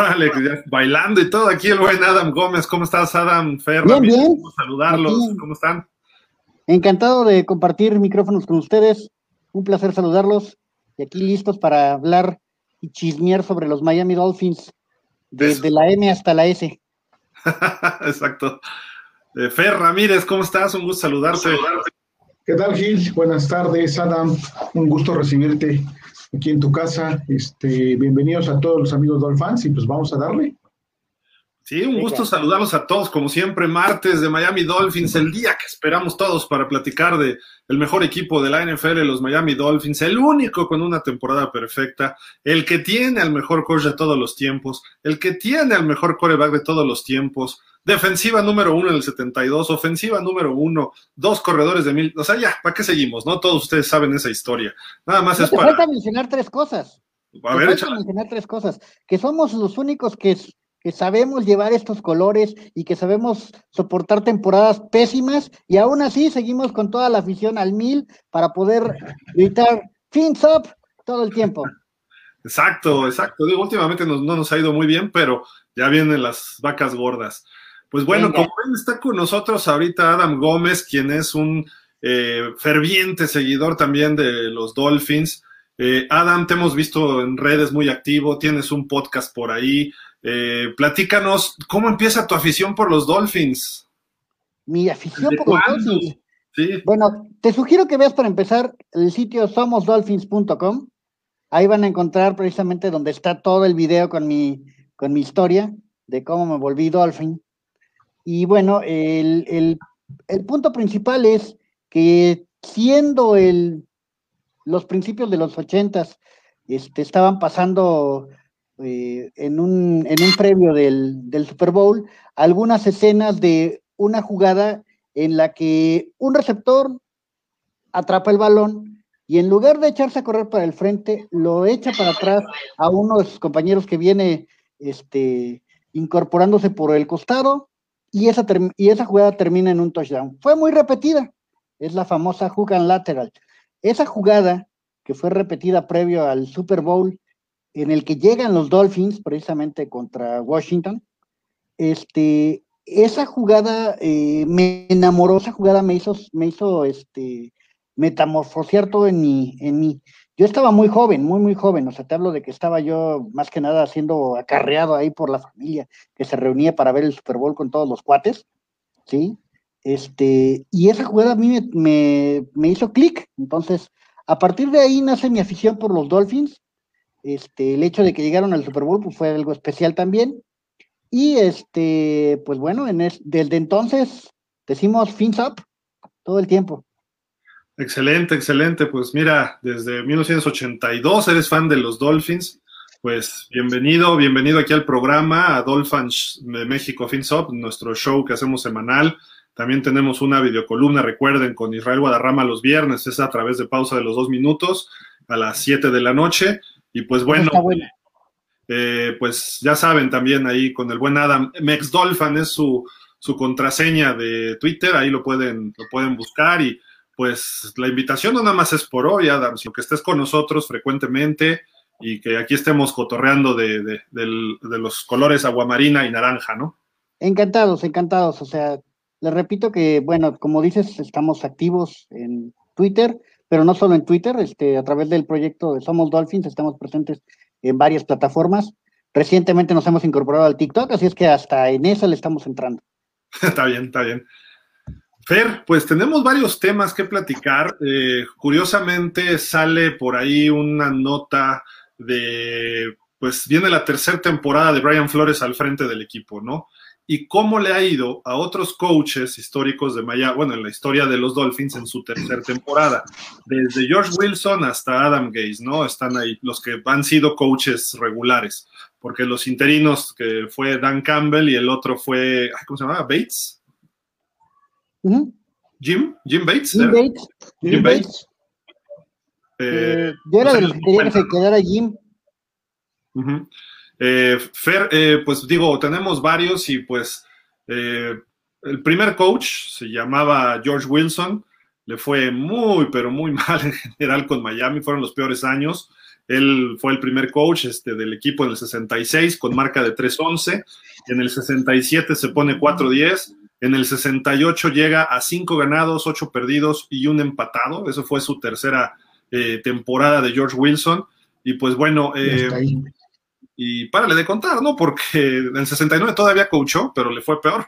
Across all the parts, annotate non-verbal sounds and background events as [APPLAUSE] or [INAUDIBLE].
Órale, bailando y todo. Aquí el buen Adam Gómez. ¿Cómo estás, Adam? Fer, bien, bien. saludarlos. ¿Cómo están? Encantado de compartir micrófonos con ustedes. Un placer saludarlos. Y aquí listos para hablar y chismear sobre los Miami Dolphins, desde la M hasta la S. [LAUGHS] Exacto. Eh, Fer Ramírez, ¿cómo estás? Un gusto saludarte. ¿Qué tal, Gil? Buenas tardes, Adam. Un gusto recibirte aquí en tu casa. Este, bienvenidos a todos los amigos Dolphins y pues vamos a darle. Sí, un gusto saludarlos a todos, como siempre, martes de Miami Dolphins, el día que esperamos todos para platicar de el mejor equipo de la NFL, los Miami Dolphins, el único con una temporada perfecta, el que tiene al mejor coach de todos los tiempos, el que tiene al mejor coreback de todos los tiempos, defensiva número uno en el 72, ofensiva número uno, dos corredores de mil, o sea, ya, ¿para qué seguimos? No todos ustedes saben esa historia. Nada más es para. Falta mencionar tres cosas. A ver, falta mencionar tres cosas. Que somos los únicos que que sabemos llevar estos colores y que sabemos soportar temporadas pésimas y aún así seguimos con toda la afición al mil para poder [LAUGHS] gritar fins up todo el tiempo. Exacto, exacto. Digo, últimamente no nos ha ido muy bien, pero ya vienen las vacas gordas. Pues bueno, como ven, está con nosotros ahorita Adam Gómez, quien es un eh, ferviente seguidor también de los Dolphins. Eh, Adam, te hemos visto en redes muy activo, tienes un podcast por ahí. Eh, platícanos, ¿cómo empieza tu afición por los Dolphins? Mi afición por los Dolphins. Bueno, te sugiero que veas para empezar el sitio somosdolphins.com. Ahí van a encontrar precisamente donde está todo el video con mi, con mi historia de cómo me volví Dolphin. Y bueno, el, punto principal es que siendo el, los principios de los ochentas, este, estaban pasando eh, en, un, en un previo del, Super Bowl algunas escenas de una jugada en la que un receptor atrapa el balón y en lugar de echarse a correr para el frente, lo echa para atrás a uno de sus compañeros que viene este, incorporándose por el costado y esa, y esa jugada termina en un touchdown. Fue muy repetida, es la famosa and lateral. Esa jugada que fue repetida previo al Super Bowl en el que llegan los Dolphins precisamente contra Washington, este, esa jugada eh, me enamoró, esa jugada me hizo, me hizo este, metamorfosear todo en mí, en mí. Yo estaba muy joven, muy, muy joven, o sea, te hablo de que estaba yo más que nada siendo acarreado ahí por la familia que se reunía para ver el Super Bowl con todos los cuates, ¿sí? Este, y esa jugada a mí me, me hizo clic, entonces, a partir de ahí nace mi afición por los Dolphins, este, el hecho de que llegaron al Super Bowl pues, fue algo especial también. Y este, pues bueno, en desde entonces decimos fins up todo el tiempo. Excelente, excelente. Pues mira, desde 1982 eres fan de los Dolphins. Pues bienvenido, bienvenido aquí al programa, a Dolphins de México Fins Up, nuestro show que hacemos semanal. También tenemos una videocolumna, recuerden, con Israel Guadarrama los viernes, es a través de pausa de los dos minutos a las 7 de la noche. Y pues bueno, eh, pues ya saben también ahí con el buen Adam, Mex Dolphin es su, su contraseña de Twitter, ahí lo pueden, lo pueden buscar y pues la invitación no nada más es por hoy, Adam, sino que estés con nosotros frecuentemente y que aquí estemos cotorreando de, de, de los colores aguamarina y naranja, ¿no? Encantados, encantados. O sea, les repito que, bueno, como dices, estamos activos en Twitter pero no solo en Twitter, este, a través del proyecto de Somos Dolphins estamos presentes en varias plataformas. Recientemente nos hemos incorporado al TikTok, así es que hasta en esa le estamos entrando. [LAUGHS] está bien, está bien. Fer, pues tenemos varios temas que platicar. Eh, curiosamente sale por ahí una nota de, pues viene la tercera temporada de Brian Flores al frente del equipo, ¿no? y cómo le ha ido a otros coaches históricos de Miami, bueno, en la historia de los Dolphins en su tercera temporada, desde George Wilson hasta Adam Gaze, ¿no? Están ahí los que han sido coaches regulares, porque los interinos que fue Dan Campbell y el otro fue, ¿cómo se llama? Bates. Jim, Jim Bates. Jim Bates. Jim, Bates. Eh, yo era de los que quería que se quedara Jim. Eh, Fer, eh, pues digo, tenemos varios y pues eh, el primer coach se llamaba George Wilson, le fue muy, pero muy [LAUGHS] mal en general con Miami, fueron los peores años. Él fue el primer coach este, del equipo en el 66 con marca de 3-11, en el 67 se pone 4-10, en el 68 llega a 5 ganados, 8 perdidos y un empatado, eso fue su tercera eh, temporada de George Wilson. Y pues bueno, eh, y párale de contar, ¿no? Porque en el 69 todavía coachó, pero le fue peor.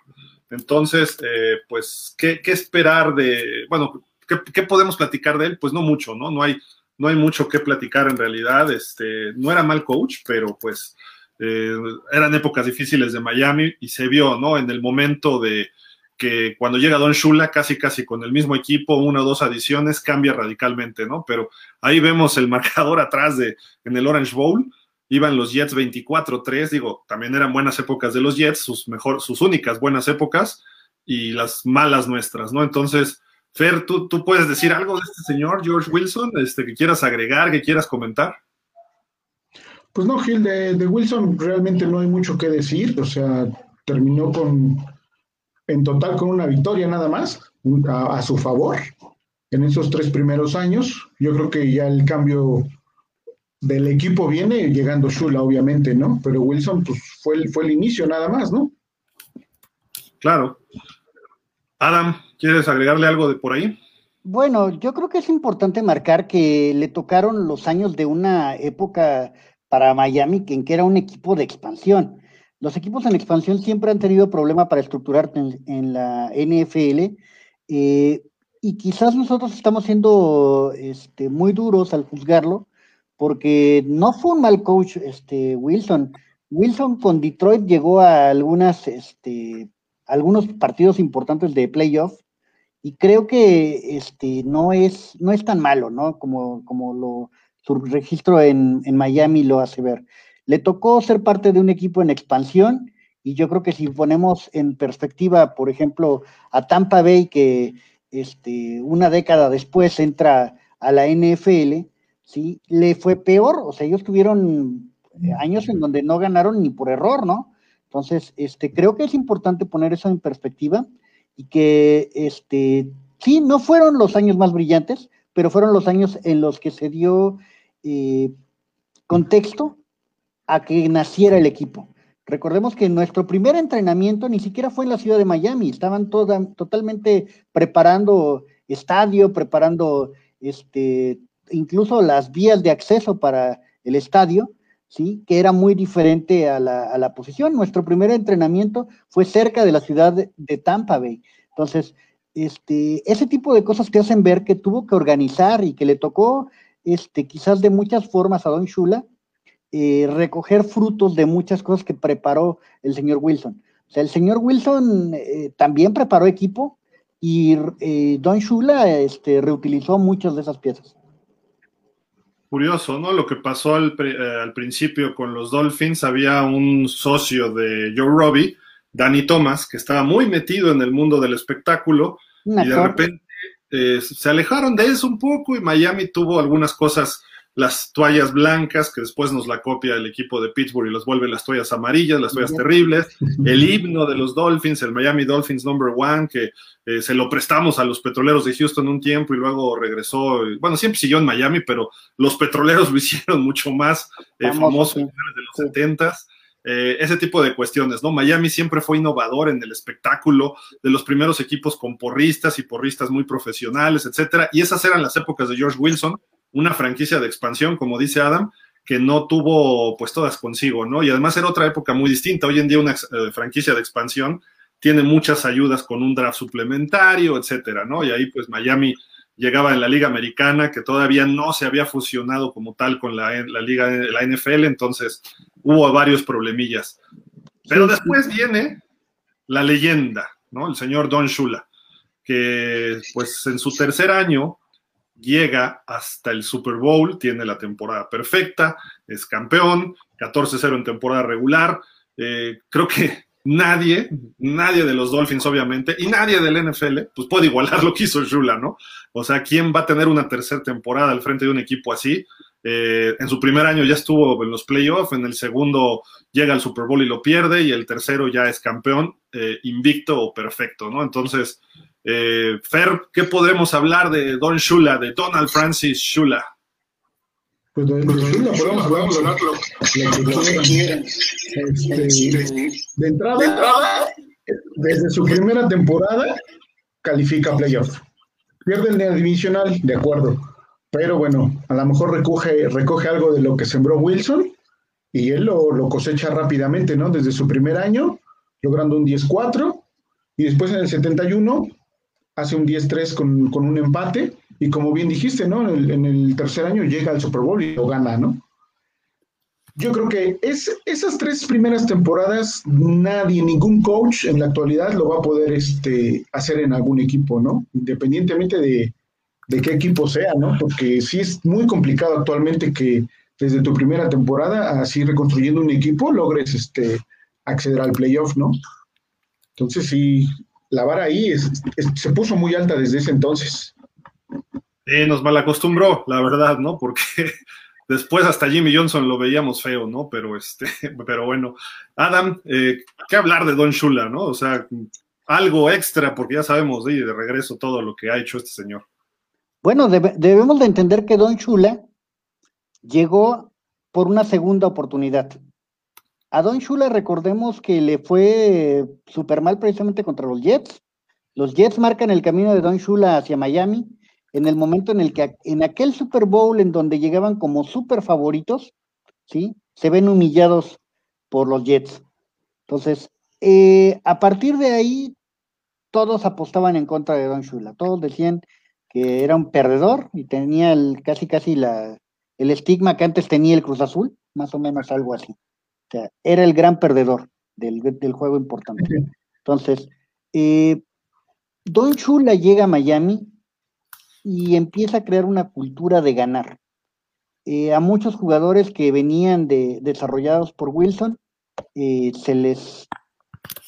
Entonces, eh, pues, ¿qué, esperar de, bueno, ¿qué, podemos platicar de él? Pues no mucho, ¿no? No hay, no hay mucho que platicar en realidad. Este, no era mal coach, pero pues eh, eran épocas difíciles de Miami y se vio, ¿no? En el momento de que cuando llega Don Shula, casi casi con el mismo equipo, una o dos adiciones, cambia radicalmente, ¿no? Pero ahí vemos el [LAUGHS] marcador atrás de, en el Orange Bowl iban los Jets 24-3, digo, también eran buenas épocas de los Jets, sus, mejor, sus únicas buenas épocas y las malas nuestras, ¿no? Entonces, Fer, ¿tú, tú puedes decir algo de este señor, George Wilson, este, que quieras agregar, que quieras comentar? Pues no, Gil, de, Wilson realmente no hay mucho que decir, o sea, terminó con, en total con una victoria nada más, a, a su favor, en esos tres primeros años. Yo creo que ya el cambio del equipo viene llegando Shula, obviamente, ¿no? Pero Wilson, pues fue el, fue el inicio nada más, ¿no? Claro. Adam, ¿quieres agregarle algo de por ahí? Bueno, yo creo que es importante marcar que le tocaron los años de una época para Miami en que era un equipo de expansión. Los equipos en expansión siempre han tenido problema para estructurarte en, la NFL eh, y quizás nosotros estamos siendo este, muy duros al juzgarlo porque no fue un mal coach este Wilson. Wilson con Detroit llegó a algunas, este, algunos partidos importantes de playoff y creo que este, no, es, no es tan malo, ¿no? Como, como lo, su registro en, en Miami lo hace ver. Le tocó ser parte de un equipo en expansión y yo creo que si ponemos en perspectiva, por ejemplo, a Tampa Bay, que este, una década después entra a la NFL, ¿sí? Le fue peor, o sea, ellos tuvieron años en donde no ganaron ni por error, ¿no? Entonces, este, creo que es importante poner eso en perspectiva y que, este, sí, no fueron los años más brillantes, pero fueron los años en los que se dio eh, contexto a que naciera el equipo. Recordemos que nuestro primer entrenamiento ni siquiera fue en la ciudad de Miami, estaban toda, totalmente preparando estadio, preparando este, incluso las vías de acceso para el estadio, ¿sí? que era muy diferente a la, a la posición. Nuestro primer entrenamiento fue cerca de la ciudad de, Tampa Bay. Entonces, este, ese tipo de cosas te hacen ver que tuvo que organizar y que le tocó, este, quizás de muchas formas a Don Shula, eh, recoger frutos de muchas cosas que preparó el señor Wilson. O sea, el señor Wilson eh, también preparó equipo y eh, Don Shula este, reutilizó muchas de esas piezas curioso, ¿no? Lo que pasó al, eh, principio con los Dolphins, había un socio de Joe Robbie, Danny Thomas, que estaba muy metido en el mundo del espectáculo y de repente eh, se alejaron de eso un poco y Miami tuvo algunas cosas las toallas blancas, que después nos la copia el equipo de Pittsburgh y los vuelve las toallas amarillas, las toallas terribles, el himno de los Dolphins, el Miami Dolphins number one, que eh, se lo prestamos a los petroleros de Houston un tiempo y luego regresó, bueno, siempre siguió en Miami, pero los petroleros [LAUGHS] lo hicieron mucho más eh, famoso en de los setentas. Eh, ese tipo de cuestiones, ¿no? Miami siempre fue innovador en el espectáculo, de los primeros equipos con porristas y porristas muy profesionales, etcétera, y esas eran las épocas de George Wilson, una franquicia de expansión, como dice Adam, que no tuvo pues todas consigo, ¿no? Y además era otra época muy distinta. Hoy en día una eh, franquicia de expansión tiene muchas ayudas con un draft suplementario, etcétera, ¿no? Y ahí pues Miami llegaba en la liga americana que todavía no se había fusionado como tal con la, la liga, la NFL, entonces hubo varios problemillas. Pero después viene la leyenda, ¿no? El señor Don Shula, que pues en su tercer año llega hasta el Super Bowl, tiene la temporada perfecta, es campeón, 14-0 en temporada regular. Eh, creo que nadie, nadie de los Dolphins, obviamente, y nadie del NFL, pues puede igualar lo que hizo Shula, ¿no? O sea, ¿quién va a tener una tercera temporada al frente de un equipo así? Eh, en su primer año ya estuvo en los playoffs, en el segundo llega al Super Bowl y lo pierde, y el tercero ya es campeón, eh, invicto o perfecto, ¿no? Entonces, Eh, Fer, ¿qué podremos hablar de Don Shula, de Donald Francis Shula? Pues de, Shula podemos hablar de entrada, desde su primera temporada, califica playoff. Pierde el divisional, de acuerdo. Pero bueno, a lo mejor recoge, recoge algo de lo que sembró Wilson y él lo, cosecha rápidamente, ¿no? Desde su primer año, logrando un 10-4, y después en el 71 hace un 10-3 con, con, un empate, y como bien dijiste, ¿no? En el, tercer año llega al Super Bowl y lo gana, ¿no? Yo creo que es, esas tres primeras temporadas, nadie, ningún coach en la actualidad lo va a poder este, hacer en algún equipo, ¿no? Independientemente de, de qué equipo sea, ¿no? Porque sí es muy complicado actualmente que desde tu primera temporada, así reconstruyendo un equipo, logres este, acceder al playoff, ¿no? Entonces sí, la vara ahí se puso muy alta desde ese entonces. Nos malacostumbró, la verdad, ¿no? Porque [LAUGHS] después hasta Jimmy Johnson lo veíamos feo, ¿no? Pero este, [LAUGHS] pero bueno. Adam, eh, ¿qué hablar de Don Shula, no? O sea, algo extra, porque ya sabemos de, de regreso todo lo que ha hecho este señor. Bueno, debemos de entender que Don Shula llegó por una segunda oportunidad. A Don Shula recordemos que le fue súper mal precisamente contra los Jets. Los Jets marcan el camino de Don Shula hacia Miami en el momento en el que en aquel Super Bowl en donde llegaban como super favoritos, ¿sí? Se ven humillados por los Jets. Entonces, eh, a partir de ahí, todos apostaban en contra de Don Shula. Todos decían que era un perdedor y tenía el, casi casi la, el estigma que antes tenía el Cruz Azul, más o menos algo así. Sea, era el gran perdedor del, juego importante. Entonces, eh, Don Chula llega a Miami y empieza a crear una cultura de ganar. Eh, a muchos jugadores que venían de, desarrollados por Wilson, eh, se, les,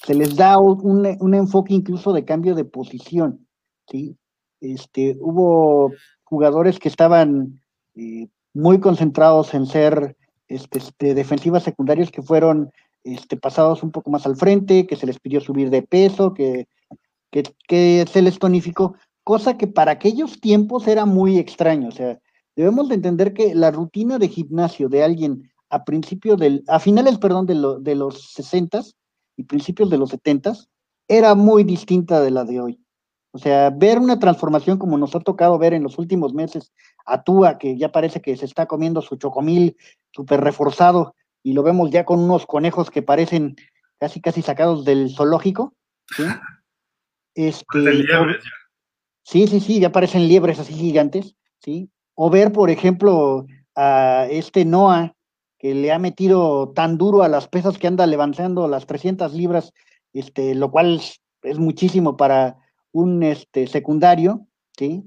se les da un, un, enfoque incluso de cambio de posición. ¿sí? Este, hubo jugadores que estaban muy concentrados en ser este, este, defensivas secundarias que fueron este, pasados un poco más al frente, que se les pidió subir de peso, que, se les tonificó, cosa que para aquellos tiempos era muy extraño. O sea, debemos de entender que la rutina de gimnasio de alguien a principios del, a finales, perdón, de, de los 60 y principios de los 70 era muy distinta de la de hoy. O sea, ver una transformación como nos ha tocado ver en los últimos meses a Tua, que ya parece que se está comiendo su chocomil súper reforzado, y lo vemos ya con unos conejos que parecen casi casi sacados del zoológico. ¿sí? [LAUGHS] Este, sí, sí, sí, ya parecen liebres así gigantes, ¿sí? O ver, por ejemplo, a este Noah, que le ha metido tan duro a las pesas que anda levantando las 300 libras, este, lo cual es muchísimo para un este, secundario, ¿sí?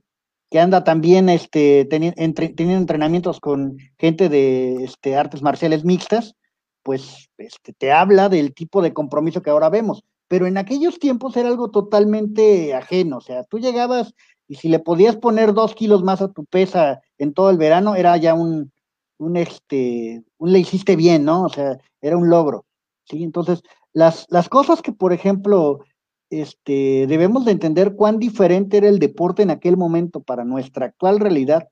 que anda también este, teniendo entrenamientos con gente de este, artes marciales mixtas, pues este, te habla del tipo de compromiso que ahora vemos. Pero en aquellos tiempos era algo totalmente ajeno, o sea, tú llegabas y si le podías poner dos kilos más a tu pesa en todo el verano, era ya un, un, este, un le hiciste bien, ¿no? O sea, era un logro, ¿sí? Entonces, las, las cosas que, por ejemplo, este, debemos de entender cuán diferente era el deporte en aquel momento para nuestra actual realidad,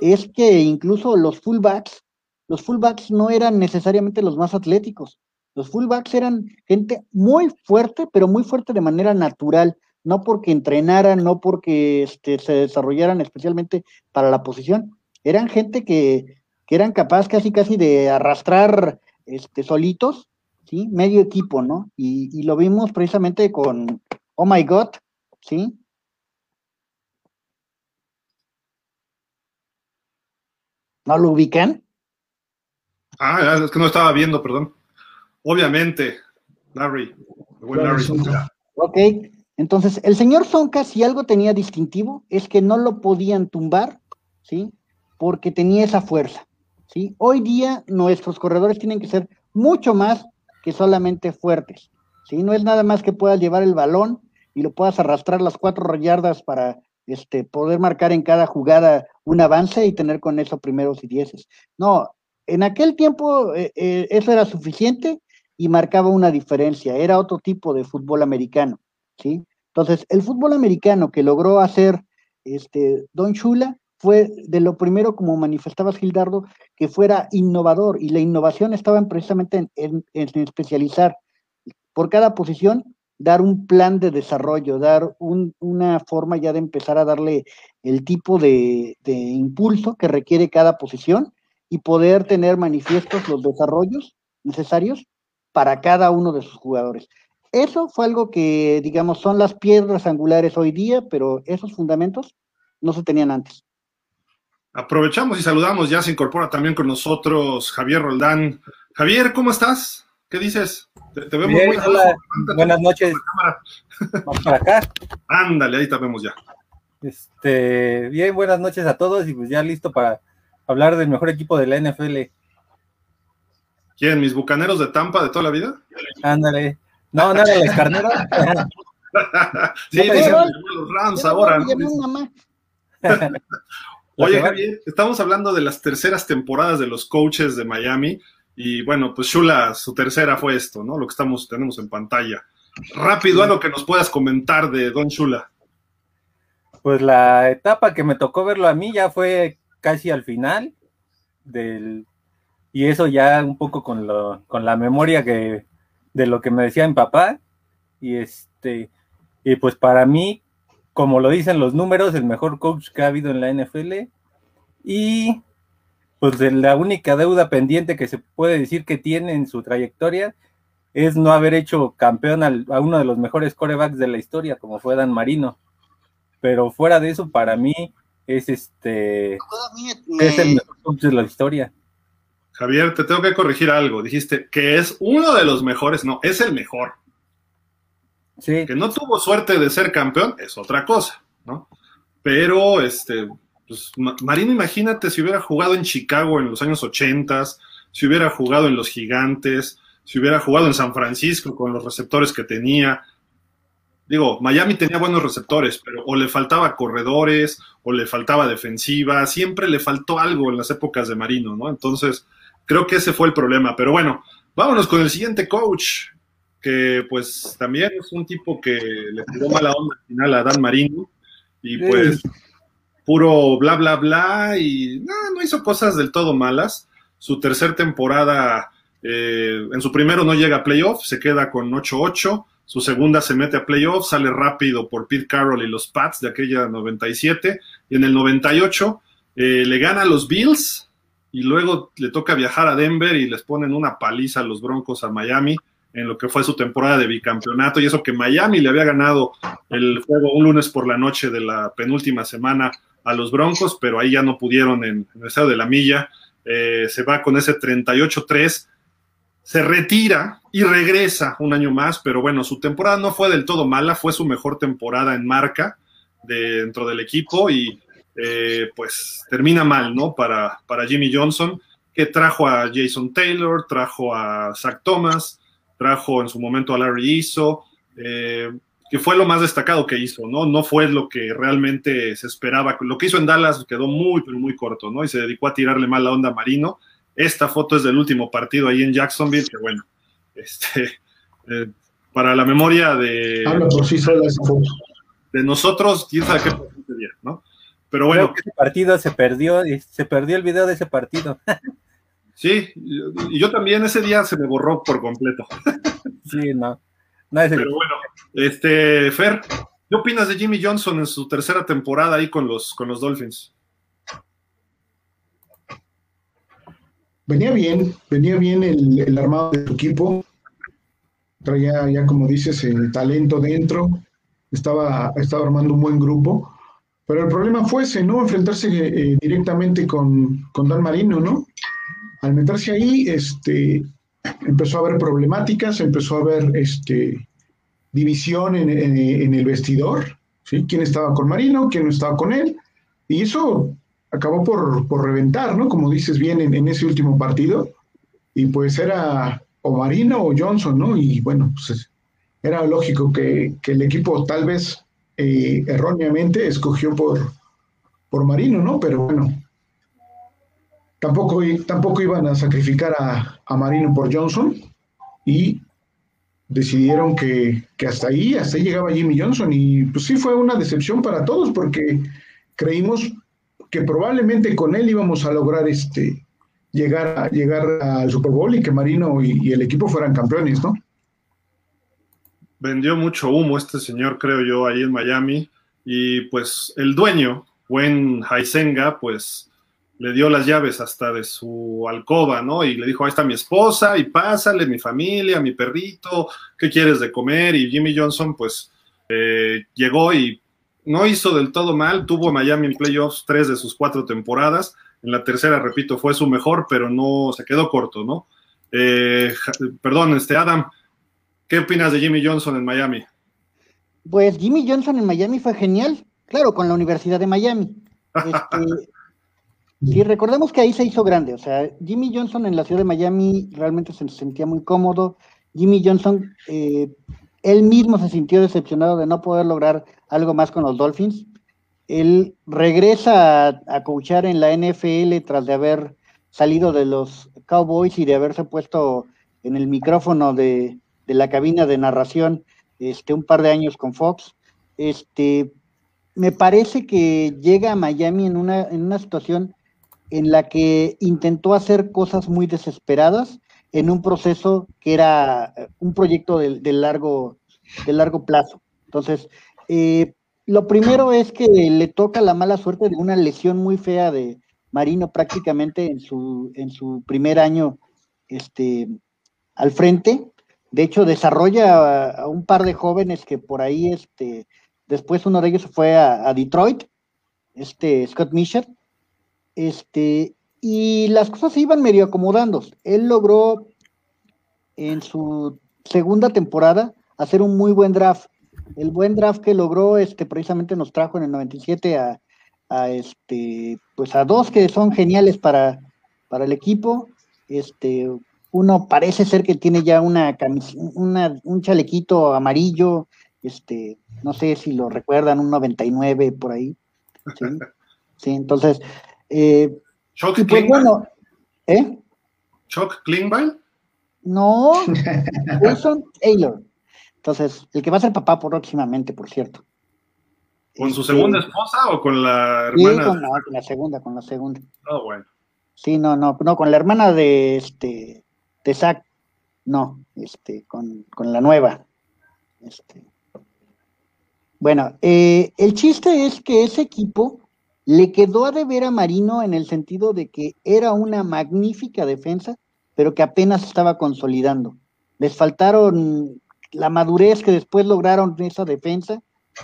es que incluso los fullbacks, los fullbacks no eran necesariamente los más atléticos. Los fullbacks eran gente muy fuerte, pero muy fuerte de manera natural, no porque entrenaran, no porque este, se desarrollaran especialmente para la posición. Eran gente que, que eran capaces casi casi de arrastrar este, solitos ¿sí? Medio equipo, ¿no? Y, lo vimos precisamente con Oh My God, ¿sí? ¿No lo ubican? Ah, es que no estaba viendo, perdón. Obviamente, Larry. Larry ok, entonces el señor Sonka, si algo tenía distintivo, es que no lo podían tumbar, ¿sí? Porque tenía esa fuerza, ¿sí? Hoy día nuestros corredores tienen que ser mucho más que solamente fuertes. ¿sí? No es nada más que puedas llevar el balón y lo puedas arrastrar las cuatro yardas para este, poder marcar en cada jugada un avance y tener con eso primeros y dieces. No, en aquel tiempo eh, eh, eso era suficiente y marcaba una diferencia, era otro tipo de fútbol americano, ¿sí? Entonces, el fútbol americano que logró hacer este, Don Chula fue de lo primero, como manifestaba Gildardo, que fuera innovador y la innovación estaba precisamente en, especializar por cada posición, dar un plan de desarrollo, dar una forma ya de empezar a darle el tipo de impulso que requiere cada posición y poder tener manifiestos los desarrollos necesarios para cada uno de sus jugadores. Eso fue algo que, digamos, son las piedras angulares hoy día, pero esos fundamentos no se tenían antes. Aprovechamos y saludamos, ya se incorpora también con nosotros Javier Roldán. Javier, ¿cómo estás? ¿Qué dices? Te, vemos muy hola. Buenas noches. [LAUGHS] Vamos para acá. Ándale, ahí te vemos ya. Este, bien, buenas noches a todos y pues ya listo para hablar del mejor equipo de la NFL. ¿Quién? ¿Mis bucaneros de Tampa de toda la vida? Ándale. No, nada, los carneros. [LAUGHS] sí, dicen los Rams ahora. [LAUGHS] Oye, Javier, estamos hablando de las terceras temporadas de los coaches de Miami. Y bueno, pues Shula, su tercera fue esto, ¿no? Lo que estamos, tenemos en pantalla. Rápido, algo que nos puedas comentar de Don Shula. Pues la etapa que me tocó verlo a mí ya fue casi al final del y eso ya un poco con lo, con la memoria que de lo que me decía mi papá y este y pues para mí como lo dicen los números el mejor coach que ha habido en la NFL y pues la única deuda pendiente que se puede decir que tiene en su trayectoria es no haber hecho campeón a uno de los mejores corebacks de la historia como fue Dan Marino pero fuera de eso para mí es este es el mejor coach de la historia Javier, te tengo que corregir algo. Dijiste que es uno de los mejores, no, es el mejor. Que no tuvo suerte de ser campeón es otra cosa, ¿no? Pero, este, pues, Marino, imagínate si hubiera jugado en Chicago en los años 80, si hubiera jugado en los Gigantes, si hubiera jugado en San Francisco con los receptores que tenía. Digo, Miami tenía buenos receptores, pero o le faltaba corredores, o le faltaba defensiva, siempre le faltó algo en las épocas de Marino, ¿no? Entonces, Creo que ese fue el problema. Pero bueno, vámonos con el siguiente coach, que pues también es un tipo que le tiró mala onda al final a Dan Marino. Y pues puro bla, bla, bla. Y no, no hizo cosas del todo malas. Su tercer temporada, eh, en su primero no llega a playoff, se queda con 8-8. Su segunda se mete a playoff, sale rápido por Pete Carroll y los Pats de aquella 97. Y en el 98 eh, le gana a los Bills y luego le toca viajar a Denver y les ponen una paliza a los Broncos a Miami en lo que fue su temporada de bicampeonato y eso que Miami le había ganado el juego un lunes por la noche de la penúltima semana a los Broncos, pero ahí ya no pudieron en, el estado de la milla, eh, se va con ese 38-3, se retira y regresa un año más, pero bueno, su temporada no fue del todo mala, fue su mejor temporada en marca dentro del equipo y eh, pues termina mal, ¿no? Para, para Jimmy Johnson, que trajo a Jason Taylor, trajo a Zach Thomas, trajo en su momento a Larry Izzo, eh, que fue lo más destacado que hizo, ¿no? No fue lo que realmente se esperaba. Lo que hizo en Dallas quedó muy, pero muy corto, ¿no? Y se dedicó a tirarle mal la onda a Marino. Esta foto es del último partido ahí en Jacksonville, que bueno, [LAUGHS] este, eh, para la memoria de... De nosotros, quién sabe qué día, ¿no? Pero bueno. ese partido se perdió, se perdió el video de ese partido. [LAUGHS] Sí, y yo también ese día se me borró por completo. Sí, no. Pero bueno, este, Fer, ¿qué opinas de Jimmy Johnson en su tercera temporada ahí con los, con los Dolphins? Venía bien, venía bien el, el armado de su equipo. Traía ya, como dices, el talento dentro. Estaba, estaba armando un buen grupo pero el problema fue ese, ¿no? Enfrentarse eh, directamente con, Dan Marino, ¿no? Al meterse ahí, este, empezó a haber problemáticas, empezó a haber este, división en, el vestidor, ¿sí? ¿Quién estaba con Marino, quién no estaba con él? Y eso acabó por, reventar, ¿no? Como dices bien en, ese último partido. Y pues era o Marino o Johnson, ¿no? Y bueno, pues era lógico que, que el equipo tal vez eh, erróneamente escogió por, por Marino, ¿no? Pero bueno, tampoco, tampoco iban a sacrificar a, Marino por Johnson y decidieron que, hasta ahí, hasta ahí llegaba Jimmy Johnson y pues sí fue una decepción para todos porque creímos que probablemente con él íbamos a lograr este llegar, a, llegar al Super Bowl y que Marino y, el equipo fueran campeones, ¿no? Vendió mucho humo este señor, creo yo, ahí en Miami. Y pues el dueño, Gwen Haisenga, pues le dio las llaves hasta de su alcoba, ¿no? Y le dijo, ahí está mi esposa, y pásale, mi familia, mi perrito, ¿qué quieres de comer? Y Jimmy Johnson, pues, eh, llegó y no hizo del todo mal, tuvo Miami en playoffs tres de sus cuatro temporadas, en la tercera, repito, fue su mejor, pero no se quedó corto, ¿no? Eh, perdón, este Adam, ¿qué opinas de Jimmy Johnson en Miami? Pues Jimmy Johnson en Miami fue genial, claro, con la Universidad de Miami. [LAUGHS] Este, y recordemos que ahí se hizo grande, o sea, Jimmy Johnson en la ciudad de Miami realmente se sentía muy cómodo. Jimmy Johnson, eh, él mismo se sintió decepcionado de no poder lograr algo más con los Dolphins. Él regresa a, a coachar en la NFL tras de haber salido de los Cowboys y de haberse puesto en el micrófono de, la cabina de narración este, un par de años con Fox. Este, me parece que llega a Miami en una, en una situación en la que intentó hacer cosas muy desesperadas en un proceso que era un proyecto de, largo, largo plazo. Entonces, eh, lo primero es que le toca la mala suerte de una lesión muy fea de Marino prácticamente en su, en su primer año este, al frente. De hecho, desarrolla a, un par de jóvenes que por ahí, este, después uno de ellos fue a, Detroit, este Scott Misher, este, y las cosas se iban medio acomodando. Él logró en su segunda temporada hacer un muy buen draft el buen draft que logró, este, precisamente nos trajo en el 97 a, a este, pues a dos que son geniales para, para el equipo. Este, uno parece ser que tiene ya una, una un chalequito amarillo, este, no sé si lo recuerdan, un 99 por ahí. Sí, entonces. Eh, ¿Chuck pues, bueno, ¿eh? ¿Chuck Klingbeil? No, [LAUGHS] Wilson Taylor. Entonces, el que va a ser papá próximamente, por cierto. ¿Con su segunda este, esposa o con la hermana? Sí, con, la segunda, con la segunda. Oh, bueno. Sí, no, no, no, con la hermana de este, de Zach, no, este, con, la nueva. Este. Bueno, eh, el chiste es que ese equipo le quedó a deber a Marino en el sentido de que era una magnífica defensa, pero que apenas estaba consolidando. Les faltaron la madurez que después lograron esa defensa,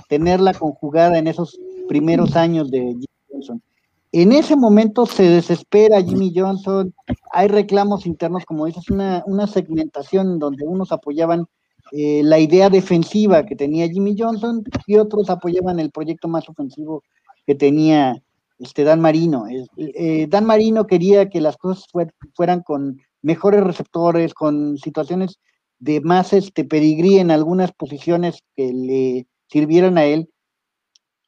tenerla conjugada en esos primeros años de Jimmy Johnson. En ese momento se desespera Jimmy Johnson, hay reclamos internos, como dices, una, una segmentación donde unos apoyaban eh, la idea defensiva que tenía Jimmy Johnson y otros apoyaban el proyecto más ofensivo que tenía este Dan Marino. Eh, Dan Marino quería que las cosas fueran con mejores receptores, con situaciones de más este pedigrí en algunas posiciones que le sirvieran a él.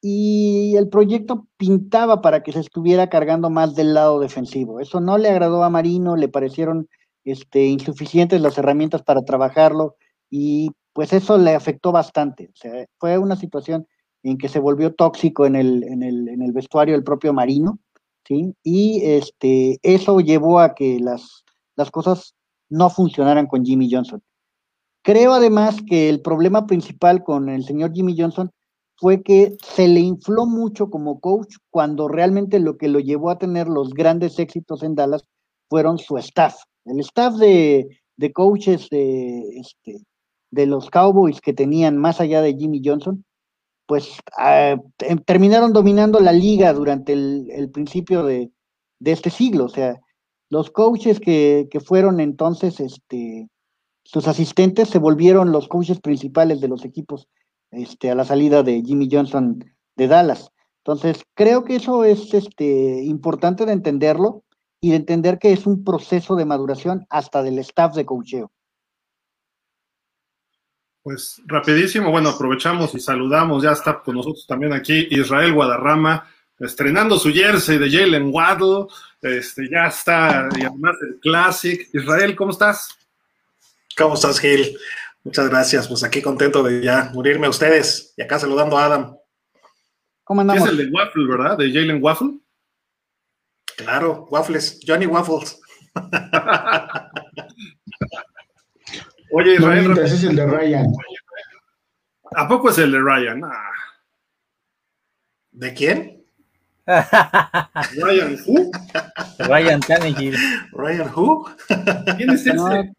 Y el proyecto pintaba para que se estuviera cargando más del lado defensivo. Eso no le agradó a Marino, le parecieron este, insuficientes las herramientas para trabajarlo y pues eso le afectó bastante. O sea, fue una situación en que se volvió tóxico en el, en el, en el vestuario del propio Marino, ¿sí? Y este, eso llevó a que las, las cosas no funcionaran con Jimmy Johnson. Creo además que el problema principal con el señor Jimmy Johnson fue que se le infló mucho como coach cuando realmente lo que lo llevó a tener los grandes éxitos en Dallas fueron su staff. El staff de, coaches de, este, de los Cowboys que tenían más allá de Jimmy Johnson, pues ah, terminaron dominando la liga durante el, principio de, este siglo. O sea, los coaches que, que fueron entonces este, sus asistentes se volvieron los coaches principales de los equipos este, a la salida de Jimmy Johnson de Dallas. Entonces, creo que eso es este, importante de entenderlo y de entender que es un proceso de maduración hasta del staff de coacheo. Pues rapidísimo, bueno, aprovechamos y saludamos, ya está con nosotros también aquí Israel Guadarrama, estrenando su jersey de Jalen Waddle, este, ya está, y además el Classic. Israel, ¿cómo estás? ¿Cómo estás, Gil? Muchas gracias, pues aquí contento de ya morirme a ustedes y acá saludando a Adam. ¿Cómo andamos? Es el de Waffle, ¿verdad? De Jalen Waffle. Claro, Waffles, Johnny Waffles. [LAUGHS] Oye, Israel. ese es el de Ryan. ¿A poco es el de Ryan? Ah. ¿De quién? Ryan Who? Ryan Tannehill. Ryan Who? ¿Quién es ese?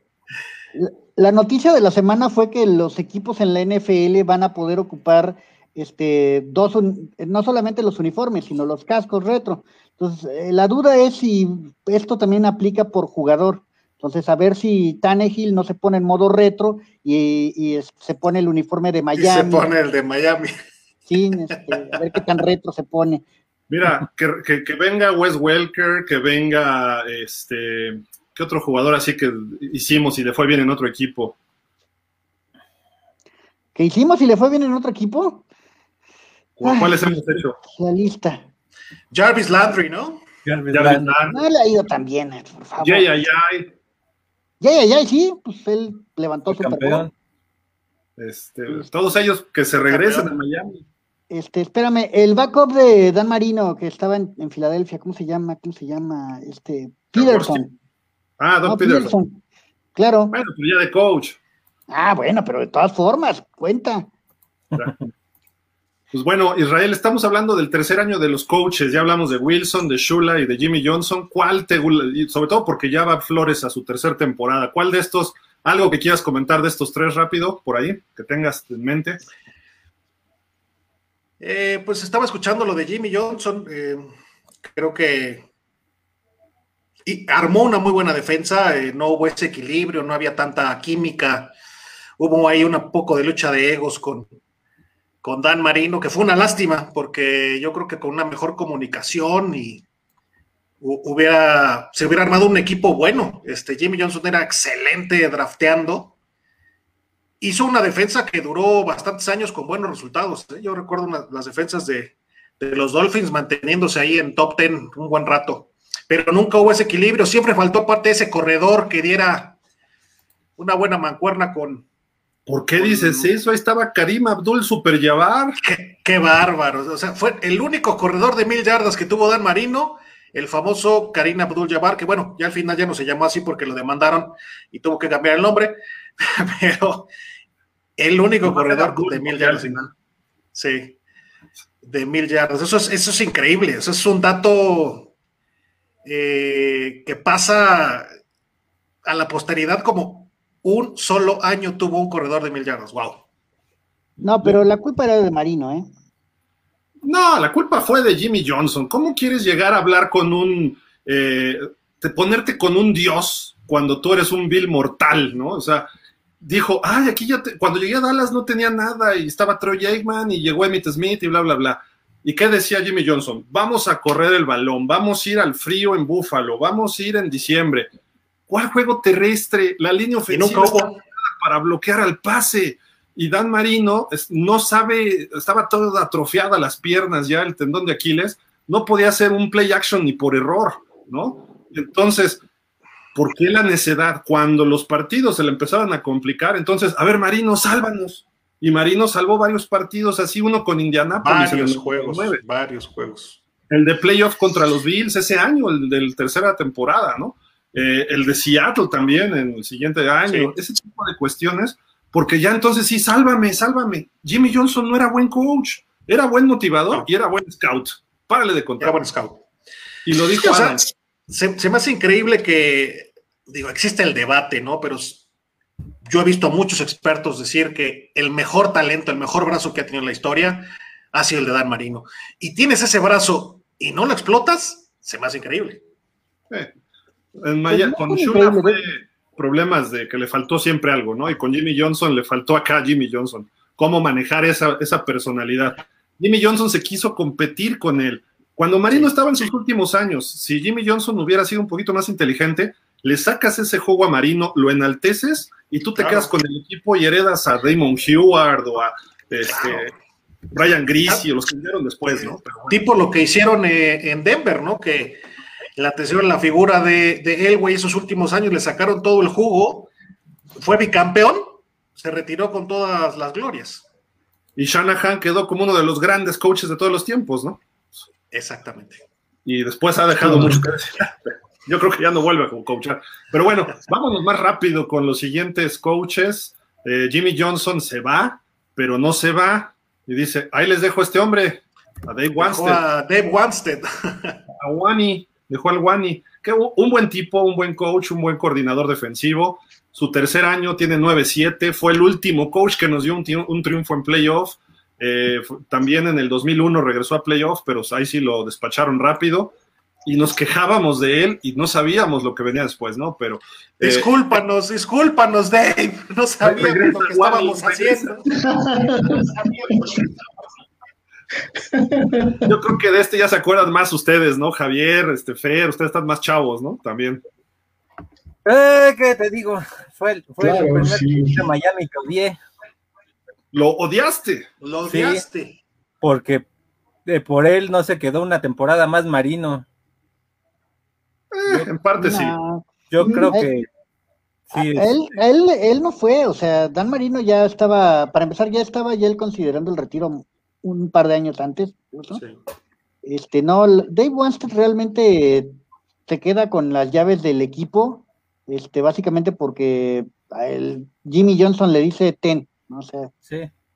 la noticia de la semana fue que los equipos en la NFL van a poder ocupar este dos no solamente los uniformes, sino los cascos retro. Entonces, eh, la duda es si esto también aplica por jugador. Entonces, a ver si Tannehill no se pone en modo retro y, se pone el uniforme de Miami. se pone el de Miami. Sí, este, a ver qué tan retro se pone. Mira, que, que, venga Wes Welker, que venga este, ¿qué otro jugador así que hicimos y le fue bien en otro equipo? ¿Qué hicimos y le fue bien en otro equipo? ¿Cuáles hemos hecho? La lista. Jarvis Landry, ¿no? Jarvis, Landry. No le ha ido tan bien, eh, por favor. Yay, ay, ay. Yay, ay, sí, pues él levantó su campeón. Este, todos ellos que se regresen a Miami. Este, espérame, el backup de Dan Marino que estaba en, Filadelfia, ¿cómo se llama? ¿Cómo se llama? Este, Peterson. Ah, Doc Peterson. Claro. Bueno, pero ya de coach. Ah, bueno, pero de todas formas, cuenta. Pues bueno, Israel, estamos hablando del tercer año de los coaches. Ya hablamos de Wilson, de Shula y de Jimmy Johnson. ¿Cuál te, sobre todo porque ya va Flores a su tercera temporada, cuál de estos, algo que quieras comentar de estos tres rápido, por ahí, que tengas en mente? Eh, pues estaba escuchando lo de Jimmy Johnson. Eh, creo que armó una muy buena defensa. Eh, no hubo ese equilibrio, no había tanta química. Hubo ahí un poco de lucha de egos con, con Dan Marino, que fue una lástima, porque yo creo que con una mejor comunicación y hubiera, se hubiera armado un equipo bueno. Este Jimmy Johnson era excelente drafteando. Hizo una defensa que duró bastantes años con buenos resultados. ¿eh? Yo recuerdo las defensas de, los Dolphins manteniéndose ahí en top 10 un buen rato. Pero nunca hubo ese equilibrio. Siempre faltó parte de ese corredor que diera una buena mancuerna con, ¿Por qué dices eso? Ahí estaba Karim Abdul Super Qué, qué bárbaro. O sea, fue el único corredor de mil yardas que tuvo Dan Marino, el famoso Karim Abdul Jabbar, que bueno, ya al final ya no se llamó así porque lo demandaron y tuvo que cambiar el nombre, [LAUGHS] pero el único corredor de mil yardas. Sí, de mil yardas. Eso es, eso es increíble. Eso es un dato eh, que pasa a la posteridad como un solo año tuvo un corredor de mil yardas. ¡Wow! No, pero la culpa era de Marino, ¿eh? No, la culpa fue de Jimmy Johnson. ¿Cómo quieres llegar a hablar con un. Eh, ponerte con un dios cuando tú eres un vil mortal, ¿no? O sea, dijo, ay, aquí ya. Cuando llegué a Dallas no tenía nada y estaba Troy Aikman y llegó Emmitt Smith y bla, bla, bla. ¿Y qué decía Jimmy Johnson? Vamos a correr el balón, vamos a ir al frío en Búfalo, vamos a ir en diciembre. ¿Cuál juego terrestre? La línea ofensiva para bloquear al pase. Y Dan Marino no sabe, estaba todo atrofiada las piernas ya, el tendón de Aquiles, no podía hacer un play action ni por error, ¿no? Entonces, ¿por qué la necedad? Cuando los partidos se le empezaron a complicar, entonces, a ver, Marino, sálvanos. Y Marino salvó varios partidos, así uno con Indianapolis. Varios juegos, varios juegos. El de playoff contra los Bills ese año, el de la tercera temporada, ¿no? Eh, el de Seattle también en el siguiente año, ese tipo de cuestiones, porque ya entonces sí, sálvame, sálvame. Jimmy Johnson no era buen coach, era buen motivador y era buen scout. Párale de contar. Era buen scout. Y lo dijo se, me hace increíble que, digo, existe el debate, ¿no? Pero yo he visto a muchos expertos decir que el mejor talento, el mejor brazo que ha tenido en la historia ha sido el de Dan Marino. Y tienes ese brazo y no lo explotas, se me hace increíble. En Maya, con Shula fue problemas de que le faltó siempre algo, ¿no? Y con Jimmy Johnson le faltó acá a Jimmy Johnson. Cómo manejar esa, esa personalidad. Jimmy Johnson se quiso competir con él. Cuando Marino estaba en sus últimos años, si Jimmy Johnson hubiera sido un poquito más inteligente, le sacas ese juego a Marino, lo enalteces y tú te quedas con el equipo y heredas a Damon Heward o a este, Brian Greasy o los que vinieron después, ¿no? Tipo lo que hicieron eh, en Denver, ¿no? Que la atención la figura de, de Elway esos últimos años le sacaron todo el jugo, fue bicampeón se retiró con todas las glorias. Y Shanahan quedó como uno de los grandes coaches de todos los tiempos, ¿no? Exactamente. Y después ha dejado mucho que decir. Yo creo que ya no vuelve a coachar. Pero bueno, vámonos más rápido con los siguientes coaches. Eh, Jimmy Johnson se va, pero no se va. Y dice, ahí les dejo a este hombre, a Dave Wanstead. a Dave Wanstead. [LAUGHS] a Wani, dejó al Wani. Que un buen tipo, un buen coach, un buen coordinador defensivo. Su tercer año tiene 9-7. Fue el último coach que nos dio un, triunfo en playoff. Eh, también en el 2001 regresó a playoff, pero ahí sí lo despacharon rápido y nos quejábamos de él y no sabíamos lo que venía después, ¿no? Pero. Eh, discúlpanos, discúlpanos, Dave. No sabíamos lo que estábamos haciendo. Yo creo que de este ya se acuerdan más ustedes, ¿no? Javier, este Fer, ustedes están más chavos, ¿no? También. Eh, ¿qué te digo? Fue, el, fue el primer de Miami que odié. ¿Lo odiaste? Lo odiaste. porque por él no se quedó una temporada más marino. Eh, en parte sí. Yo creo que sí. Él, él, él no fue, o sea, Dan Marino ya estaba, para empezar, ya estaba ya él considerando el retiro un par de años antes. Este, no, Dave Wanstead realmente se queda con las llaves del equipo, este, básicamente porque a él, Jimmy Johnson le dice ten, ¿no? o sea,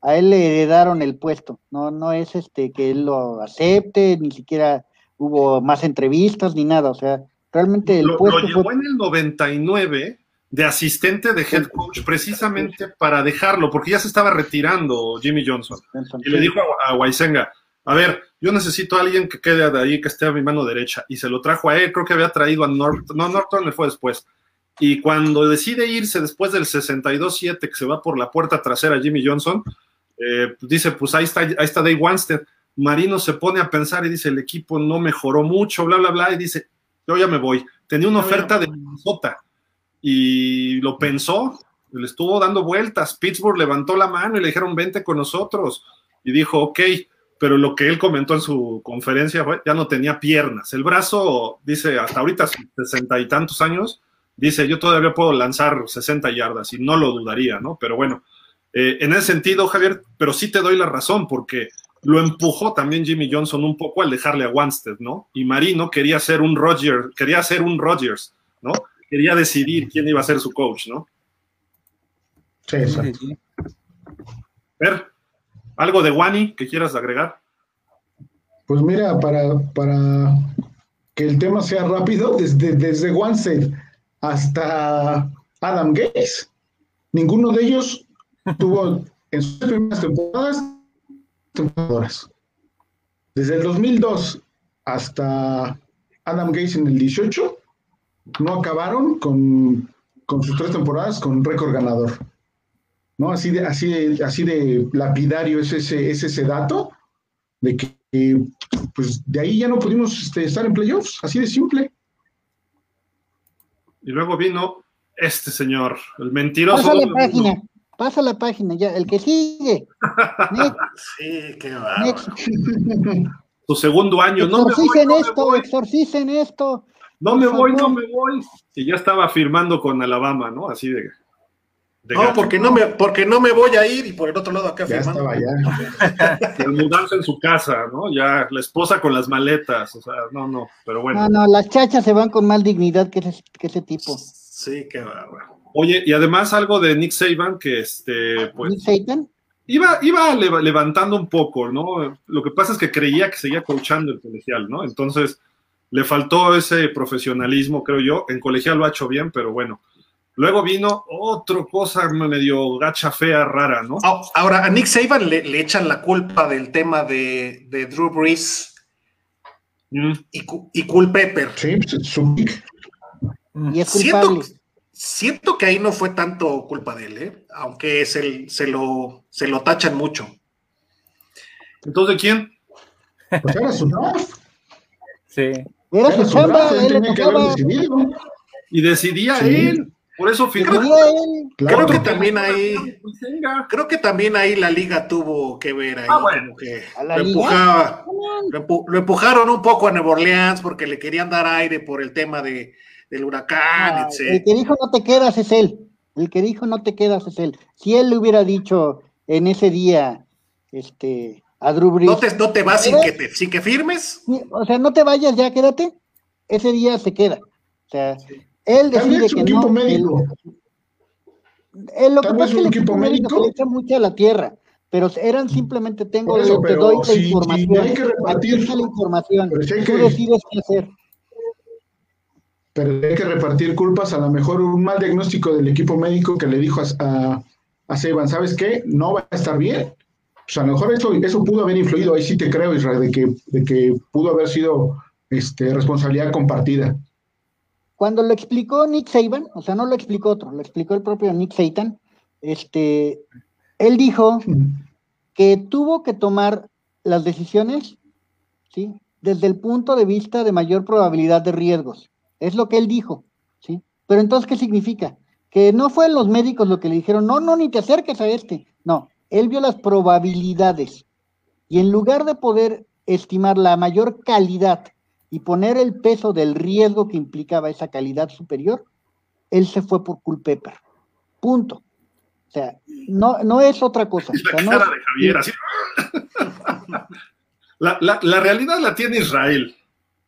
a él le heredaron el puesto, no, no es este que él lo acepte, ni siquiera hubo más entrevistas ni nada, o sea, Realmente el lo, puesto lo llevó en el 99 de asistente de head coach precisamente para dejarlo, porque ya se estaba retirando Jimmy Johnson. Y le dijo a, a a ver, yo necesito a alguien que quede de ahí, que esté a mi mano derecha. Y se lo trajo a él, creo que había traído a Norton, no, Norton le fue después. Y cuando decide irse después del 62-7, que se va por la puerta trasera Jimmy Johnson, eh, dice, pues ahí está, ahí está Dave Wanstead. Marino se pone a pensar y dice, el equipo no mejoró mucho, bla, bla, bla, y dice, yo ya me voy. Tenía una oferta de Minnesota y lo pensó, le estuvo dando vueltas. Pittsburgh levantó la mano y le dijeron, vente con nosotros. Y dijo, ok, pero lo que él comentó en su conferencia ya no tenía piernas. El brazo, dice, hasta ahorita, sesenta y tantos años, dice, yo todavía puedo lanzar 60 yardas y no lo dudaría, ¿no? Pero bueno, eh, en ese sentido, Javier, pero sí te doy la razón, porque lo empujó también Jimmy Johnson un poco al dejarle a Wanstead, ¿no? Y Marino quería ser un Roger, quería ser un Rogers, ¿no? Quería decidir quién iba a ser su coach, ¿no? Sí, exacto. Ver, ¿algo de Wani que quieras agregar? Pues mira, para, para que el tema sea rápido, desde, desde Wanstead hasta Adam Gates, ninguno de ellos tuvo en sus primeras temporadas temporadas. Desde el 2002 hasta Adam Gates en el 18, no acabaron con, sus tres temporadas con récord ganador. ¿No? Así de, así de, así de lapidario es ese, ese dato de que pues de ahí ya no pudimos este, estar en playoffs, así de simple. Y luego vino este señor, el mentiroso. Pasa la página, ya, el que sigue. [LAUGHS] sí, qué va. Tu segundo año, no esto, exorcicen esto. No me voy, no me voy. Y ya estaba firmando con Alabama, ¿no? Así de. no, porque no, me, porque no me voy a ir y por el otro lado acá ya firmando. Estaba ya. [LAUGHS] el mudarse en su casa, ¿no? Ya la esposa con las maletas, o sea, no, no, pero bueno. No, no, las chachas se van con más dignidad que ese, que ese tipo. Sí, qué bárbaro. Oye, y además algo de Nick Saban que este, pues. ¿Nick Saban? Iba, iba levantando un poco, ¿no? Lo que pasa es que creía que seguía coachando el colegial, ¿no? Entonces, le faltó ese profesionalismo, creo yo. En colegial lo ha hecho bien, pero bueno. Luego vino otra cosa medio gacha fea, rara, ¿no? Ah, ahora, a Nick Saban le, echan la culpa del tema de, Drew Brees mm. y, y Cool Pepper. Sí, pues, su... Y es culpable. Siento que ahí no fue tanto culpa de él, ¿eh? aunque se, se, lo, se lo tachan mucho. ¿Entonces quién? Pues era su Sí. Era su chamba, él Y decidía él. Por eso firmó. Creo, que también ahí. Creo que también ahí la liga tuvo que ver ahí. Ah, bueno. Que lo, empujaba, lo, empujaron un poco a Nueva Orleans porque le querían dar aire por el tema de, del huracán, etc. El que dijo no te quedas es él. El que dijo no te quedas es él. Si él le hubiera dicho en ese día, este, a Drew Brees, ¿No te, no te vas sin que, te, sin que firmes? O sea, no te vayas ya, quédate. Ese día se queda. O sea, él decide que no. Médico. Él, lo que pasa es que el equipo médico, le echa mucho a la tierra pero eran simplemente tengo, eso, te doy la información. hay que repartir la información. Tú decides qué hacer. Pero hay que repartir culpas, a lo mejor un mal diagnóstico del equipo médico que le dijo a, a, Seban, ¿sabes qué? No va a estar bien. Pues a lo mejor eso, eso pudo haber influido, ahí sí te creo, Israel, de que, de que pudo haber sido este, responsabilidad compartida. Cuando lo explicó Nick Saban, o sea, no lo explicó otro, lo explicó el propio Nick Saban, este, él dijo que tuvo que tomar las decisiones, ¿sí? Desde el punto de vista de mayor probabilidad de riesgos. Es lo que él dijo, ¿sí? Pero entonces, ¿qué significa? Que no fue los médicos lo que le dijeron, no, no, ni te acerques a este. No, él vio las probabilidades. Y en lugar de poder estimar la mayor calidad y poner el peso del riesgo que implicaba esa calidad superior, él se fue por Culpepper. Punto. O sea, no, no es otra cosa. La cara de Javier, así. la, la, la realidad la tiene Israel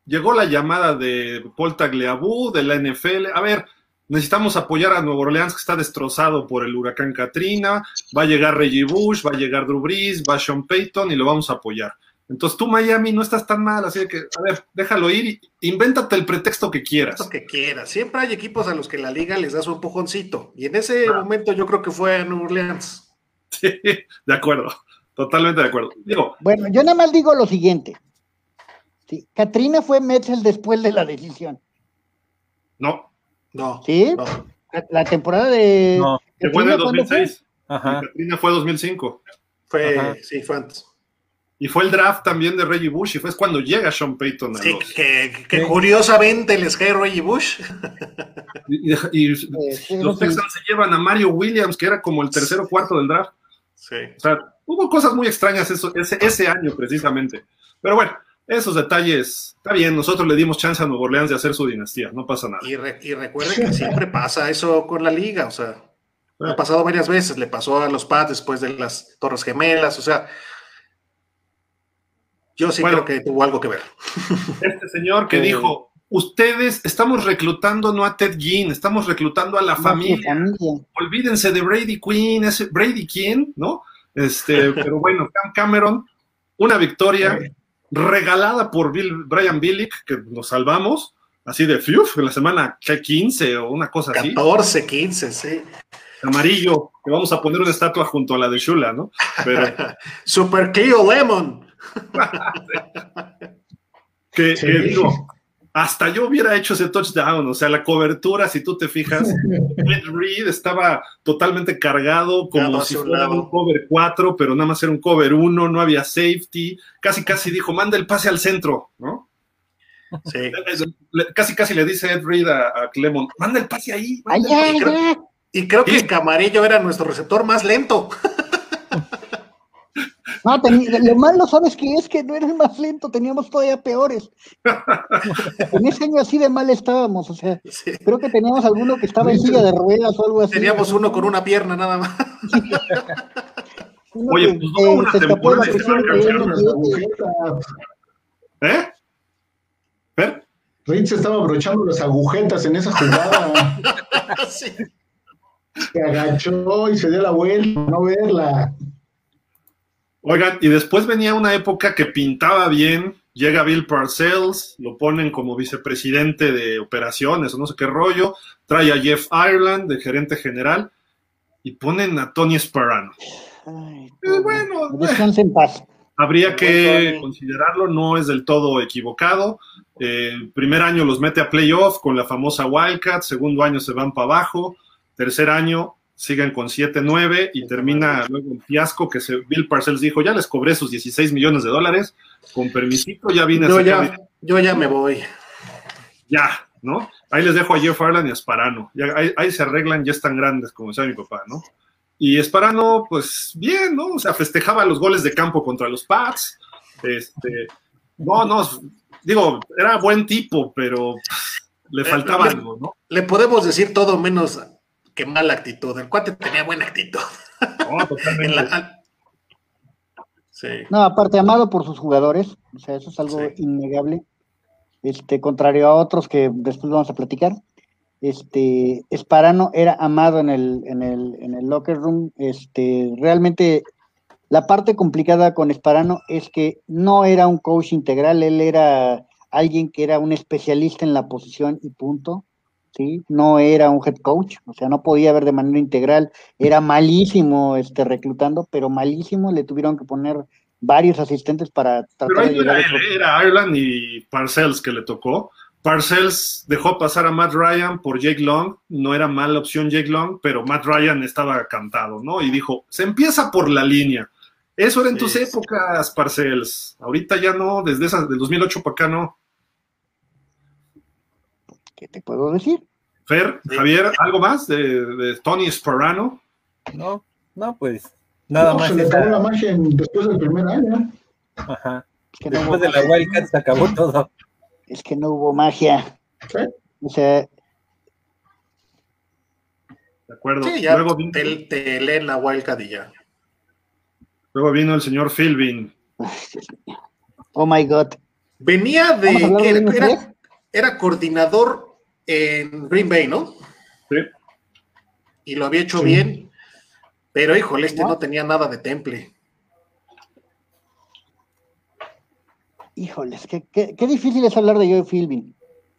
llegó la llamada de Paul Tagliabue, de la NFL. A ver, necesitamos apoyar a Nuevo Orleans, que está destrozado por el huracán Katrina. Va a llegar Reggie Bush, va a llegar Drew Brees, va Sean Payton y lo vamos a apoyar. Entonces tú, Miami, no estás tan mal, así que, a ver, déjalo ir y invéntate el pretexto que quieras. Lo que quieras. Siempre hay equipos a los que la liga les da su empujoncito. Y en ese momento yo creo que fue a Nuevo Orleans. Sí, de acuerdo. Totalmente de acuerdo. Digo, bueno, yo nada más digo lo siguiente. Sí. Katrina fue Metzel después de la decisión. No. No. ¿Sí? La, temporada de. No. fue en 2006. Ajá. Katrina fue 2005. Fue, sí, fue antes. Y fue el draft también de Reggie Bush y fue cuando llega Sean Payton. A sí, que, curiosamente les cae Reggie Bush. y, los Texans se llevan a Mario Williams, que era como el tercero o cuarto del draft. Sí. O sea, hubo cosas muy extrañas eso, ese, ese año precisamente. Pero bueno, esos detalles, está bien, nosotros le dimos chance a Nuevo Orleans de hacer su dinastía, no pasa nada. Y, recuerden que siempre pasa eso con la liga, o sea, ha pasado varias veces, le pasó a los Pats después de las Torres Gemelas, o sea, yo sí creo que tuvo algo que ver. [LAUGHS] Este señor que dijo, ustedes estamos reclutando no a Ted Ginn, estamos reclutando a la familia. Olvídense de Brady Quinn, ese Brady Quinn, ¿no? Este, [LAUGHS] pero bueno, Cam Cameron, una victoria regalada por Bill, Brian Billick, que nos salvamos, así de fiuf, en la semana 15 o una cosa así. 14, 15, sí. Amarillo, que vamos a poner una estatua junto a la de Shula, ¿no? Pero... [LAUGHS] Super Cleo Lemon. [LAUGHS] que, digo, hasta yo hubiera hecho ese touchdown, o sea, la cobertura, si tú te fijas, [LAUGHS] Ed Reed estaba totalmente cargado como si fuera un cover 4, pero nada más era un cover 1, no había safety, casi casi dijo, manda el pase al centro, ¿no? Sí. Casi casi le dice Ed Reed a, Clemon, manda el pase ahí. y, creo, que Camarillo era nuestro receptor más lento. [LAUGHS] No, lo malo, ¿sabes qué? Es que no eres más lento, teníamos todavía peores. en ese año así de mal estábamos, o sea, creo que teníamos alguno que estaba en silla de ruedas o algo así. Teníamos uno con una pierna nada más. Oye, pues no, una temporada ¿Eh? ¿Eh? Reed se estaba abrochando las agujetas en esa jugada. [LAUGHS] sí. Se agachó y se dio la vuelta no verla. Oigan, y después venía una época que pintaba bien, llega Bill Parcells, lo ponen como vicepresidente de operaciones o no sé qué rollo, trae a Jeff Ireland de gerente general y ponen a Tony Sparano. Eh, bueno, en paz. Habría que considerarlo, no es del todo equivocado. Eh, el primer año los mete a playoff con la famosa Wildcat, segundo año se van para abajo, tercer año siguen con 7-9 y termina luego un fiasco que se, Bill Parcells dijo, ya les cobré sus 16 millones de dólares, con permisito ya vine yo ya, yo ya me voy. Ya, ¿no? Ahí les dejo a Jeff Arlan y a Sparano. Ya, ahí, se arreglan, ya están grandes, como decía mi papá, ¿no? Y Sparano, pues bien, ¿no? O sea, festejaba los goles de campo contra los Pats. Este, no, no, digo, era buen tipo, pero le eh, faltaba algo, ¿no? Le podemos decir todo menos qué mala actitud. El cuate tenía buena actitud. [LAUGHS] No, aparte, amado por sus jugadores, o sea, eso es algo innegable. Este, contrario a otros que después vamos a platicar. Este, Esparano era amado en el, en el, en el locker room. Este, realmente la parte complicada con Esparano es que no era un coach integral, él era alguien que era un especialista en la posición y punto. ¿Sí? No era un head coach, o sea, no podía ver de manera integral, era malísimo este, reclutando, pero malísimo, le tuvieron que poner varios asistentes para tratar de era, era Ireland y Parcells que le tocó. Parcells dejó pasar a Matt Ryan por Jake Long, no era mala opción Jake Long, pero Matt Ryan estaba cantado, ¿no? Y dijo, se empieza por la línea. Eso era en tus épocas, Parcells. Ahorita ya no, desde esa, del 2008 para acá no. ¿Qué te puedo decir? Fer, Javier, ¿algo más de, Tony Sparano? No, no, pues nada más. Se le acabó la magia después del primer año. Ajá. después de la Wildcat se acabó todo. Es que no hubo magia. O sea. De acuerdo. Sí, ya Luego te, te leen la Wildcat y ya. Luego vino el señor Philbin. [LAUGHS] Oh my God. Venía de. era, coordinador en Green Bay, ¿no? Sí. Y lo había hecho bien. Pero, híjole, este no tenía nada de temple. Híjoles, qué, qué, difícil es hablar de Joe Philbin.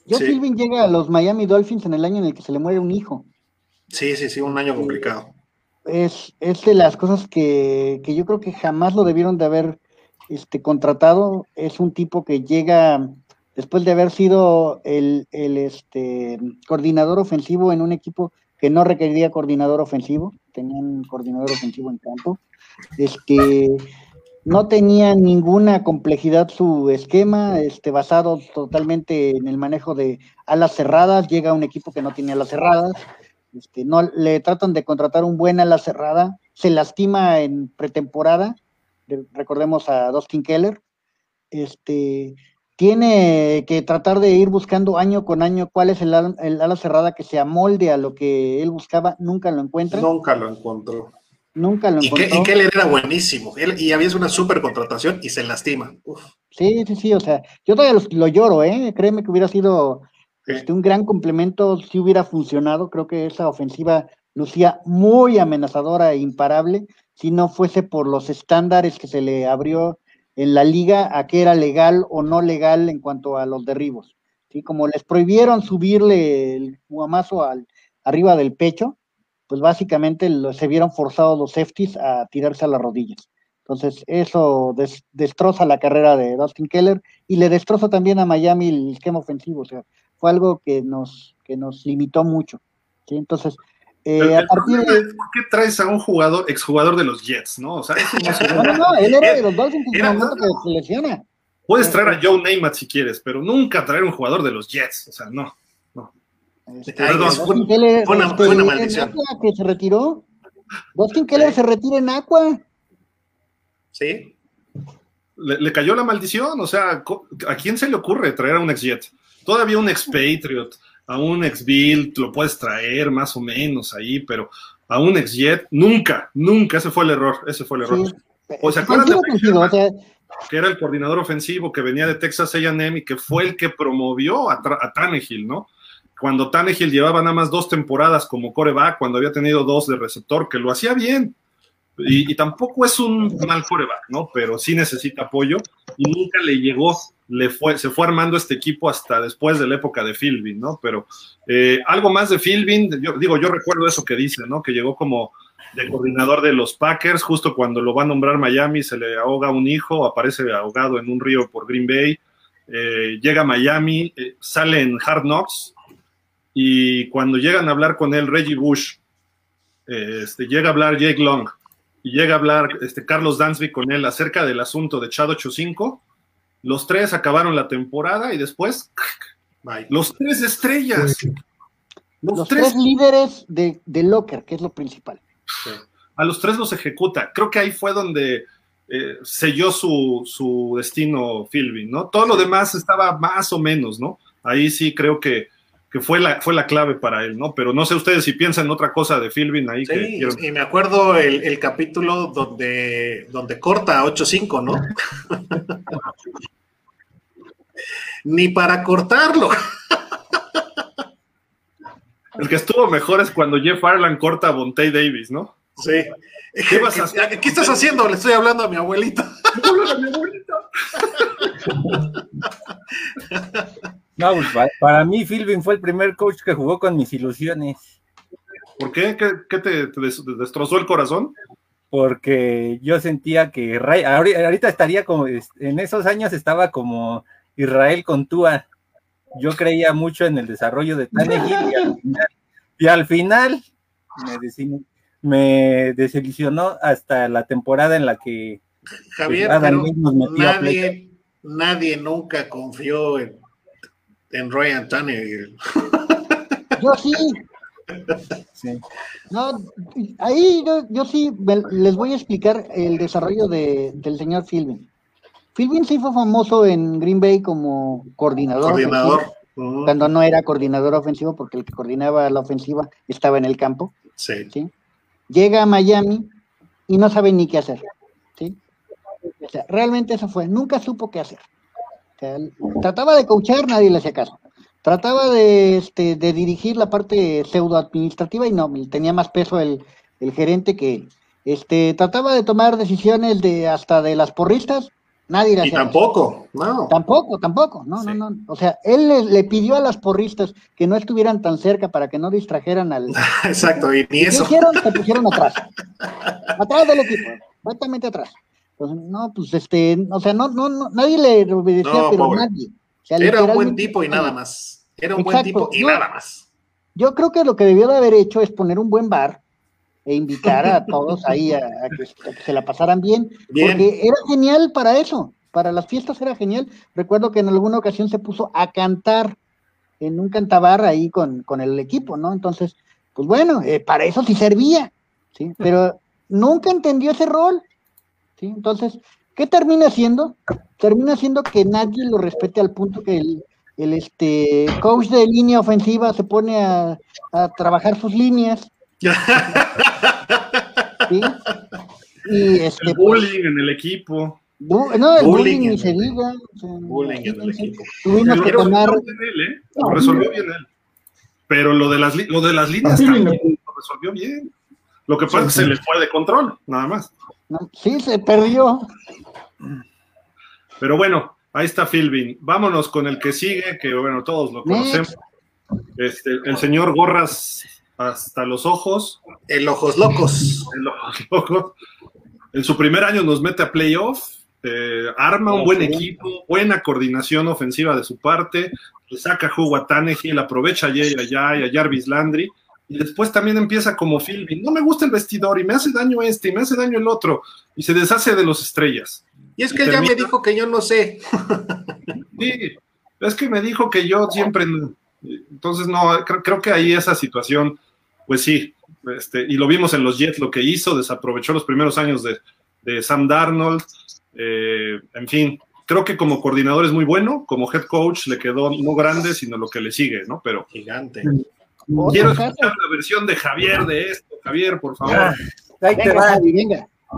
Joe Philbin llega a los Miami Dolphins en el año en el que se le muere un hijo. Sí, sí, sí, un año complicado es, es de las cosas que, yo creo que jamás lo debieron de haber este, contratado. Es un tipo que llega después de haber sido el, el este, coordinador ofensivo en un equipo que no requería coordinador ofensivo, tenían coordinador ofensivo en campo, este, no tenía ninguna complejidad su esquema, este, basado totalmente en el manejo de alas cerradas, llega un equipo que no tiene alas cerradas, este, no le tratan de contratar un buen ala cerrada, se lastima en pretemporada, recordemos a Dustin Keller, este, tiene que tratar de ir buscando año con año cuál es el, ala cerrada que se amolde a lo que él buscaba, nunca lo encuentra. Nunca lo encontró. Nunca lo encontró. Y, Keller era buenísimo, y había una super contratación y se lastima. Sí, sí, sí, o sea, yo todavía lo, lo lloro, ¿eh? Créeme que hubiera sido este, un gran complemento si hubiera funcionado. Creo que esa ofensiva lucía muy amenazadora e imparable si no fuese por los estándares que se le abrió en la liga a qué era legal o no legal en cuanto a los derribos. ¿sí? Como les prohibieron subirle el guamazo al, arriba del pecho, pues básicamente se vieron forzados los safeties a tirarse a las rodillas. Entonces, eso destroza la carrera de Dustin Keller y le destroza también a Miami el esquema ofensivo. O sea, fue algo que nos, que nos limitó mucho. Entonces, eh, a partir de... ¿Por qué traes a un jugador, exjugador de los Jets, no? O sea, [LAUGHS] no, no, no, él era de los Dolphins en el momento que se lesiona. Puedes traer a Joe Namath si quieres, pero nunca traer un jugador de los Jets, o sea, no. no. Este, Perdón, fue, una, este, una, maldición. que se retiró. Boston Keller se retira en Aqua. Sí. Le, le, cayó la maldición, o sea, ¿a quién se le ocurre traer a un ex-Jet? Todavía un ex-Patriot, a un ex-Bill, lo puedes traer más o menos ahí, pero a un ex-Jet, nunca, nunca, ese fue el error, ese fue el error. O sea, que era el coordinador ofensivo que venía de Texas A&M y que fue el que promovió a, a Tannehill, ¿no? Cuando Tannehill llevaba nada más dos temporadas como coreback, cuando había tenido dos de receptor, que lo hacía bien, y, y, tampoco es un mal coreback, ¿no? Pero sí necesita apoyo y nunca le llegó le fue, se fue armando este equipo hasta después de la época de Philbin, ¿no? Pero eh, algo más de Philbin, yo digo, yo recuerdo eso que dice, ¿no? Que llegó como de coordinador de los Packers, justo cuando lo va a nombrar Miami, se le ahoga un hijo, aparece ahogado en un río por Green Bay, eh, llega a Miami, eh, sale en Hard Knocks, y cuando llegan a hablar con él, Reggie Bush, este, llega a hablar Jake Long, y llega a hablar este, Carlos Dansby con él acerca del asunto de Chad 85, los tres acabaron la temporada y después, los tres estrellas. Los, tres... líderes de, de, Locker, que es lo principal. A los tres los ejecuta. Creo que ahí fue donde eh, selló su, su destino Philby, ¿no? Todo lo demás estaba más o menos, ¿no? Ahí sí creo que, que fue la, fue la clave para él, ¿no? Pero no sé ustedes si piensan en otra cosa de Philbin ahí. Sí, y me acuerdo el, capítulo donde, donde corta 8-5, ¿no? [LAUGHS] Ni para cortarlo. el que estuvo mejor es cuando Jeff Ireland corta a Bonte Davis, ¿no? Sí. ¿Qué, vas a hacer? ¿Qué estás haciendo? Le estoy hablando a mi abuelita. [LAUGHS] a mi abuelita. [LAUGHS] No, pues, para mí Philbin fue el primer coach que jugó con mis ilusiones. ¿Por qué? ¿Qué, te, destrozó el corazón? Porque yo sentía que ahorita estaría como, en esos años estaba como Israel con Tua. Yo creía mucho en el desarrollo de Tannehill y al [LAUGHS] final, me, me desilusionó hasta la temporada en la que Javier, nadie, nadie nunca confió en en Ryan Tannehill. [LAUGHS] Yo sí. No, ahí yo, sí les voy a explicar el desarrollo del señor Philbin. Philbin sí fue famoso en Green Bay como coordinador. Coordinador. Cuando no era coordinador ofensivo, porque el que coordinaba la ofensiva estaba en el campo. Sí. Llega a Miami y no sabe ni qué hacer. ¿sí? realmente eso fue. Nunca supo qué hacer trataba de coachar, nadie le hacía caso. Trataba de, este, de dirigir la parte pseudo administrativa y no, tenía más peso el, gerente que este, trataba de tomar decisiones de hasta de las porristas, nadie le hacía. Y tampoco, no. Tampoco, tampoco, no, no, no. O sea, él le, pidió a las porristas que no estuvieran tan cerca para que no distrajeran al. [LAUGHS] Exacto, y ni eso. hicieron? Se pusieron atrás. atrás del equipo, completamente atrás no, pues este, o sea, no, no, nadie le obedecía, pero nadie. Era un buen tipo y nada más. Era un buen tipo y nada más. Yo creo que lo que debió de haber hecho es poner un buen bar e invitar a [LAUGHS] todos ahí a, que, se la pasaran bien, porque era genial para eso, para las fiestas era genial. Recuerdo que en alguna ocasión se puso a cantar en un cantabar ahí con, con el equipo, ¿no? Entonces, pues bueno, eh, para eso sí servía, ¿sí? [LAUGHS] Pero nunca entendió ese rol. ¿Sí? Entonces, ¿qué termina siendo? Termina siendo que nadie lo respete al punto que el, el este, coach de línea ofensiva se pone a, trabajar sus líneas. [LAUGHS] ¿sí? Y este, el pues, bullying en el equipo. no, el bullying, ni se diga. bullying en el equipo. Tuvimos que tomar. ¿eh? Lo resolvió bien él. Pero lo de las, lo de las líneas también lo resolvió bien. Lo que pasa es que se les fue de control, nada más. Sí, se perdió. Pero bueno, ahí está Philbin. Vámonos con el que sigue, que bueno, todos lo conocemos. Este, el señor Gorras hasta los ojos. El ojos locos. El ojos locos. En su primer año nos mete a playoff, eh, arma un buen equipo, buena coordinación ofensiva de su parte, le saca jugo a Tannehill, aprovecha a Jay y a Jarvis Landry y después también empieza como Philbin, no me gusta el vestidor y me hace daño este y me hace daño el otro, y se deshace de los estrellas. Y es que él ya me dijo que yo no sé. [LAUGHS] Sí, es que me dijo que yo siempre, entonces no, creo, que ahí esa situación, pues sí, este, y lo vimos en los Jets lo que hizo, desaprovechó los primeros años de, Sam Darnold, eh, en fin, creo que como coordinador es muy bueno, como head coach le quedó no grande, sino lo que le sigue, ¿no? Pero gigante. Quiero escuchar la versión de Javier de esto. Javier, por favor. Ah,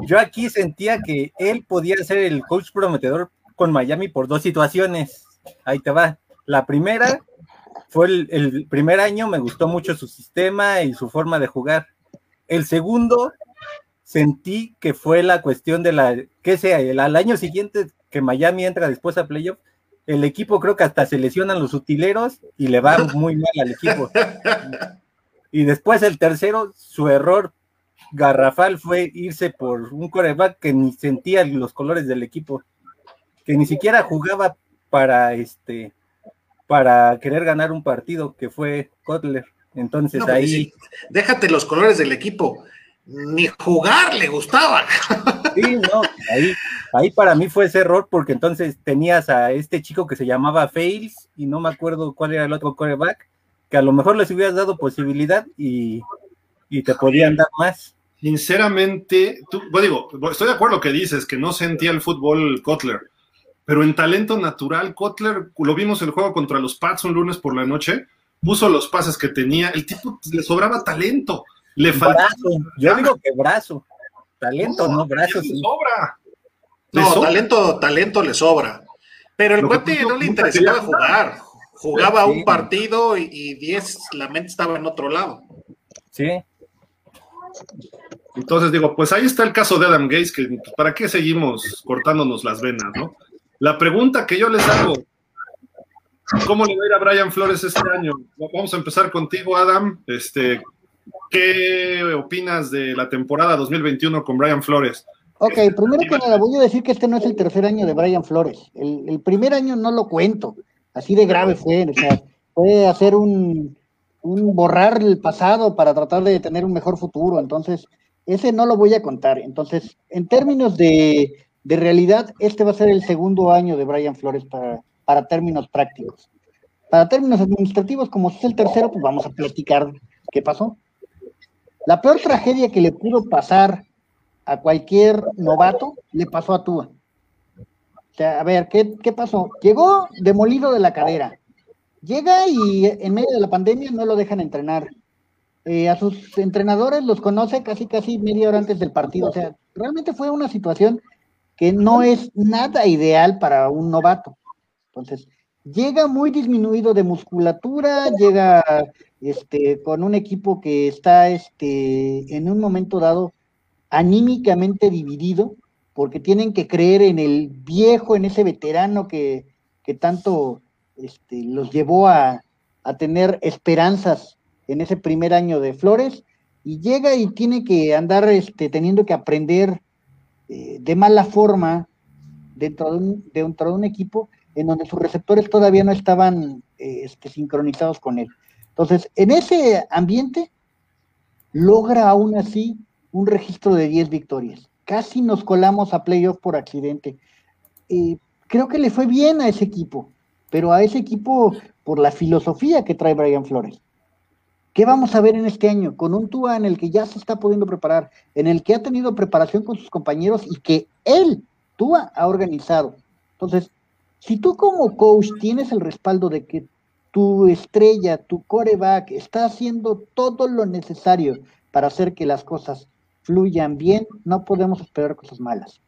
Yo aquí sentía que él podía ser el coach prometedor con Miami por dos situaciones. Ahí te va. La primera fue el, primer año, me gustó mucho su sistema y su forma de jugar. El segundo, sentí que fue la cuestión de la, que sea, el, al año siguiente que Miami entra después a playoff, el equipo creo que hasta se lesionan los utileros y le va muy mal al equipo. Y después el tercero, su error garrafal fue irse por un coreback que ni sentía los colores del equipo, que ni siquiera jugaba para este para querer ganar un partido, que fue Kotler. Entonces ahí. déjate los colores del equipo ni jugar le gustaba. Sí, no, ahí, ahí para mí fue ese error porque entonces tenías a este chico que se llamaba Fails y no me acuerdo cuál era el otro coreback, que a lo mejor les hubieras dado posibilidad y, te podían dar más. Sinceramente, tú, bueno, digo, estoy de acuerdo que dices que no sentía el fútbol Kotler, pero en talento natural, Kotler, lo vimos el juego contra los Pats un lunes por la noche, puso los pases que tenía, el tipo le sobraba talento, le faltaba. Yo digo que brazo, talento, no, brazo. Le sobra. No, talento, talento le sobra. Pero el cuate no le interesaba jugar. Jugaba un partido y 10, la mente estaba en otro lado. Sí. Entonces digo, pues ahí está el caso de Adam Gates, que pues, para qué seguimos cortándonos las venas, ¿no? La pregunta que yo les hago, ¿cómo le va a ir a Brian Flores este año? Vamos a empezar contigo, Adam. Este, ¿Qué opinas de la temporada 2021 con Brian Flores? Ok, primero que nada, voy a decir que este no es el tercer año de Brian Flores. El, primer año no lo cuento. Así de grave fue. O sea, fue hacer un, un borrar el pasado para tratar de tener un mejor futuro. Entonces, ese no lo voy a contar. Entonces, en términos de, de realidad, este va a ser el segundo año de Brian Flores para, para términos prácticos. Para términos administrativos, como es el tercero, pues vamos a platicar qué pasó. La peor tragedia que le pudo pasar a cualquier novato le pasó a Tua. O sea, a ver, ¿qué, ¿qué pasó? Llegó demolido de la cadera. Llega y en medio de la pandemia no lo dejan entrenar. Eh, a sus entrenadores los conoce casi casi media hora antes del partido. O sea, realmente fue una situación que no es nada ideal para un novato. Entonces, llega muy disminuido de musculatura, llega este, con un equipo que está este, en un momento dado anímicamente dividido, porque tienen que creer en el viejo, en ese veterano que, tanto este, los llevó a, tener esperanzas en ese primer año de Flores, y llega y tiene que andar este, teniendo que aprender eh, de mala forma dentro de, un, dentro de un equipo en donde sus receptores todavía no estaban eh, este, sincronizados con él. Entonces, en ese ambiente, logra aún así un registro de 10 victorias. Casi nos colamos a playoff por accidente. creo que le fue bien a ese equipo, pero a ese equipo por la filosofía que trae Brian Flores. ¿Qué vamos a ver en este año? Con un Tua en el que ya se está pudiendo preparar, en el que ha tenido preparación con sus compañeros y que él, Tua, ha organizado. Entonces, si tú como coach tienes el respaldo de que tu estrella, tu coreback, está haciendo todo lo necesario para hacer que las cosas fluyan bien, no podemos esperar cosas malas.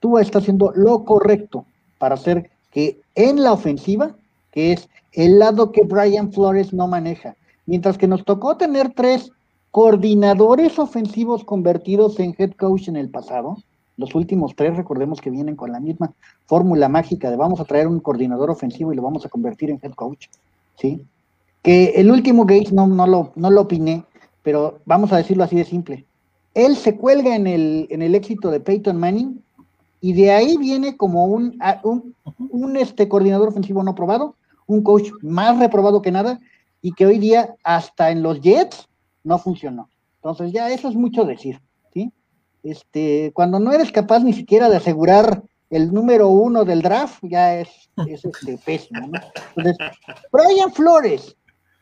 Tú estás haciendo lo correcto para hacer que en la ofensiva, que es el lado que Brian Flores no maneja, mientras que nos tocó tener tres coordinadores ofensivos convertidos en head coach en el pasado, los últimos tres, recordemos que vienen con la misma fórmula mágica de vamos a traer un coordinador ofensivo y lo vamos a convertir en head coach, ¿sí? Que el último Gates no, no, lo, no lo opiné, pero vamos a decirlo así de simple él se cuelga en el, en el éxito de Peyton Manning y de ahí viene como un, un, este, coordinador ofensivo no probado, un coach más reprobado que nada y que hoy día hasta en los Jets no funcionó. Entonces ya eso es mucho decir. Este, cuando no eres capaz ni siquiera de asegurar el número uno del draft, ya es, es este, pésimo, ¿no? Entonces, Brian Flores,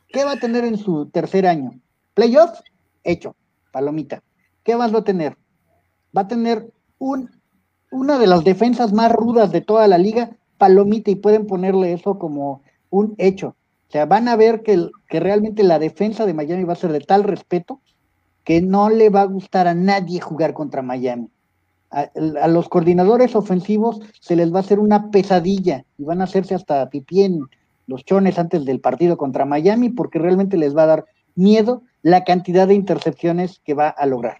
¿qué va a tener en su tercer año? Playoff, hecho, palomita. ¿qué más va a tener? Va a tener un, una de las defensas más rudas de toda la liga, palomita, y pueden ponerle eso como un hecho. O sea, van a ver que, que realmente la defensa de Miami va a ser de tal respeto que no le va a gustar a nadie jugar contra Miami. A, los coordinadores ofensivos se les va a hacer una pesadilla y van a hacerse hasta pipí en los chones antes del partido contra Miami porque realmente les va a dar miedo la cantidad de intercepciones que va a lograr.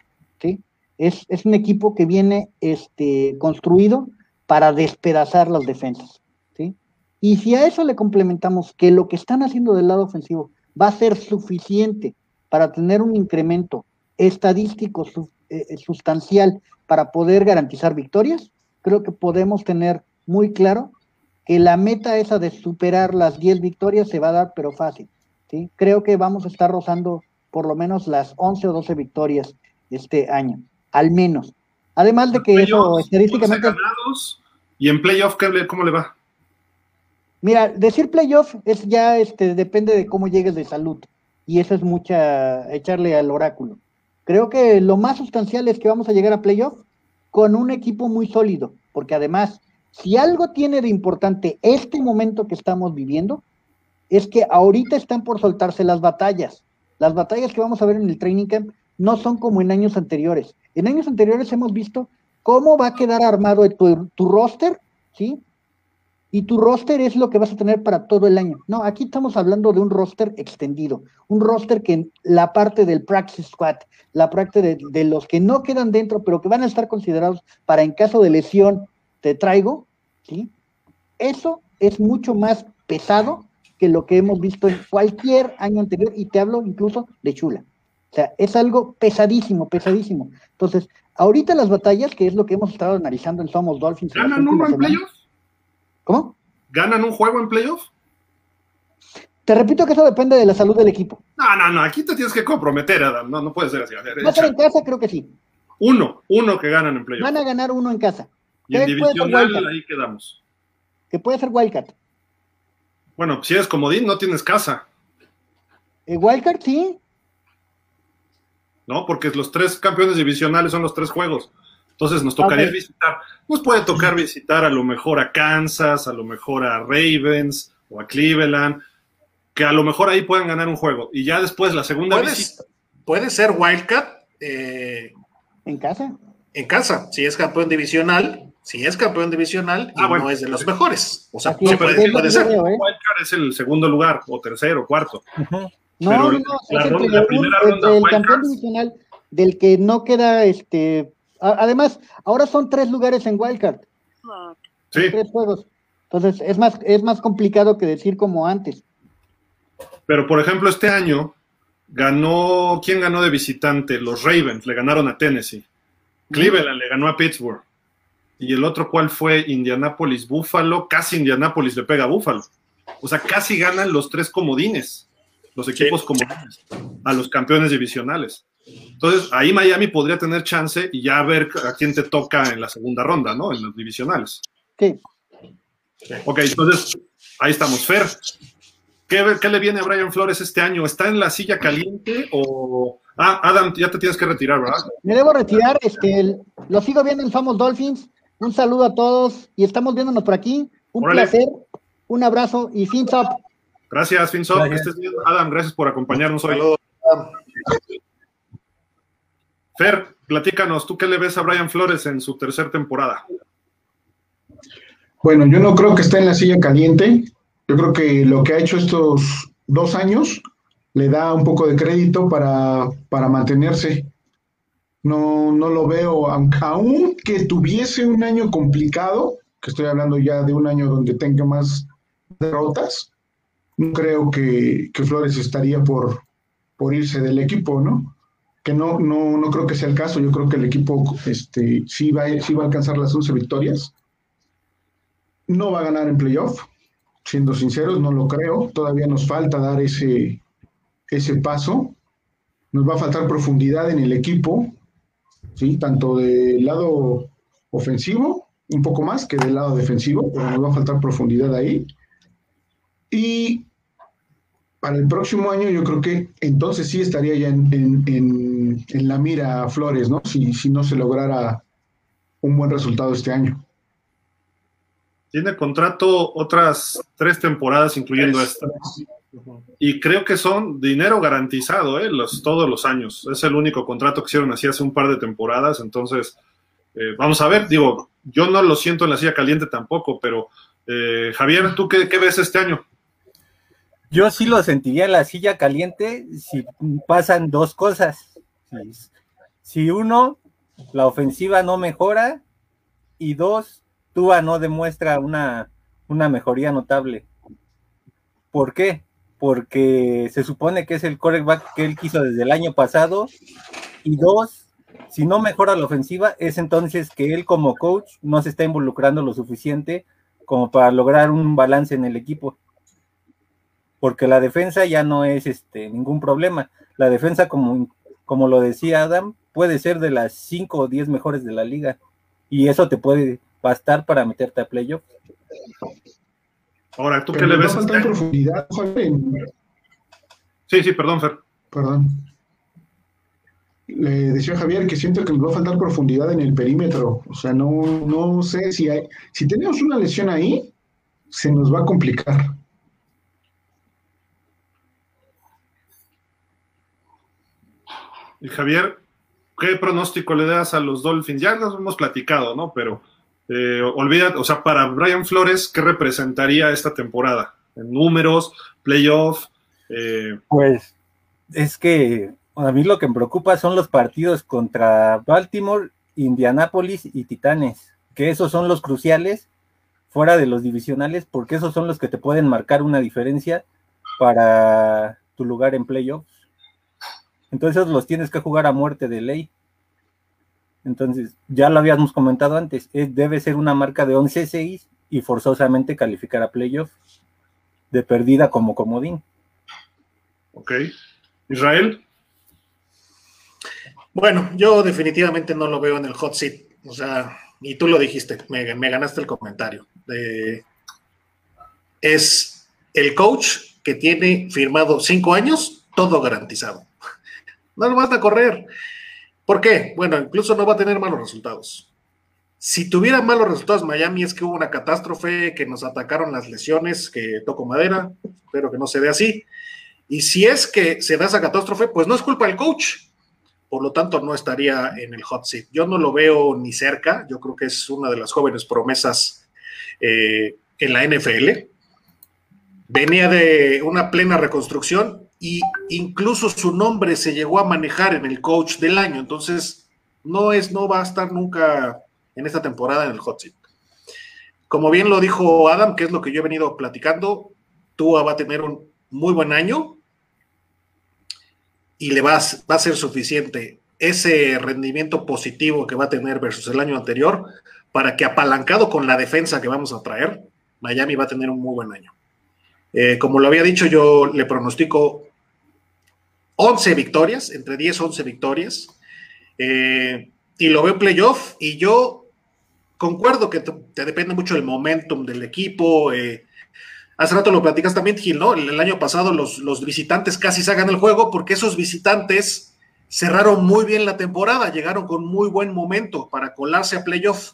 Es, un equipo que viene este, construido para despedazar las defensas, ¿sí? Y si a eso le complementamos que lo que están haciendo del lado ofensivo va a ser suficiente para tener un incremento estadístico eh, eh, sustancial para poder garantizar victorias, creo que podemos tener muy claro que la meta esa de superar las 10 victorias se va a dar, pero fácil. ¿sí? Creo que vamos a estar rozando por lo menos las 11 o 12 victorias este año, al menos. Además de que eso estadísticamente... ¿Y en playoff cómo le va? Mira, decir playoff es ya, este, depende de cómo llegues de salud. Y eso es mucha, echarle al oráculo. Creo que lo más sustancial es que vamos a llegar a playoff con un equipo muy sólido, porque además, si algo tiene de importante este momento que estamos viviendo, es que ahorita están por soltarse las batallas. Las batallas que vamos a ver en el training camp no son como en años anteriores. En años anteriores hemos visto cómo va a quedar armado tu, roster, ¿sí? Y tu roster es lo que vas a tener para todo el año. No, aquí estamos hablando de un roster extendido, un roster que la parte del practice squad, la parte de, los que no quedan dentro, pero que van a estar considerados para en caso de lesión, te traigo, ¿sí? Eso es mucho más pesado que lo que hemos visto en cualquier año anterior, y te hablo incluso de Chula. O sea, es algo pesadísimo, pesadísimo. Entonces, ahorita las batallas, que es lo que hemos estado analizando en Somos Dolphins. ¿Ganan uno en ¿Cómo? ¿Ganan un juego en playoffs? Te repito que eso depende de la salud del equipo. No, no, no, aquí te tienes que comprometer, Adam. No, no puede ser así. ¿Va a ser en casa? Creo que sí. Uno, uno que ganan en playoffs. Van a ganar uno en casa. Y en divisional ahí quedamos. Que puede ser Wildcat. Bueno, si eres comodín, no tienes casa. ¿El Wildcat sí? No, porque los tres campeones divisionales son los tres juegos. Entonces nos tocaría visitar, nos puede tocar visitar a lo mejor a Kansas, a lo mejor a Ravens o a Cleveland, que a lo mejor ahí puedan ganar un juego. Y ya después la segunda visita. Puede ser Wildcat. Eh, ¿En casa? En casa, si es campeón divisional, si es campeón divisional y ah, no es de los mejores. O sea, puede, ser. ¿eh? Wildcard es el segundo lugar, o tercero, cuarto. No, no, no, el, campeón divisional del que no queda este Además, ahora son tres lugares en Wildcard. Sí. Tres juegos. Entonces, es más, es más complicado que decir como antes. Pero, por ejemplo, este año ganó, ¿quién ganó de visitante? Los Ravens le ganaron a Tennessee. Cleveland le ganó a Pittsburgh. Y el otro, ¿cuál fue? Indianapolis, Buffalo. Casi Indianapolis le pega a Buffalo. O sea, casi ganan los tres comodines, los equipos comodines, a los campeones divisionales. Entonces, ahí Miami podría tener chance y ya ver a quién te toca en la segunda ronda, ¿no? En los divisionales. Sí. Ok, entonces, ahí estamos. Fer, ¿qué, ¿qué, le viene a Brian Flores este año? ¿Está en la silla caliente o...? Ah, Adam, ya te tienes que retirar, ¿verdad? Me debo retirar, este, lo sigo viendo en Famos Dolphins. Un saludo a todos y estamos viéndonos por aquí. Un placer, un abrazo y fins up. Gracias, fins up. Adam, gracias por acompañarnos hoy. Fer, platícanos, ¿tú qué le ves a Brian Flores en su tercera temporada? Bueno, yo no creo que esté en la silla caliente. Yo creo que lo que ha hecho estos dos años le da un poco de crédito para, mantenerse. No, no lo veo, aunque tuviese un año complicado, que estoy hablando ya de un año donde tenga más derrotas, no creo que, Flores estaría por, por irse del equipo, ¿no? Que no, no, no creo que sea el caso. Yo creo que el equipo este, sí, va, sí va a alcanzar las 11 victorias. No va a ganar en playoff, siendo sinceros, no lo creo. Todavía nos falta dar ese, ese paso. Nos va a faltar profundidad en el equipo, ¿sí? tanto del lado ofensivo, un poco más que del lado defensivo, pero nos va a faltar profundidad ahí. Y para el próximo año yo creo que entonces sí estaría ya en, la mira Flores, ¿no? Si, si no se lograra un buen resultado este año. Tiene contrato otras tres temporadas, incluyendo esta. Y creo que son dinero garantizado, ¿eh? Los, todos los años. Es el único contrato que hicieron así hace un par de temporadas. Entonces, eh, vamos a ver. Digo, yo no lo siento en la silla caliente tampoco, pero eh, Javier, ¿tú qué, qué ves este año? Yo sí lo sentiría en la silla caliente si pasan dos cosas. Si uno, la ofensiva no mejora y dos, Tua no demuestra una, una mejoría notable. ¿Por qué? Porque se supone que es el coreback que él quiso desde el año pasado. Y dos, si no mejora la ofensiva, es entonces que él como coach no se está involucrando lo suficiente como para lograr un balance en el equipo porque la defensa ya no es este, ningún problema. La defensa, como, como lo decía Adam, puede ser de las 5 o 10 mejores de la liga. Y eso te puede bastar para meterte a playoff. Ahora, ¿tú qué le ves? a profundidad, Sí, sí, perdón, Fer. Perdón. Le decía Javier que siento que nos va a faltar profundidad en el perímetro. O sea, no, no sé si hay. Si tenemos una lesión ahí, se nos va a complicar. Y Javier, ¿qué pronóstico le das a los Dolphins? Ya nos hemos platicado, ¿no? Pero eh, olvida, o sea, para Brian Flores, ¿qué representaría esta temporada? En números, playoff. Eh... Pues es que a mí lo que me preocupa son los partidos contra Baltimore, Indianapolis y Titanes, que esos son los cruciales fuera de los divisionales, porque esos son los que te pueden marcar una diferencia para tu lugar en playoffs. Entonces los tienes que jugar a muerte de ley. Entonces, ya lo habíamos comentado antes, debe ser una marca de 11-6 y forzosamente calificar a playoff de perdida como comodín. Ok. Israel. Bueno, yo definitivamente no lo veo en el hot seat. O sea, y tú lo dijiste, me, ganaste el comentario. es el coach que tiene firmado cinco años, todo garantizado. No lo vas a correr. ¿Por qué? Bueno, incluso no va a tener malos resultados. Si tuviera malos resultados Miami es que hubo una catástrofe, que nos atacaron las lesiones, que toco madera, espero que no se dé así. Y si es que se da esa catástrofe, pues no es culpa del coach. Por lo tanto, no estaría en el hot seat. Yo no lo veo ni cerca. Yo creo que es una de las jóvenes promesas eh, en la NFL. Venía de una plena reconstrucción y incluso su nombre se llegó a manejar en el coach del año, entonces no es, no va a estar nunca en esta temporada en el hot seat. Como bien lo dijo Adam, que es lo que yo he venido platicando, Tua va a tener un muy buen año y le va a, ser suficiente ese rendimiento positivo que va a tener versus el año anterior para que apalancado con la defensa que vamos a traer, Miami va a tener un muy buen año. Eh, como lo había dicho, yo le pronostico 11 victorias, entre 10 11 victorias. Eh, y lo veo playoff y yo concuerdo que te, depende mucho del momentum del equipo. Eh, hace rato lo platicas también, Gil, ¿no? El, año pasado los, los, visitantes casi sacan el juego porque esos visitantes cerraron muy bien la temporada, llegaron con muy buen momento para colarse a playoff.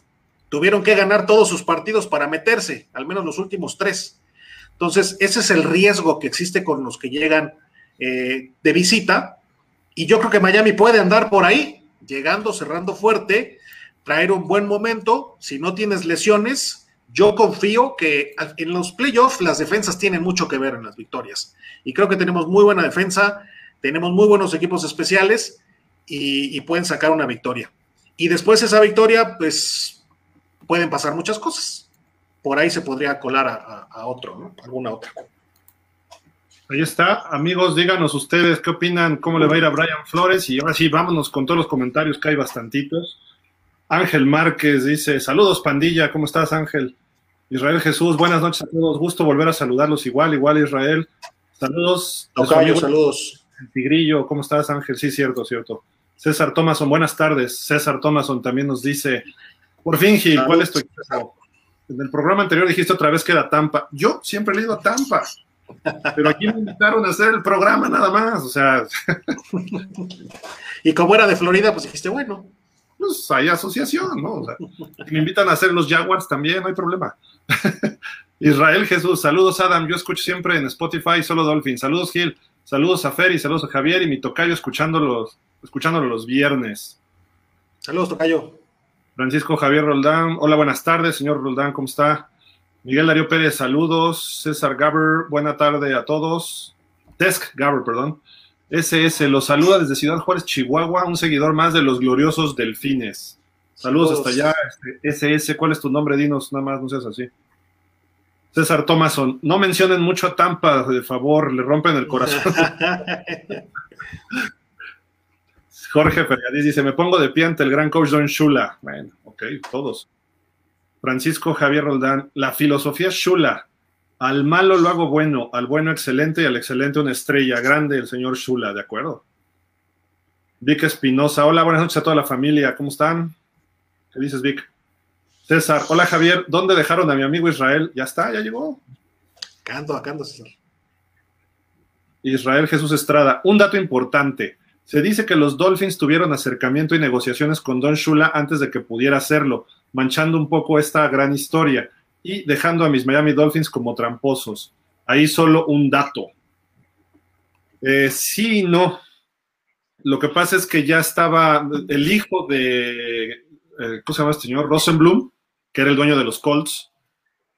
Tuvieron que ganar todos sus partidos para meterse, al menos los últimos tres. Entonces, ese es el riesgo que existe con los que llegan eh, de visita. Y yo creo que Miami puede andar por ahí, llegando, cerrando fuerte, traer un buen momento. Si no tienes lesiones, yo confío que en los playoffs las defensas tienen mucho que ver en las victorias. Y creo que tenemos muy buena defensa, tenemos muy buenos equipos especiales y, pueden sacar una victoria. Y después de esa victoria, pues pueden pasar muchas cosas. Por ahí se podría colar a, a otro, ¿no? Alguna otra. Ahí está, amigos, díganos ustedes qué opinan, cómo le va a ir a Brian Flores y ahora sí, vámonos con todos los comentarios que hay bastantitos. Ángel Márquez dice, saludos pandilla, ¿cómo estás Ángel? Israel Jesús, buenas noches a todos, gusto volver a saludarlos igual, igual Israel. Saludos. Tocayo, saludos. El Tigrillo, ¿cómo estás Ángel? Sí, cierto, cierto. César Thomason, buenas tardes. César Thomason también nos dice, por fin Gil, ¿cuál es tu equipo? En el programa anterior dijiste otra vez que era Tampa. Yo siempre he ido a Tampa. Pero aquí me invitaron a hacer el programa nada más, o sea. y como era de Florida, pues dijiste, bueno. Pues hay asociación, ¿no? O sea, me invitan a hacer los Jaguars también, no hay problema. [LAUGHS] Israel Jesús, saludos Adam, yo escucho siempre en Spotify solo Dolphin. Saludos Gil, saludos a Fer y saludos a Javier y mi tocayo escuchándolos, escuchándolo los viernes. Saludos, tocayo. Francisco Javier Roldán, hola, buenas tardes, señor Roldán, ¿cómo está? Miguel Darío Pérez, saludos. César Gaber, buena tarde a todos. Desk Gaber, perdón. SS, los saluda desde Ciudad Juárez, Chihuahua, un seguidor más de los gloriosos delfines. Saludos, hasta allá. SS, este, ¿cuál es tu nombre? Dinos, nada más, no seas así. César Thomason, no mencionen mucho a Tampa, de favor, le rompen el corazón. [LAUGHS] Jorge Fergadís dice, me pongo de pie ante el gran coach Don Shula. Bueno, ok, todos. Francisco Javier Roldán, la filosofía Shula. Al malo lo hago bueno, al bueno excelente y al excelente una estrella grande, el señor Shula, ¿de acuerdo? Vic Espinosa, hola, buenas noches a toda la familia, ¿cómo están? ¿Qué dices, Vic? César, hola Javier, ¿dónde dejaron a mi amigo Israel? Ya está, ya llegó. Acá ando, acá ando, César. Israel Jesús Estrada, un dato importante. Se dice que los Dolphins tuvieron acercamiento y negociaciones con Don Shula antes de que pudiera hacerlo manchando un poco esta gran historia y dejando a mis Miami Dolphins como tramposos. Ahí solo un dato. Eh, sí no. Lo que pasa es que ya estaba el hijo de, eh, ¿cómo se llama este señor? Rosenblum, que era el dueño de los Colts,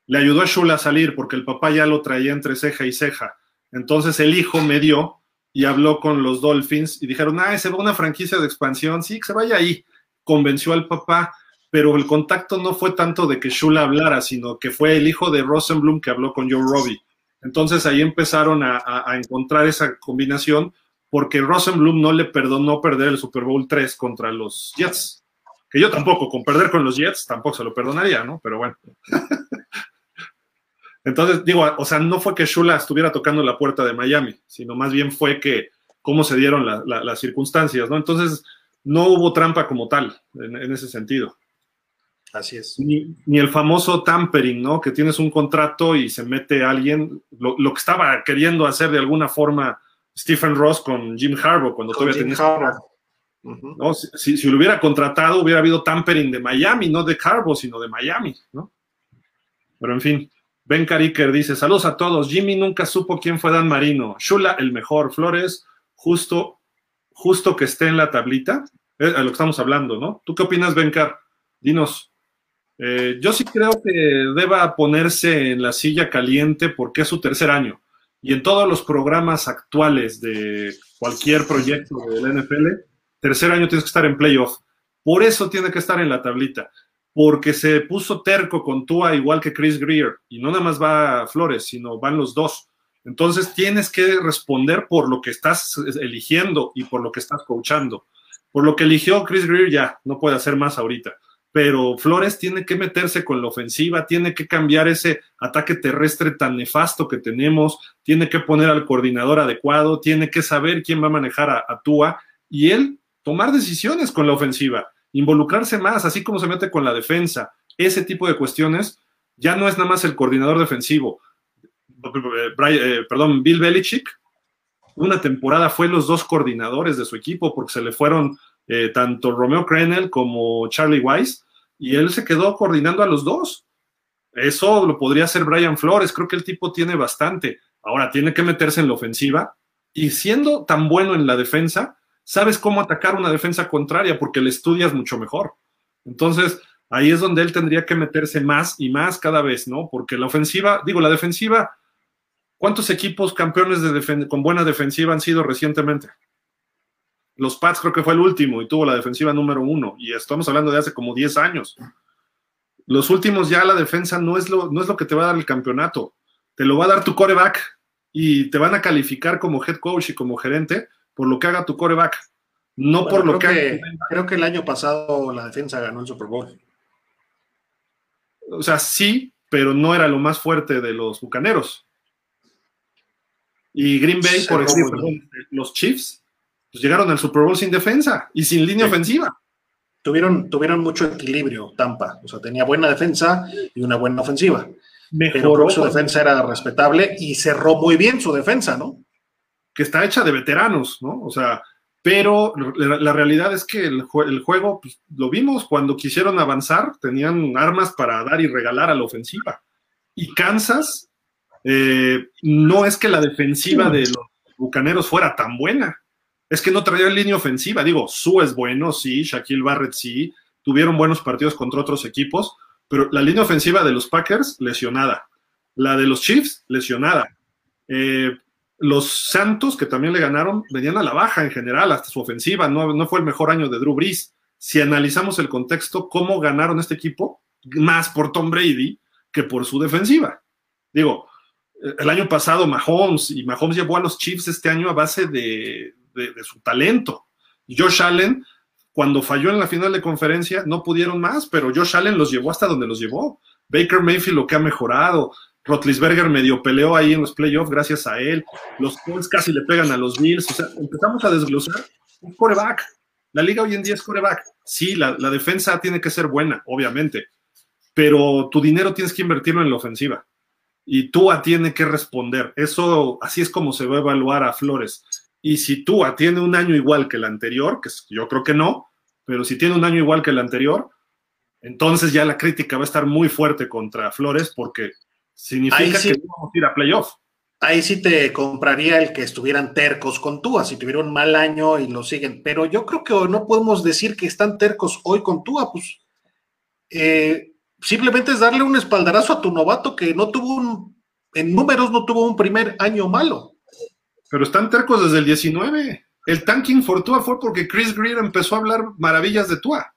le ayudó a Shula a salir porque el papá ya lo traía entre ceja y ceja. Entonces el hijo me dio y habló con los Dolphins y dijeron, ah, se va una franquicia de expansión, sí, que se vaya ahí. Convenció al papá, pero el contacto no fue tanto de que Shula hablara, sino que fue el hijo de Rosenblum que habló con Joe Robbie. Entonces ahí empezaron a, encontrar esa combinación porque Rosenblum no le perdonó perder el Super Bowl 3 contra los Jets. Que yo tampoco, con perder con los Jets, tampoco se lo perdonaría, ¿no? Pero bueno. [LAUGHS] Entonces, digo, o sea, no fue que Shula estuviera tocando la puerta de Miami, sino más bien fue que cómo se dieron las circunstancias, ¿no? Entonces, no hubo trampa como tal en, ese sentido. Así es. Ni, el famoso tampering, ¿no? Que tienes un contrato y se mete alguien, lo, que estaba queriendo hacer de alguna forma Stephen Ross con Jim Harbaugh cuando todavía tenía... ¿no? Si, si, lo hubiera contratado, hubiera habido tampering de Miami, no de Harbaugh, sino de Miami, ¿no? Pero en fin. Ben Cariker dice: Saludos a todos. Jimmy nunca supo quién fue Dan Marino. Shula, el mejor. Flores, justo, justo que esté en la tablita. Es a lo que estamos hablando, ¿no? ¿Tú qué opinas, Bencar? Dinos. Eh, yo sí creo que deba ponerse en la silla caliente porque es su tercer año. Y en todos los programas actuales de cualquier proyecto del NFL, tercer año tienes que estar en playoff. Por eso tiene que estar en la tablita porque se puso terco con Tua igual que Chris Greer, y no nada más va Flores, sino van los dos. Entonces tienes que responder por lo que estás eligiendo y por lo que estás coachando. Por lo que eligió Chris Greer ya, no puede hacer más ahorita. Pero Flores tiene que meterse con la ofensiva, tiene que cambiar ese ataque terrestre tan nefasto que tenemos, tiene que poner al coordinador adecuado, tiene que saber quién va a manejar a, a Tua y él tomar decisiones con la ofensiva involucrarse más, así como se mete con la defensa, ese tipo de cuestiones, ya no es nada más el coordinador defensivo. Eh, perdón, Bill Belichick, una temporada fue los dos coordinadores de su equipo porque se le fueron eh, tanto Romeo Crenel como Charlie Weiss y él se quedó coordinando a los dos. Eso lo podría hacer Brian Flores, creo que el tipo tiene bastante. Ahora tiene que meterse en la ofensiva y siendo tan bueno en la defensa, sabes cómo atacar una defensa contraria porque le estudias mucho mejor. Entonces, ahí es donde él tendría que meterse más y más cada vez, ¿no? Porque la ofensiva, digo, la defensiva, ¿cuántos equipos campeones de con buena defensiva han sido recientemente? Los Pats creo que fue el último y tuvo la defensiva número uno, y estamos hablando de hace como 10 años. Los últimos ya la defensa no es lo, no es lo que te va a dar el campeonato, te lo va a dar tu coreback y te van a calificar como head coach y como gerente por lo que haga tu coreback, no por lo que, Creo que el año pasado la defensa ganó el Super Bowl. O sea, sí, pero no era lo más fuerte de los bucaneros. Y Green Bay, por ejemplo, los Chiefs, pues llegaron al Super Bowl sin defensa y sin línea ofensiva. Tuvieron, tuvieron mucho equilibrio Tampa, o sea, tenía buena defensa y una buena ofensiva. Mejoró. su defensa era respetable y cerró muy bien su defensa, ¿no? Que está hecha de veteranos, ¿no? O sea, pero la, realidad es que el, juego, pues, lo vimos cuando quisieron avanzar, tenían armas para dar y regalar a la ofensiva. Y Kansas, eh, no es que la defensiva de los Bucaneros fuera tan buena, es que no traía línea ofensiva. Digo, Su es bueno, sí, Shaquille Barrett sí, tuvieron buenos partidos contra otros equipos, pero la línea ofensiva de los Packers, lesionada. La de los Chiefs, lesionada. Eh, los Santos, que también le ganaron, venían a la baja en general, hasta su ofensiva, no, no fue el mejor año de Drew Brees. Si analizamos el contexto, cómo ganaron este equipo, más por Tom Brady que por su defensiva. Digo, el año pasado Mahomes, y Mahomes llevó a los Chiefs este año a base de, de su talento. Josh Allen, cuando falló en la final de conferencia, no pudieron más, pero Josh Allen los llevó hasta donde los llevó. Baker Mayfield lo que ha mejorado, Rotlisberger medio peleó ahí en los playoffs gracias a él. Los Colts casi le pegan a los Bills. O sea, empezamos a desglosar un coreback. La liga hoy en día es coreback. Sí, la, defensa tiene que ser buena, obviamente, pero tu dinero tienes que invertirlo en la ofensiva. Y Tua tiene que responder. Eso, así es como se va a evaluar a Flores. Y si Tua tiene un año igual que el anterior, que yo creo que no, pero si tiene un año igual que el anterior, entonces ya la crítica va a estar muy fuerte contra Flores porque significa que vamos a ir a playoff. ahí sí te compraría el que estuvieran tercos con Tua, si tuviera un mal año y lo siguen. Pero yo creo que no podemos decir que están tercos hoy con Tua, pues eh, simplemente es darle un espaldarazo a tu novato que no tuvo un, en números no tuvo un primer año malo. Pero están tercos desde el 19. El tanking for Tua fue porque Chris Greer empezó a hablar maravillas de Tua.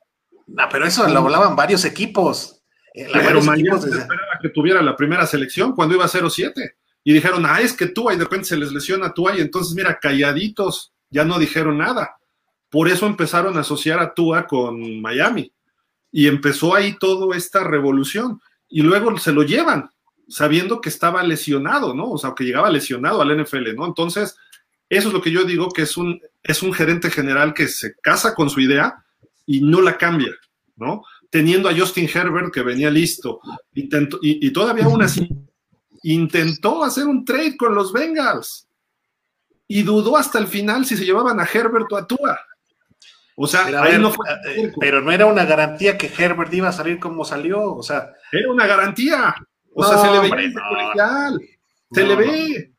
No, pero eso lo hablaban varios equipos. Eh, pero equipos esperaba que tuviera la primera selección cuando iba a 0-7. Y dijeron, ah, es que Tua, y de repente se les lesiona Tua, y entonces, mira, calladitos, ya no dijeron nada. Por eso empezaron a asociar a Tua con Miami. Y empezó ahí toda esta revolución. Y luego se lo llevan, sabiendo que estaba lesionado, ¿no? O sea, que llegaba lesionado al NFL, ¿no? Entonces, eso es lo que yo digo, que es un, es un gerente general que se casa con su idea y no la cambia, ¿no? Teniendo a Justin Herbert que venía listo, intentó, y, todavía aún así intentó hacer un trade con los Bengals y dudó hasta el final si se llevaban a Herbert o a Tua. O sea, ahí no fue eh, pero no era una garantía que Herbert iba a salir como salió, o sea. Era una garantía. O sea, se le ve. Se le ve.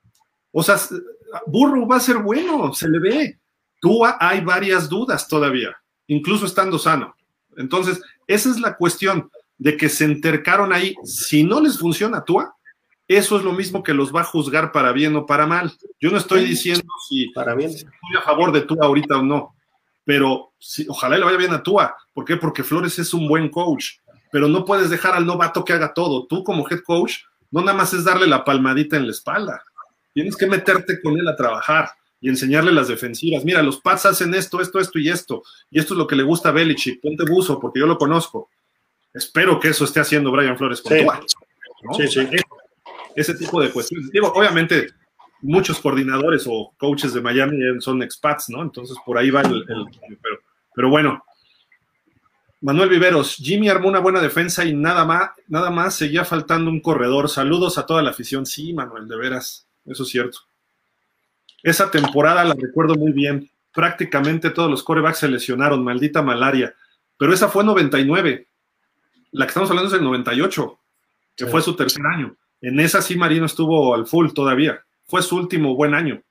O sea, Burro va a ser bueno, se le ve. Tua hay varias dudas todavía, incluso estando sano. Entonces, esa es la cuestión de que se entercaron ahí. Si no les funciona Tua, eso es lo mismo que los va a juzgar para bien o para mal. Yo no estoy diciendo si, para bien. estoy a favor de Tua ahorita o no, pero ojalá le vaya bien a Tua. ¿Por qué? Porque Flores es un buen coach, pero no puedes dejar al novato que haga todo. Tú como head coach, no nada más es darle la palmadita en la espalda. Tienes que meterte con él a trabajar y enseñarle las defensivas. Mira, los Pats hacen esto, esto, esto y esto. Y esto es lo que le gusta a Belichick. Ponte buzo porque yo lo conozco. Espero que eso esté haciendo Brian Flores con Tua. Sí, sí. Ese tipo de cuestiones. Digo, obviamente, muchos coordinadores o coaches de Miami son expats, ¿no? Entonces por ahí va el, pero, pero bueno. Manuel Viveros, Jimmy armó una buena defensa y nada más, nada más seguía faltando un corredor. Saludos a toda la afición. Sí, Manuel, de veras, eso es cierto. Esa temporada la recuerdo muy bien. Prácticamente todos los corebacks se lesionaron, maldita malaria. Pero esa fue 99. La que estamos hablando es el 98, que fue su tercer año. En esa sí Marino estuvo al full todavía. Fue su último buen año.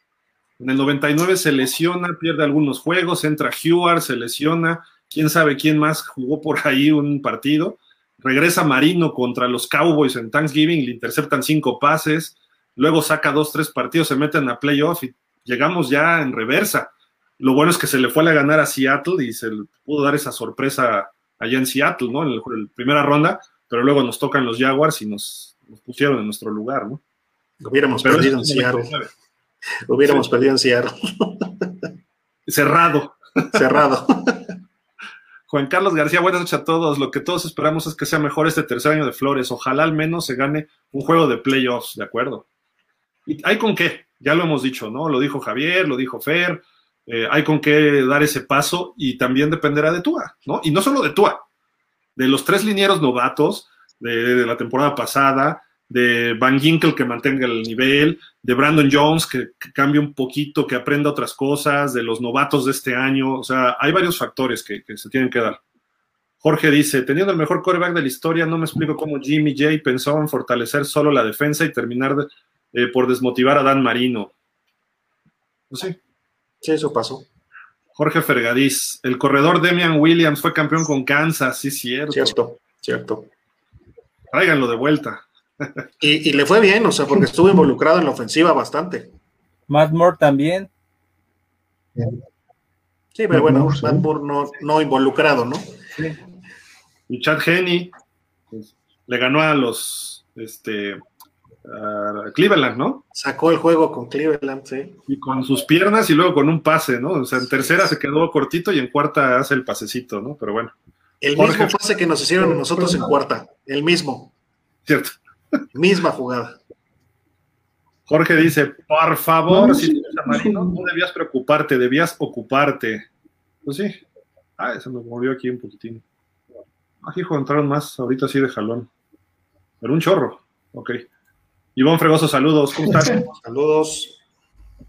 En el 99 se lesiona, pierde algunos juegos, entra Heward, se lesiona, quién sabe quién más jugó por ahí un partido. Regresa Marino contra los Cowboys en Thanksgiving, le interceptan cinco pases, luego saca dos, tres partidos, se meten a playoff y llegamos ya en reversa. Lo bueno es que se le fue a ganar a Seattle y se le pudo dar esa sorpresa allá en Seattle, ¿no? En la primera ronda, pero luego nos tocan los Jaguars y nos nos pusieron en nuestro lugar, ¿no? Hubiéramos perdido en Seattle. Hubiéramos perdido en Seattle. Cerrado. Cerrado. Juan Carlos García, buenas noches a todos. Lo que todos esperamos es que sea mejor este tercer año de Flores. Ojalá al menos se gane un juego de playoffs, ¿de acuerdo? ¿Y hay con qué? Ya lo hemos dicho, ¿no? Lo dijo Javier, lo dijo Fer. Eh, hay con qué dar ese paso y también dependerá de Tua, ¿no? Y no solo de Tua, de los tres linieros novatos, de, la temporada pasada, de Van Ginkel que mantenga el nivel, de Brandon Jones que, cambie un poquito, que aprenda otras cosas, de los novatos de este año. O sea, hay varios factores que, se tienen que dar. Jorge dice, teniendo el mejor quarterback de la historia, no me explico cómo Jimmy J pensó en fortalecer solo la defensa y terminar eh, por desmotivar a Dan Marino. Pues sí. Sí, eso pasó. Jorge Fergadís, el corredor Demian Williams fue campeón con Kansas, sí, cierto. Cierto, cierto. Tráiganlo de vuelta. Y, le fue bien, o sea, porque estuvo involucrado en la ofensiva bastante. Matt Moore también. Sí, pero bueno, Matt Moore no, involucrado, ¿no? Y Chad Henney pues, le ganó a los este, Cleveland, ¿no? Sacó el juego con Cleveland, sí. Y con sus piernas y luego con un pase, ¿no? O sea, en tercera se quedó cortito y en cuarta hace el pasecito, ¿no? Pero bueno. El mismo pase que nos hicieron nosotros en cuarta, el mismo. Cierto. Misma jugada. Jorge dice, por favor, si Marino, no debías preocuparte, debías ocuparte. Pues sí. Ah, se me movió aquí un poquitín. Aquí entraron más ahorita así de jalón. Pero un chorro. Ok. Iván Fregoso, saludos. ¿Cómo estás? [LAUGHS] saludos.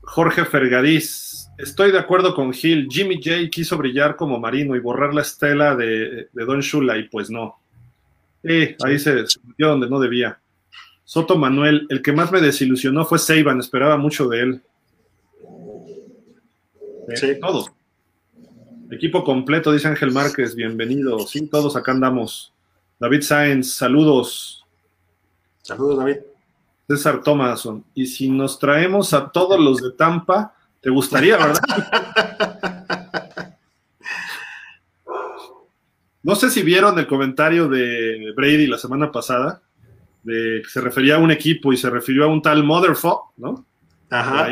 Jorge Fergadís, estoy de acuerdo con Gil. Jimmy J quiso brillar como marino y borrar la estela de, Don Shula y pues no. ahí se, metió donde no debía. Soto Manuel, el que más me desilusionó fue Seiban, esperaba mucho de él. Sí. Todos. Equipo completo, dice Ángel Márquez, bienvenido. Sí, todos acá andamos. David Sáenz, saludos. Saludos, David. César Thomason. Y si nos traemos a todos los de Tampa, te gustaría, ¿verdad? [LAUGHS] no sé si vieron el comentario de Brady la semana pasada, de que se refería a un equipo y se refirió a un tal Motherfuck, ¿no? Ajá.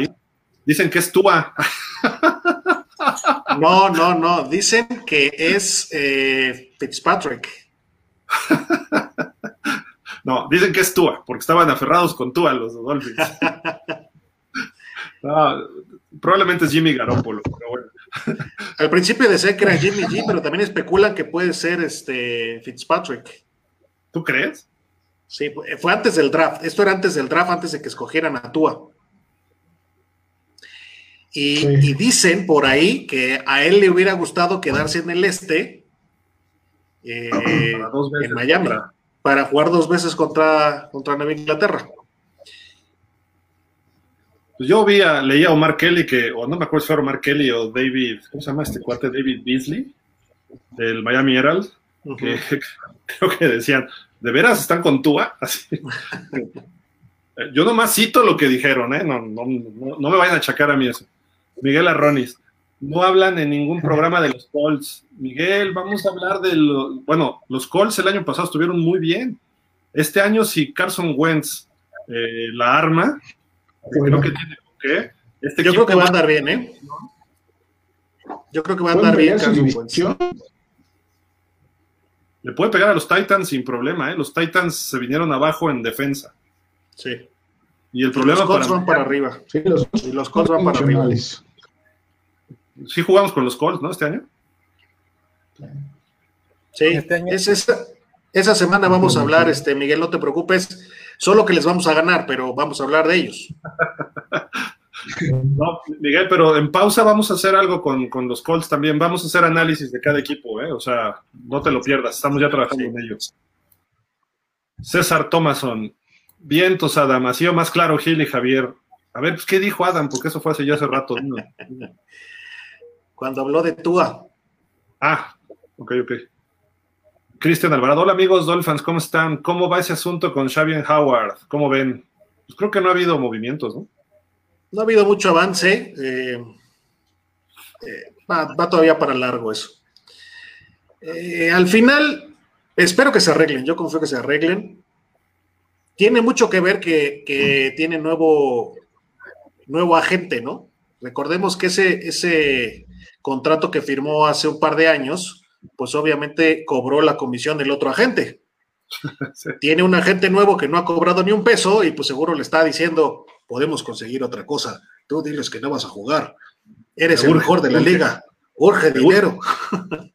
Dicen que es Tua. [LAUGHS] No, no, no. Dicen que es eh, Fitzpatrick. [LAUGHS] no, dicen que es Tua, porque estaban aferrados con Tua los Dolphins. [LAUGHS] probablemente es Jimmy Garoppolo, pero bueno. Al principio decían que era Jimmy G, pero también especulan que puede ser este Fitzpatrick. ¿Tú crees? Sí, fue antes del draft. Esto era antes del draft, antes de que escogieran a Tua. Y, dicen por ahí que a él le hubiera gustado quedarse en el este, eh, en Miami, para jugar dos veces contra, contra Nueva Inglaterra. Pues yo vi a, leía a Omar Kelly, que, o no me acuerdo si fue Omar Kelly o David, ¿cómo se llama este cuate? David Beasley, del Miami Herald, que [LAUGHS] creo que decían, ¿de veras están con Tua? [LAUGHS] Así. yo nomás cito lo que dijeron, ¿eh? No, no, no me vayan a achacar a mí eso. Miguel Arronis, no hablan en ningún programa de los Colts. Miguel, vamos a hablar de los. Bueno, los Colts el año pasado estuvieron muy bien. Este año, si Carson Wentz eh, la arma, creo que tiene qué. Este Yo creo que va a andar bien, ¿eh? Yo creo que va a andar bien Carson Wentz. Le puede pegar a los Titans sin problema, ¿eh? Los Titans se vinieron abajo en defensa. Sí. Y el problema los Colts van para arriba. Sí, los, y los Colts van para arriba. Sí jugamos con los Colts, ¿no? Este año. Sí, este esa, semana vamos a hablar, este Miguel, no te preocupes, solo que les vamos a ganar, pero vamos a hablar de ellos. [LAUGHS] no, Miguel, pero en pausa vamos a hacer algo con, los Colts también, vamos a hacer análisis de cada equipo, ¿eh? o sea, no te lo pierdas, estamos ya trabajando en ellos. César Thomason, vientos Adam, ha sido más claro Gil y Javier. A ver, pues, ¿qué dijo Adam? Porque eso fue hace ya hace rato. [LAUGHS] cuando habló de Tua. Ah, ok, ok. Cristian Alvarado, hola amigos Dolphins, ¿cómo están? ¿Cómo va ese asunto con Xavier Howard? ¿Cómo ven? Pues creo que no ha habido movimientos, ¿no? No ha habido mucho avance. Eh, eh, va, todavía para largo eso. Eh, al final, espero que se arreglen. Yo confío que se arreglen. Tiene mucho que ver que, que tiene nuevo, nuevo agente, ¿no? Recordemos que ese, ese contrato que firmó hace un par de años, pues obviamente cobró la comisión del otro agente. [LAUGHS] Tiene un agente nuevo que no ha cobrado ni un peso y pues seguro le está diciendo, podemos conseguir otra cosa. Tú diles que no vas a jugar. Eres el mejor de la liga. Urge dinero. [LAUGHS]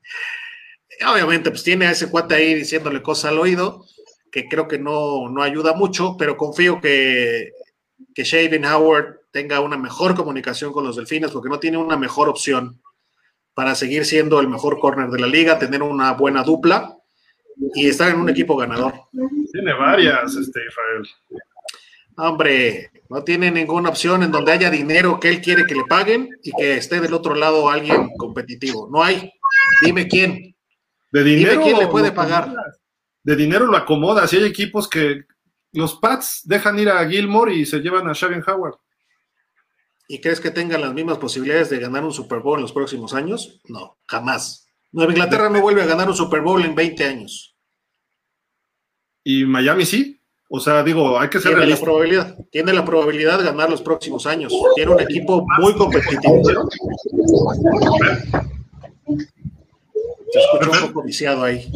obviamente pues tiene a ese cuate ahí diciéndole cosas al oído que creo que no, no ayuda mucho, pero confío que, que Shaven Howard tenga una mejor comunicación con los delfines porque no tiene una mejor opción para seguir siendo el mejor corner de la liga, tener una buena dupla y estar en un equipo ganador. Tiene varias, este Israel. Hombre, no tiene ninguna opción en donde haya dinero que él quiere que le paguen y que esté del otro lado alguien competitivo. No hay. Dime quién. De dinero. Dime quién le puede pagar. De dinero lo acomoda. Si hay equipos que los Pats dejan ir a Gilmore y se llevan a Xavier Howard. ¿Y crees que tengan las mismas posibilidades de ganar un Super Bowl en los próximos años? No, jamás. Nueva Inglaterra no vuelve a ganar un Super Bowl en 20 años. ¿Y Miami sí? O sea, digo, hay que ser tiene la probabilidad, tiene la probabilidad de ganar los próximos años. Tiene un equipo muy competitivo. Se escucha un poco viciado ahí.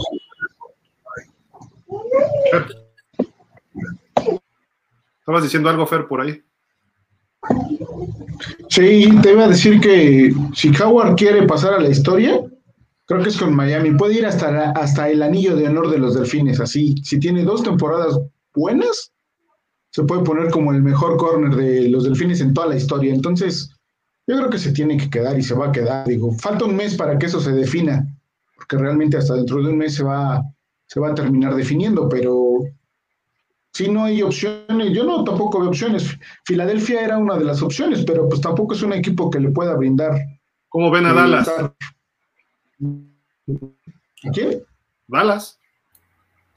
Estabas diciendo algo, Fer, por ahí. Sí, te iba a decir que si Howard quiere pasar a la historia, creo que es con Miami. Puede ir hasta, hasta el anillo de honor de los delfines. Así, si tiene dos temporadas buenas, se puede poner como el mejor corner de los delfines en toda la historia. Entonces, yo creo que se tiene que quedar y se va a quedar. Digo, falta un mes para que eso se defina, porque realmente hasta dentro de un mes se va, se va a terminar definiendo, pero si no hay opciones, yo no tampoco veo opciones. Filadelfia era una de las opciones, pero pues tampoco es un equipo que le pueda brindar. ¿Cómo ven a Dallas? ¿Quién? Dallas.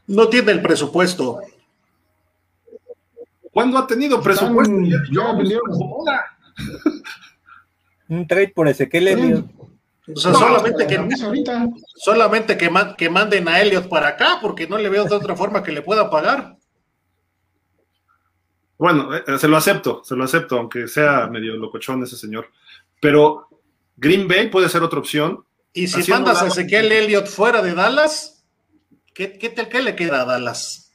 No tiene el presupuesto. ¿Cuándo ha tenido presupuesto? ya, Un trade por Ezequiel Elliott. O sea, solamente, que, solamente que, que, manden a Elliot para acá, porque no le veo de otra forma que le pueda pagar. Bueno, eh, se lo acepto, se lo acepto, aunque sea medio locochón ese señor. Pero Green Bay puede ser otra opción. Y si mandas a Ezequiel Elliott fuera de Dallas, ¿qué, qué, ¿qué, le queda a Dallas?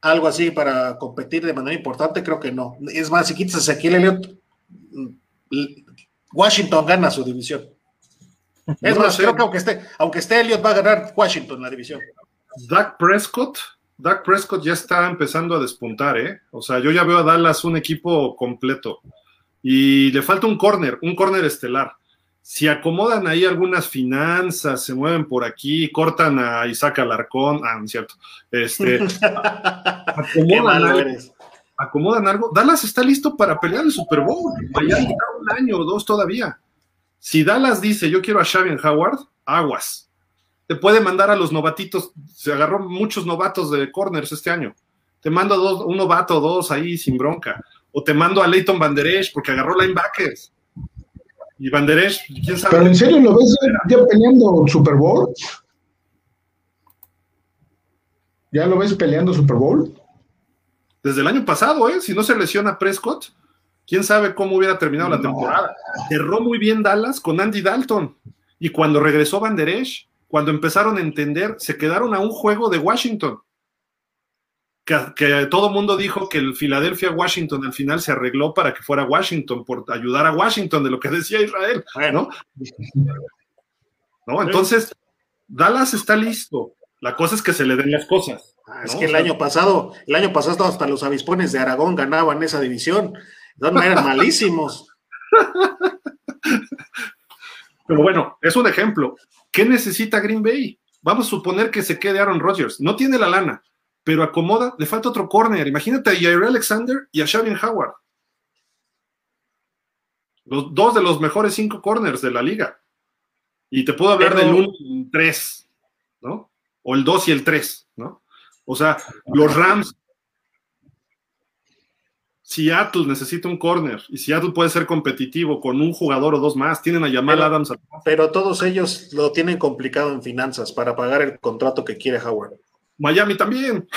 Algo así para competir de manera importante, creo que no. Es más, si quitas a Ezequiel Elliott, Washington gana su división. [LAUGHS] Es más, creo que aunque esté, aunque esté Elliott, va a ganar Washington la división. Dak Prescott, Dak Prescott ya está empezando a despuntar, ¿eh? O sea, yo ya veo a Dallas un equipo completo. Y le falta un corner, un corner estelar. Si acomodan ahí algunas finanzas, se mueven por aquí, cortan a Isaac Alarcón, ah, no es cierto. Este, [LAUGHS] acomodan, algo, acomodan algo. Dallas está listo para pelear el Super Bowl. Vaya un año o dos todavía. Si Dallas dice yo quiero a Xavier Howard, aguas. Te puede mandar a los novatitos. Se agarró muchos novatos de corners este año. Te mando dos, un novato o dos ahí sin bronca. O te mando a Leighton Banderesh porque agarró linebackers. Y Banderesh, quién sabe. ¿Pero en serio lo ves ya peleando Super Bowl? ¿Ya lo ves peleando Super Bowl? Desde el año pasado, ¿eh? Si no se lesiona Prescott, quién sabe cómo hubiera terminado la temporada. Cerró muy bien Dallas con Andy Dalton. Y cuando regresó Banderesh, cuando empezaron a entender, se quedaron a un juego de Washington. Que, todo mundo dijo que el Filadelfia-Washington al final se arregló para que fuera Washington, por ayudar a Washington de lo que decía Israel, ¿no? ¿No? Entonces, Dallas está listo. La cosa es que se le den las cosas. Ah, es que el año pasado, el año pasado hasta los avispones de Aragón ganaban esa división. No eran malísimos. [LAUGHS] Pero bueno, es un ejemplo. ¿Qué necesita Green Bay? Vamos a suponer que se quede Aaron Rodgers. No tiene la lana, pero acomoda, le falta otro corner. Imagínate a Jair Alexander y a Xavier Howard. Los dos de los mejores cinco corners de la liga. Y te puedo hablar del 1 y 3, ¿no? O el 2 y el 3, ¿no? O sea, los Rams Seattle necesita un corner y Seattle puede ser competitivo con un jugador o dos más. Tienen a Jamal Adams. Pero todos ellos lo tienen complicado en finanzas para pagar el contrato que quiere Howard. Miami también.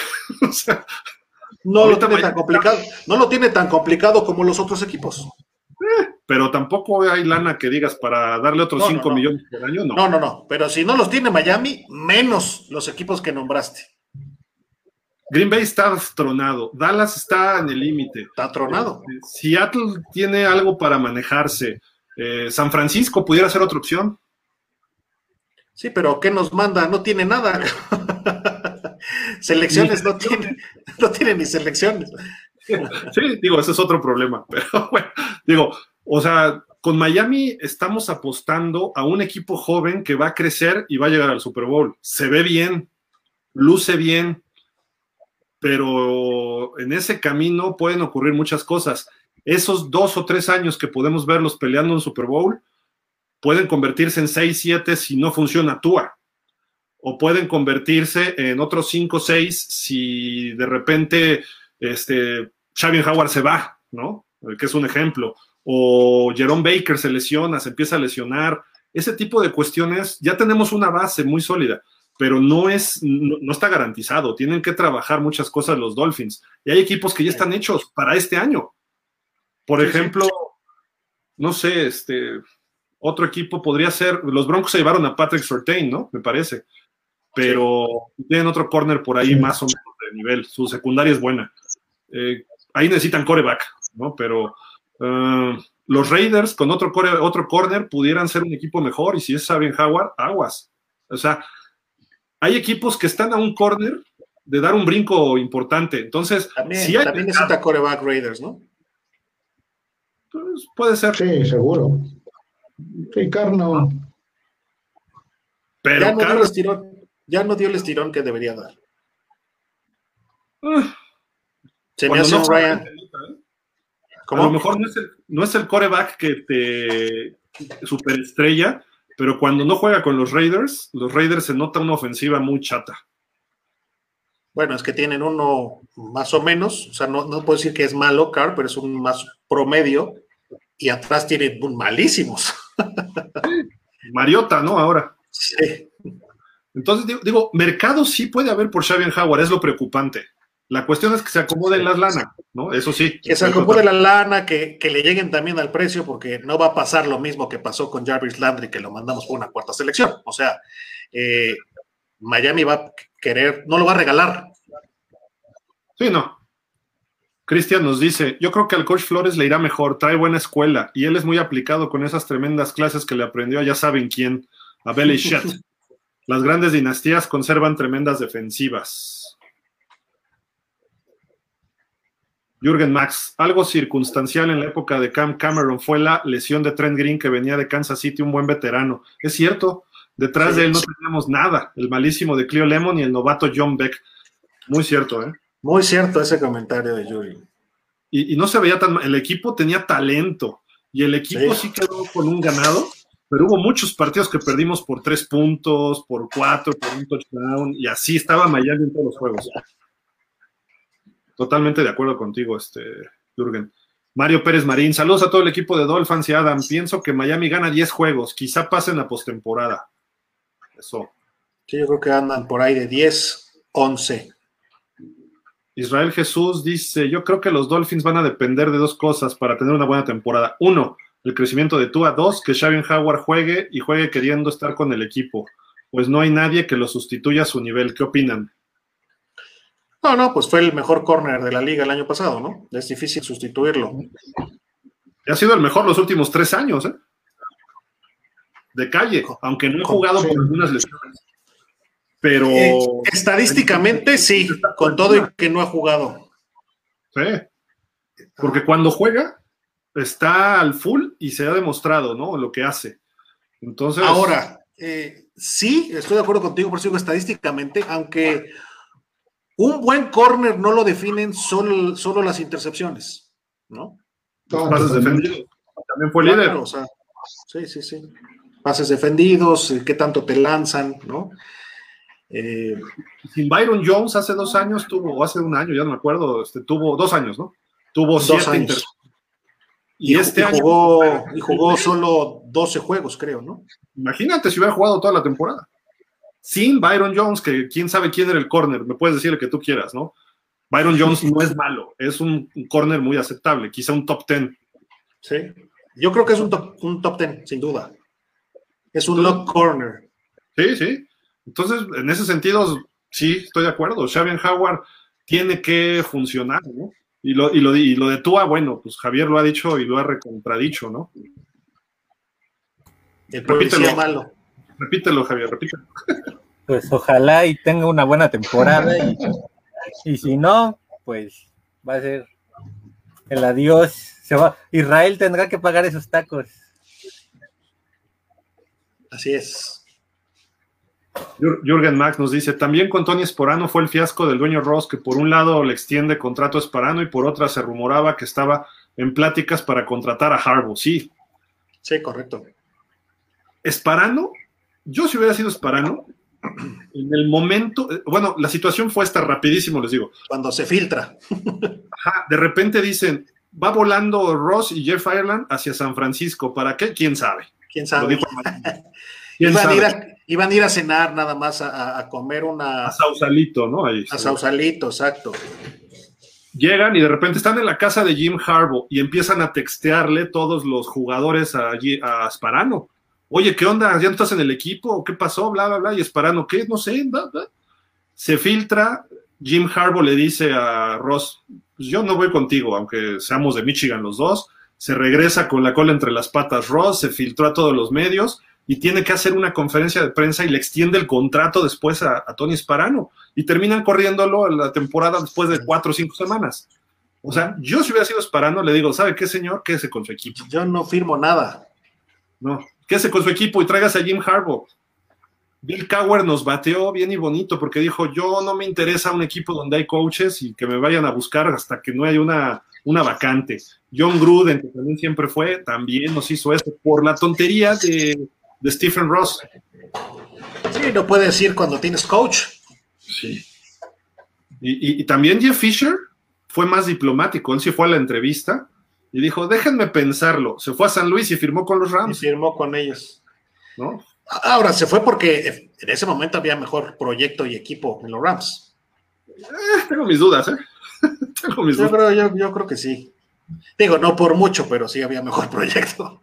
[LAUGHS] no lo tiene tan complicado. No lo tiene tan complicado como los otros equipos. Eh, pero tampoco hay lana que digas para darle otros 5 millones por año. No. no, no, no. Pero si no los tiene Miami, menos los equipos que nombraste. Green Bay está tronado, Dallas está en el límite. Está tronado. Eh, Seattle tiene algo para manejarse. Eh, San Francisco pudiera ser otra opción. Sí, pero ¿qué nos manda? No tiene nada. [LAUGHS] selecciones no tiene, no tiene ni selecciones. [LAUGHS] sí, digo, ese es otro problema. [LAUGHS] Pero bueno, digo, o sea, con Miami estamos apostando a un equipo joven que va a crecer y va a llegar al Super Bowl. Se ve bien, luce bien, pero en ese camino pueden ocurrir muchas cosas. Esos dos o tres años que podemos verlos peleando en Super Bowl pueden convertirse en seis, siete si no funciona Tua. O pueden convertirse en otros cinco seis si de repente este, Xavier Howard se va, ¿no? Que es un ejemplo. O Jerome Baker se lesiona, se empieza a lesionar. Ese tipo de cuestiones, ya tenemos una base muy sólida pero no es, no, está garantizado. Tienen que trabajar muchas cosas los Dolphins. Y hay equipos que ya están hechos para este año. Por ejemplo, no sé, este, otro equipo podría ser, los Broncos se llevaron a Patrick Surtain, ¿no? Me parece. Pero tienen otro corner por ahí más o menos de nivel. Su secundaria es buena. Eh, ahí necesitan coreback, ¿no? Pero uh, los Raiders con otro, core, otro corner pudieran ser un equipo mejor. Y si es Sabin Howard, aguas. O sea, hay equipos que están a un corner de dar un brinco importante. Entonces, también, si hay también necesita coreback Raiders, ¿no? Pues puede ser. Sí, seguro. Sí, Carno. Pero ya no, dio el estirón, ya no dio el estirón que debería dar. Se me hace un Ryan. A lo mejor no es, el, no es el coreback que te superestrella, pero cuando no juega con los Raiders, los Raiders se nota una ofensiva muy chata. Bueno, es que tienen uno más o menos, o sea, no, no puedo decir que es malo, Carr, pero es un más promedio, y atrás tienen malísimos. [LAUGHS] Mariota, ¿no? Ahora. Sí. Entonces, digo, mercado sí puede haber por Xavier Howard, es lo preocupante. La cuestión es que se acomoden las lanas, ¿no? Eso sí. Que se acomode la lana, que, le lleguen también al precio, porque no va a pasar lo mismo que pasó con Jarvis Landry, que lo mandamos por una cuarta selección. O sea, eh, Miami va a querer, no lo va a regalar. Sí, no. Cristian nos dice, yo creo que al coach Flores le irá mejor, trae buena escuela y él es muy aplicado con esas tremendas clases que le aprendió, ya saben quién, a Shet. [LAUGHS] Las grandes dinastías conservan tremendas defensivas. Jürgen Max, algo circunstancial en la época de Cam Cameron fue la lesión de Trent Green que venía de Kansas City, un buen veterano. Es cierto, detrás de él no teníamos nada, el malísimo de Cleo Lemon y el novato John Beck. Muy cierto, ¿eh? Muy cierto ese comentario de Jürgen. Y, no se veía tan mal, el equipo tenía talento y el equipo sí. sí quedó con un ganado, pero hubo muchos partidos que perdimos por tres puntos, por cuatro, por un touchdown, y así estaba Miami en todos los juegos. Totalmente de acuerdo contigo, este, Jürgen. Mario Pérez Marín, saludos a todo el equipo de Dolphins y Adam. Pienso que Miami gana 10 juegos, quizá pase en la postemporada. Eso. Sí, yo creo que andan por ahí de 10, 11. Israel Jesús dice: Yo creo que los Dolphins van a depender de dos cosas para tener una buena temporada. Uno, el crecimiento de Tua. Dos, que Xavier Howard juegue y juegue queriendo estar con el equipo. Pues no hay nadie que lo sustituya a su nivel. ¿Qué opinan? No, no, pues fue el mejor corner de la liga el año pasado, ¿no? Es difícil sustituirlo. Ha sido el mejor los últimos tres años, ¿eh? De calle, aunque no he jugado por algunas lesiones. Pero. Eh, estadísticamente sí, con todo y que no ha jugado. Sí. Porque cuando juega, está al full y se ha demostrado, ¿no? Lo que hace. Entonces. Ahora, eh, sí, estoy de acuerdo contigo, por eso estadísticamente, aunque un buen corner no lo definen solo, solo las intercepciones, ¿no? pases defendidos. También fue líder. sí, sí, sí. Pases defendidos, eh, qué tanto te lanzan, ¿no? Eh, Sin Byron Jones hace dos años tuvo, o hace un año, ya no me acuerdo, este, tuvo dos años, ¿no? Tuvo siete años. Y, este año. Jugó, y jugó solo 12 juegos, creo, ¿no? Imagínate si hubiera jugado toda la temporada sin Byron Jones, que quién sabe quién era el corner, me puedes decir lo que tú quieras, ¿no? Byron Jones no es malo, es un, corner muy aceptable, quizá un top ten. Sí, yo creo que es un top, un top ten, sin duda. Es un lock corner. Sí, sí. Entonces, en ese sentido, sí, estoy de acuerdo. Xavier Howard tiene que funcionar, ¿no? Y lo, y lo, y lo de Tua, bueno, pues Javier lo ha dicho y lo ha recontradicho, ¿no? El Repítelo. malo. Repítelo, Javier, repítelo. Pues ojalá y tenga una buena temporada y, si no, pues va a ser el adiós. Se va. Israel tendrá que pagar esos tacos. Así es. Jürgen Max nos dice, también con Tony Esporano fue el fiasco del dueño Ross, que por un lado le extiende contrato a Esporano y por otra se rumoraba que estaba en pláticas para contratar a Harbaugh. Sí. Sí, correcto. Esparano yo si hubiera sido Sparano, en el momento, eh, bueno, la situación fue esta rapidísimo, les digo. Cuando se filtra. Ajá, de repente dicen, va volando Ross y Jeff Ireland hacia San Francisco. ¿Para qué? ¿Quién sabe? ¿Quién sabe? [LAUGHS] iban, A ir a, iban, A ir a, cenar nada más a, comer una... A Sausalito, ¿no? Ahí, a Sausalito, exacto. Llegan y de repente están en la casa de Jim Harbaugh y empiezan a textearle todos los jugadores a, a Sparano oye, ¿qué onda? ¿Ya no estás en el equipo? ¿Qué pasó? Bla, bla, bla. Y Esparano, ¿qué? No sé. Se filtra. Jim Harbaugh le dice a Ross, pues yo no voy contigo, aunque seamos de Michigan los dos. Se regresa con la cola entre las patas Ross, se filtró a todos los medios y tiene que hacer una conferencia de prensa y le extiende el contrato después a, Tony Sparano. Y terminan corriéndolo en la temporada después de cuatro o cinco semanas. O sea, yo si hubiera sido Sparano, le digo, ¿sabe qué, señor? Quédese con su equipo. Yo no firmo nada. No, quédese con su equipo y tráigase a Jim Harbaugh. Bill Cower nos bateó bien y bonito porque dijo, yo no me interesa un equipo donde hay coaches y que me vayan a buscar hasta que no haya una, una vacante. John Gruden, que también siempre fue, también nos hizo eso por la tontería de, Stephen Ross. Sí, no puedes ir cuando tienes coach. Sí. Y, y, también Jeff Fisher fue más diplomático. Él sí fue a la entrevista y dijo: Déjenme pensarlo. Se fue a San Luis y firmó con los Rams. Y firmó con ellos. ¿No? Ahora se fue porque en ese momento había mejor proyecto y equipo en los Rams. Eh, tengo mis dudas, ¿eh? [LAUGHS] tengo mis yo, dudas. Creo, yo, creo que sí. Digo, no por mucho, pero sí había mejor [LAUGHS] proyecto.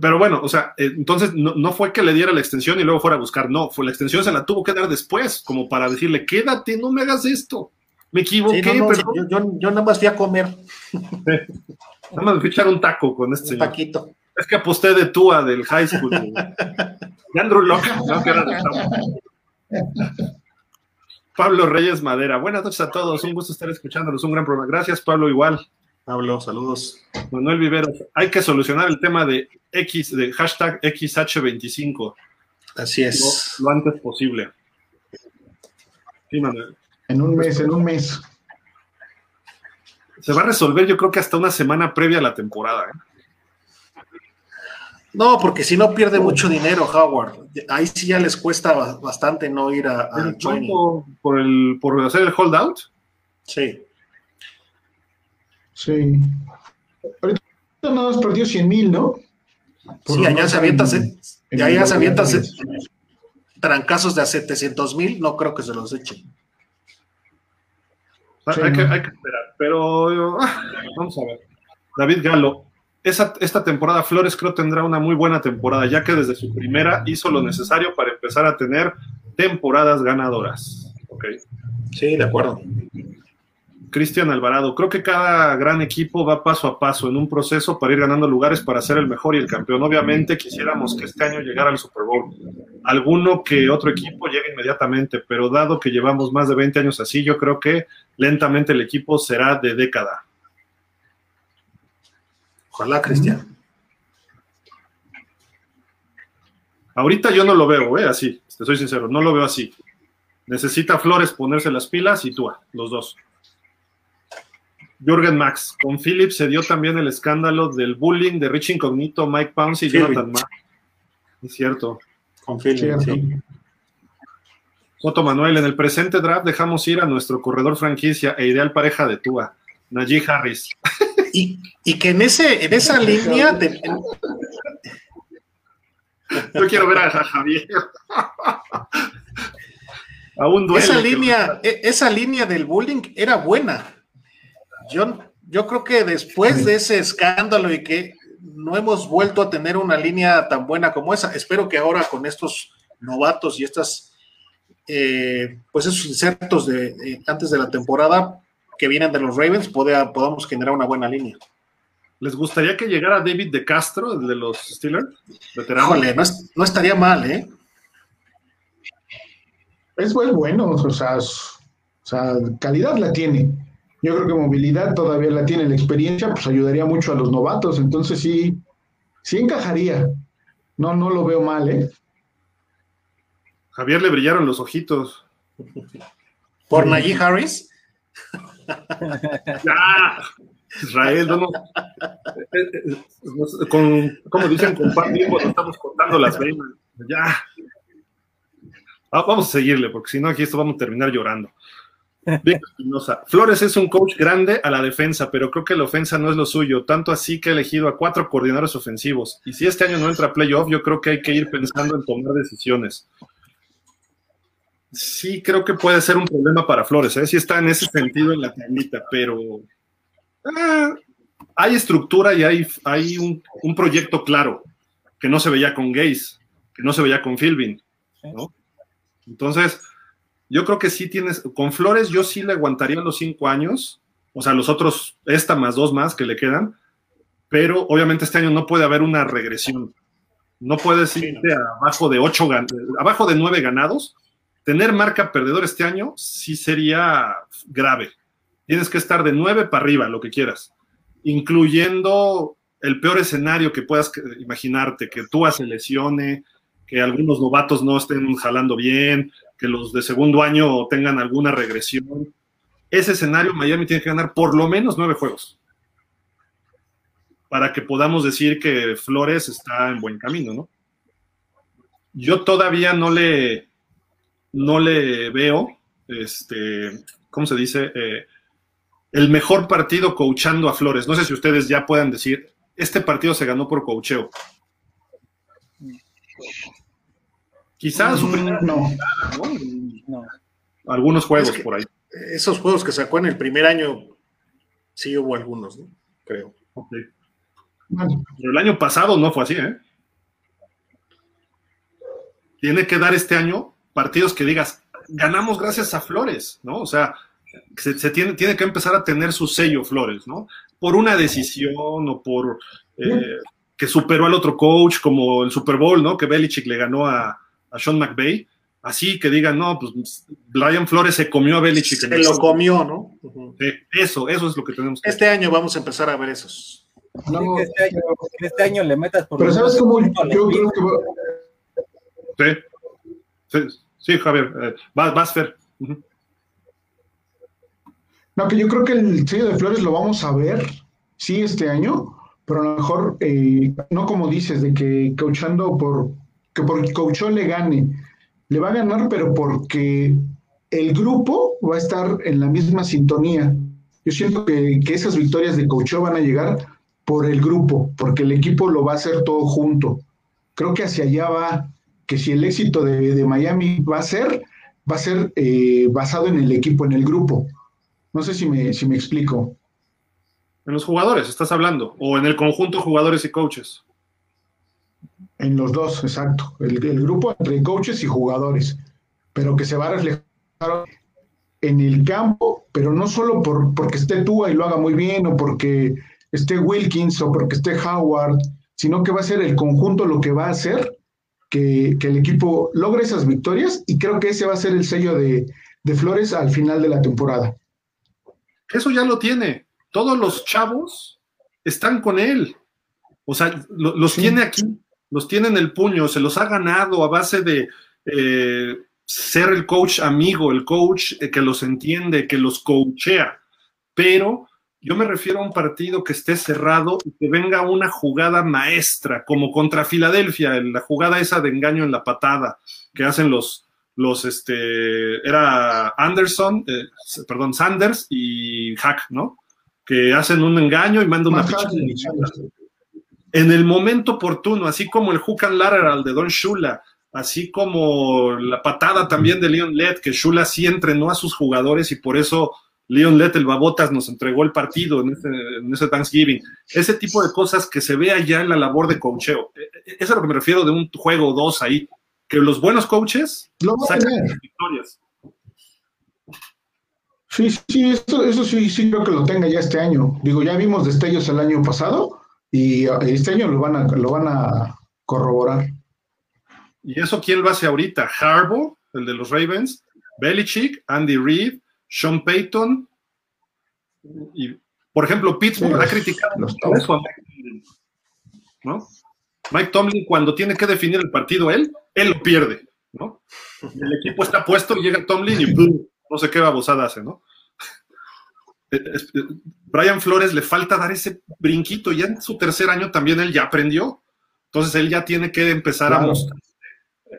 Pero bueno, o sea, entonces no, fue que le diera la extensión y luego fuera a buscar, no, fue la extensión se la tuvo que dar después, como para decirle, quédate, no me hagas esto. Me equivoqué, pero... yo, nada más fui a comer. [LAUGHS] nada más fui a echar un taco con este un Taquito. Es que aposté de Tua del high school. De, Andrew Locke, no, que era de Pablo Reyes Madera. Buenas noches a todos. Un gusto estar escuchándolos. Un gran programa. Gracias, Pablo, igual. Pablo, saludos. Manuel Viveros. Hay que solucionar el tema de X, de hashtag XH25. Así es. Lo, antes posible. Sí, Manuel. En un mes, en un mes. Se va a resolver, yo creo que hasta una semana previa a la temporada. ¿eh? No, porque si no pierde mucho dinero, Howard. Ahí sí ya les cuesta bastante no ir a, Por, el, por hacer el holdout. Sí. Sí. Ahorita nada más perdió 100 mil, ¿no? sí, allá se avienta, allá se avienta trancazos de a 700 mil, no creo que se los echen. Hay, que, hay, que, esperar, pero ah, [LAUGHS] vamos a ver. David Galo, esta temporada Flores creo tendrá una muy buena temporada, ya que desde su primera hizo lo necesario para empezar a tener temporadas ganadoras. Okay. Sí, de acuerdo. Cristian Alvarado, creo que cada gran equipo va paso a paso en un proceso para ir ganando lugares para ser el mejor y el campeón. Obviamente quisiéramos que este año llegara al Super Bowl. Alguno que otro equipo llegue inmediatamente, pero dado que llevamos más de 20 años así, yo creo que lentamente el equipo será de década. Ojalá, Cristian. Ahorita yo no lo veo, ¿eh? Así, te soy sincero, no lo veo así. Necesita Flores ponerse las pilas y tú, los dos. Jürgen Max, con Philip se dio también el escándalo del bullying de Rich Incognito, Mike Pounce y Jonathan Max. Es cierto. Con Philip, sí. Soto Manuel, en el presente draft dejamos ir a nuestro corredor franquicia e ideal pareja de Tua, Najee Harris. Y, que en, ese, en esa línea. Yo quiero ver a Javier. Esa línea, e, esa línea del bullying era buena. Yo, yo creo que después de ese escándalo y que no hemos vuelto a tener una línea tan buena como esa, espero que ahora con estos novatos y estas, eh, pues esos insertos de antes de la temporada, que vienen de los Ravens podamos generar una buena línea. ¿Les gustaría que llegara David de Castro, el de los Steelers? Híjole, no, estaría mal, ¿eh? Es muy bueno, o sea, calidad la tiene. Yo creo que movilidad todavía la tiene, la experiencia pues ayudaría mucho a los novatos, entonces sí, sí encajaría. No, no lo veo mal, ¿eh? Javier le brillaron los ojitos. ¿Por Najee Harris? [LAUGHS] ya, Israel, no, con, como dicen, con cuando estamos contando las venas. Ya. Ah, vamos a seguirle, porque si no, aquí esto vamos a terminar llorando. Flores es un coach grande a la defensa, pero creo que la ofensa no es lo suyo, tanto así que ha elegido a cuatro coordinadores ofensivos. Y si este año no entra a playoff, yo creo que hay que ir pensando en tomar decisiones sí creo que puede ser un problema para Flores, ¿eh? sí está en ese sentido en la tablita, pero ah, hay estructura y hay, un, proyecto claro que no se veía con Gaze, que no se veía con Philbin. Entonces, yo creo que sí tienes, con Flores yo sí le aguantaría los cinco años, o sea, los otros, esta más dos más que le quedan, pero obviamente este año no puede haber una regresión. No puedes irte abajo de ocho, abajo de nueve ganados tener marca perdedor este año sí sería grave. Tienes que estar de nueve para arriba, lo que quieras, incluyendo el peor escenario que puedas imaginarte, que tú se lesione, que algunos novatos no estén jalando bien, que los de segundo año tengan alguna regresión. Ese escenario Miami tiene que ganar por lo menos nueve juegos para que podamos decir que Flores está en buen camino, ¿no? Yo todavía no le, no le veo, este, ¿cómo se dice? Eh, el mejor partido coachando a Flores. No sé si ustedes ya puedan decir, este partido se ganó por coacheo. Quizás su primera no. ¿no? Algunos juegos por ahí. Esos juegos que sacó en el primer año, sí hubo algunos, ¿no? Creo. Pero el año pasado no fue así, ¿eh? Tiene que dar este año partidos que digas, ganamos gracias a Flores, ¿no? O sea, se, tiene, tiene que empezar a tener su sello Flores, ¿no? Por una decisión o por eh, que superó al otro coach, como el Super Bowl, ¿no? Que Belichick le ganó a, Sean McVay. Así que digan, no, pues Brian Flores se comió a Belichick. Se lo comió, ¿no? eso, eso es lo que tenemos que Este año vamos a empezar a ver esos. No, este, año, este, año, le metas por Pero ¿sabes cómo? Yo creo que... Sí, sí, Javier. Eh, vas, Fer. No, que yo creo que el sello de Flores lo vamos a ver, sí, este año, pero a lo mejor, eh, no como dices, de que coachando por, que por coachó le gane. Le va a ganar, pero porque el grupo va a estar en la misma sintonía. Yo siento que, que esas victorias de coachó van a llegar por el grupo, porque el equipo lo va a hacer todo junto. Creo que hacia allá va, que si el éxito de, Miami va a ser, va a ser eh, basado en el equipo, en el grupo. No sé si me, si me explico. En los jugadores, estás hablando, o en el conjunto jugadores y coaches. En los dos, exacto. El, el grupo entre coaches y jugadores, pero que se va a reflejar en el campo, pero no solo por, porque esté Tua y lo haga muy bien o porque esté Wilkins o porque esté Howard, sino que va a ser el conjunto lo que va a hacer que, el equipo logre esas victorias y creo que ese va a ser el sello de, Flores al final de la temporada. Eso ya lo tiene. Todos los chavos están con él. O sea, los tiene aquí, los tiene en el puño, se los ha ganado a base de eh, ser el coach amigo, el coach eh, que los entiende, que los coachea. Pero yo me refiero a un partido que esté cerrado y que venga una jugada maestra, como contra Filadelfia, la jugada esa de engaño en la patada que hacen los, los, este, era Anderson, eh, perdón, Sanders y Hack, ¿no? Que hacen un engaño y mandan una ficha. En el momento oportuno, así como el hook and lateral de Don Shula, así como la patada también de Leon Led, que Shula sí entrenó a sus jugadores y por eso Leon Lett, el Babotas, nos entregó el partido en ese, Thanksgiving. Ese tipo de cosas que se vea ya en la labor de coacheo. E, e, eso es a lo que me refiero de un juego o dos ahí. Que los buenos coaches sacan victorias. Sí, sí, eso sí, sí creo que lo tenga ya este año. Digo, ya vimos destellos el año pasado y este año lo van a, lo van a corroborar. ¿Y eso quién lo hace ahorita? Harbaugh, el de los Ravens, Belichick, Andy Reid, sean Payton, y por ejemplo, Pittsburgh ha criticado eso a Mike Tomlin, ¿no? Mike Tomlin, cuando tiene que definir el partido él, él lo pierde, ¿no? El equipo está puesto, llega Tomlin y no sé qué babosada hace, ¿no? Eh, eh, Brian Flores le falta dar ese brinquito, ya en su tercer año también él ya aprendió, entonces él ya tiene que empezar a mostrar,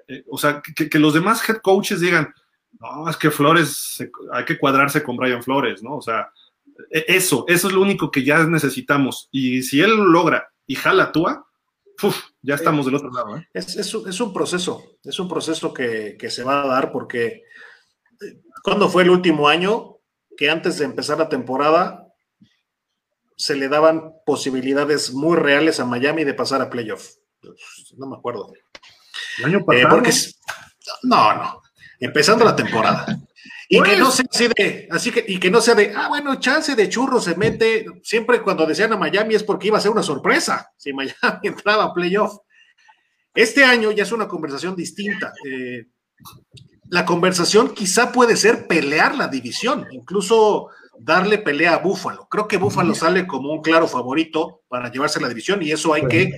eh, o sea, que los demás head coaches digan, no, es que Flores, hay que cuadrarse con Brian Flores, ¿no? O sea, e, eso, eso es lo único que ya necesitamos. Y si él lo logra y jala Tua, ya estamos del otro lado. ¿eh? Es, un proceso, es un proceso que, se va a dar porque cuando fue el último año que antes de empezar la temporada se le daban posibilidades muy reales a Miami de pasar a playoff. No me acuerdo. ¿El año eh, pasado? porque, no, no empezando la temporada. Y que no sea así de, así que, y que no sea de, ah, bueno, chance de churro se mete. Siempre cuando decían a Miami es porque iba a ser una sorpresa si Miami [LAUGHS] entraba a playoff. Este año ya es una conversación distinta. Eh, la conversación quizá puede ser pelear la división, incluso darle pelea a Búfalo. Creo que Búfalo sale como un claro favorito para llevarse la división y eso hay que,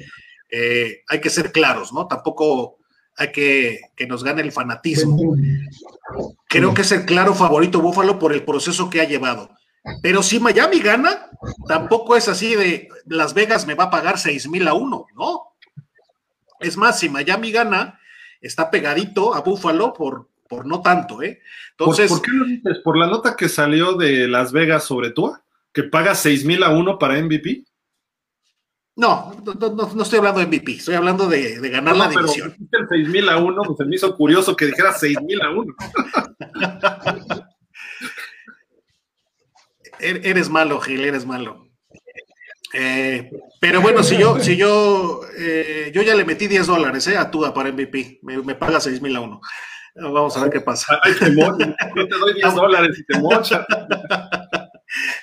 eh, hay que ser claros, ¿no? Tampoco hay que que nos gane el fanatismo. Creo que es el claro favorito Búfalo por el proceso que ha llevado. Pero si Miami gana, tampoco es así de Las Vegas me va a pagar 6 mil a uno, ¿no? Es más, si Miami gana, está pegadito a Búfalo por, por no tanto, ¿eh? Entonces. ¿Por, qué lo dices? ¿Por la nota que salió de Las Vegas sobre Tua? ¿Que paga 6 mil a uno para MVP? No, no, estoy hablando de MVP, estoy hablando de, ganar la división. Pero el 6 mil a uno, pues me hizo curioso que dijera 6 mil a uno. [LAUGHS] Er, eres malo, Gil, eres malo. Eh, pero bueno, si yo, si yo, eh, yo ya le metí 10 dólares eh, a Tua para MVP, me, paga 6 mil a uno. Vamos a ver qué pasa. Ay, te yo te doy 10 [LAUGHS] dólares y te mocha.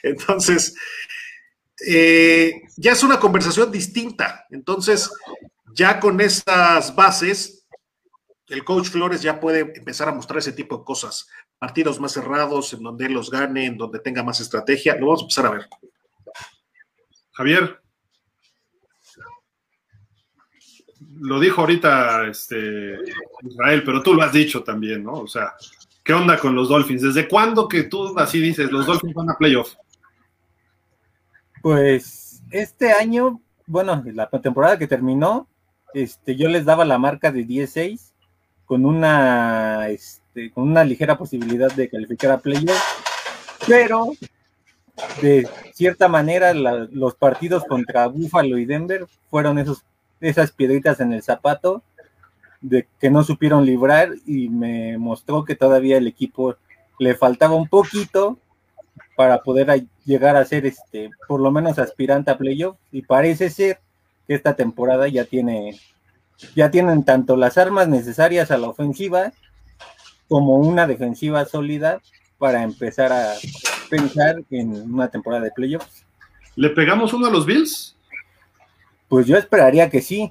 Entonces, eh, ya es una conversación distinta. Entonces, ya con estas bases, el coach Flores ya puede empezar a mostrar ese tipo de cosas. Partidos más cerrados, en donde él los gane, en donde tenga más estrategia. Lo vamos a empezar a ver. Javier. Lo dijo ahorita este, Israel, pero tú lo has dicho también, ¿no? O sea, ¿qué onda con los Dolphins? ¿Desde cuándo que tú así dices, los Dolphins van a playoff? Pues este año, bueno, la temporada que terminó, este, yo les daba la marca de 16 con una, este, con una ligera posibilidad de calificar a playoff, pero de cierta manera los partidos contra Buffalo y Denver fueron esos, esas piedritas en el zapato de que no supieron librar y me mostró que todavía el equipo le faltaba un poquito para poder llegar a ser este, por lo menos aspirante a playoff. Y parece ser que esta temporada ya tiene, ya tienen tanto las armas necesarias a la ofensiva como una defensiva sólida para empezar a pensar en una temporada de playoffs. ¿Le pegamos uno a los Bills? Pues yo esperaría que sí.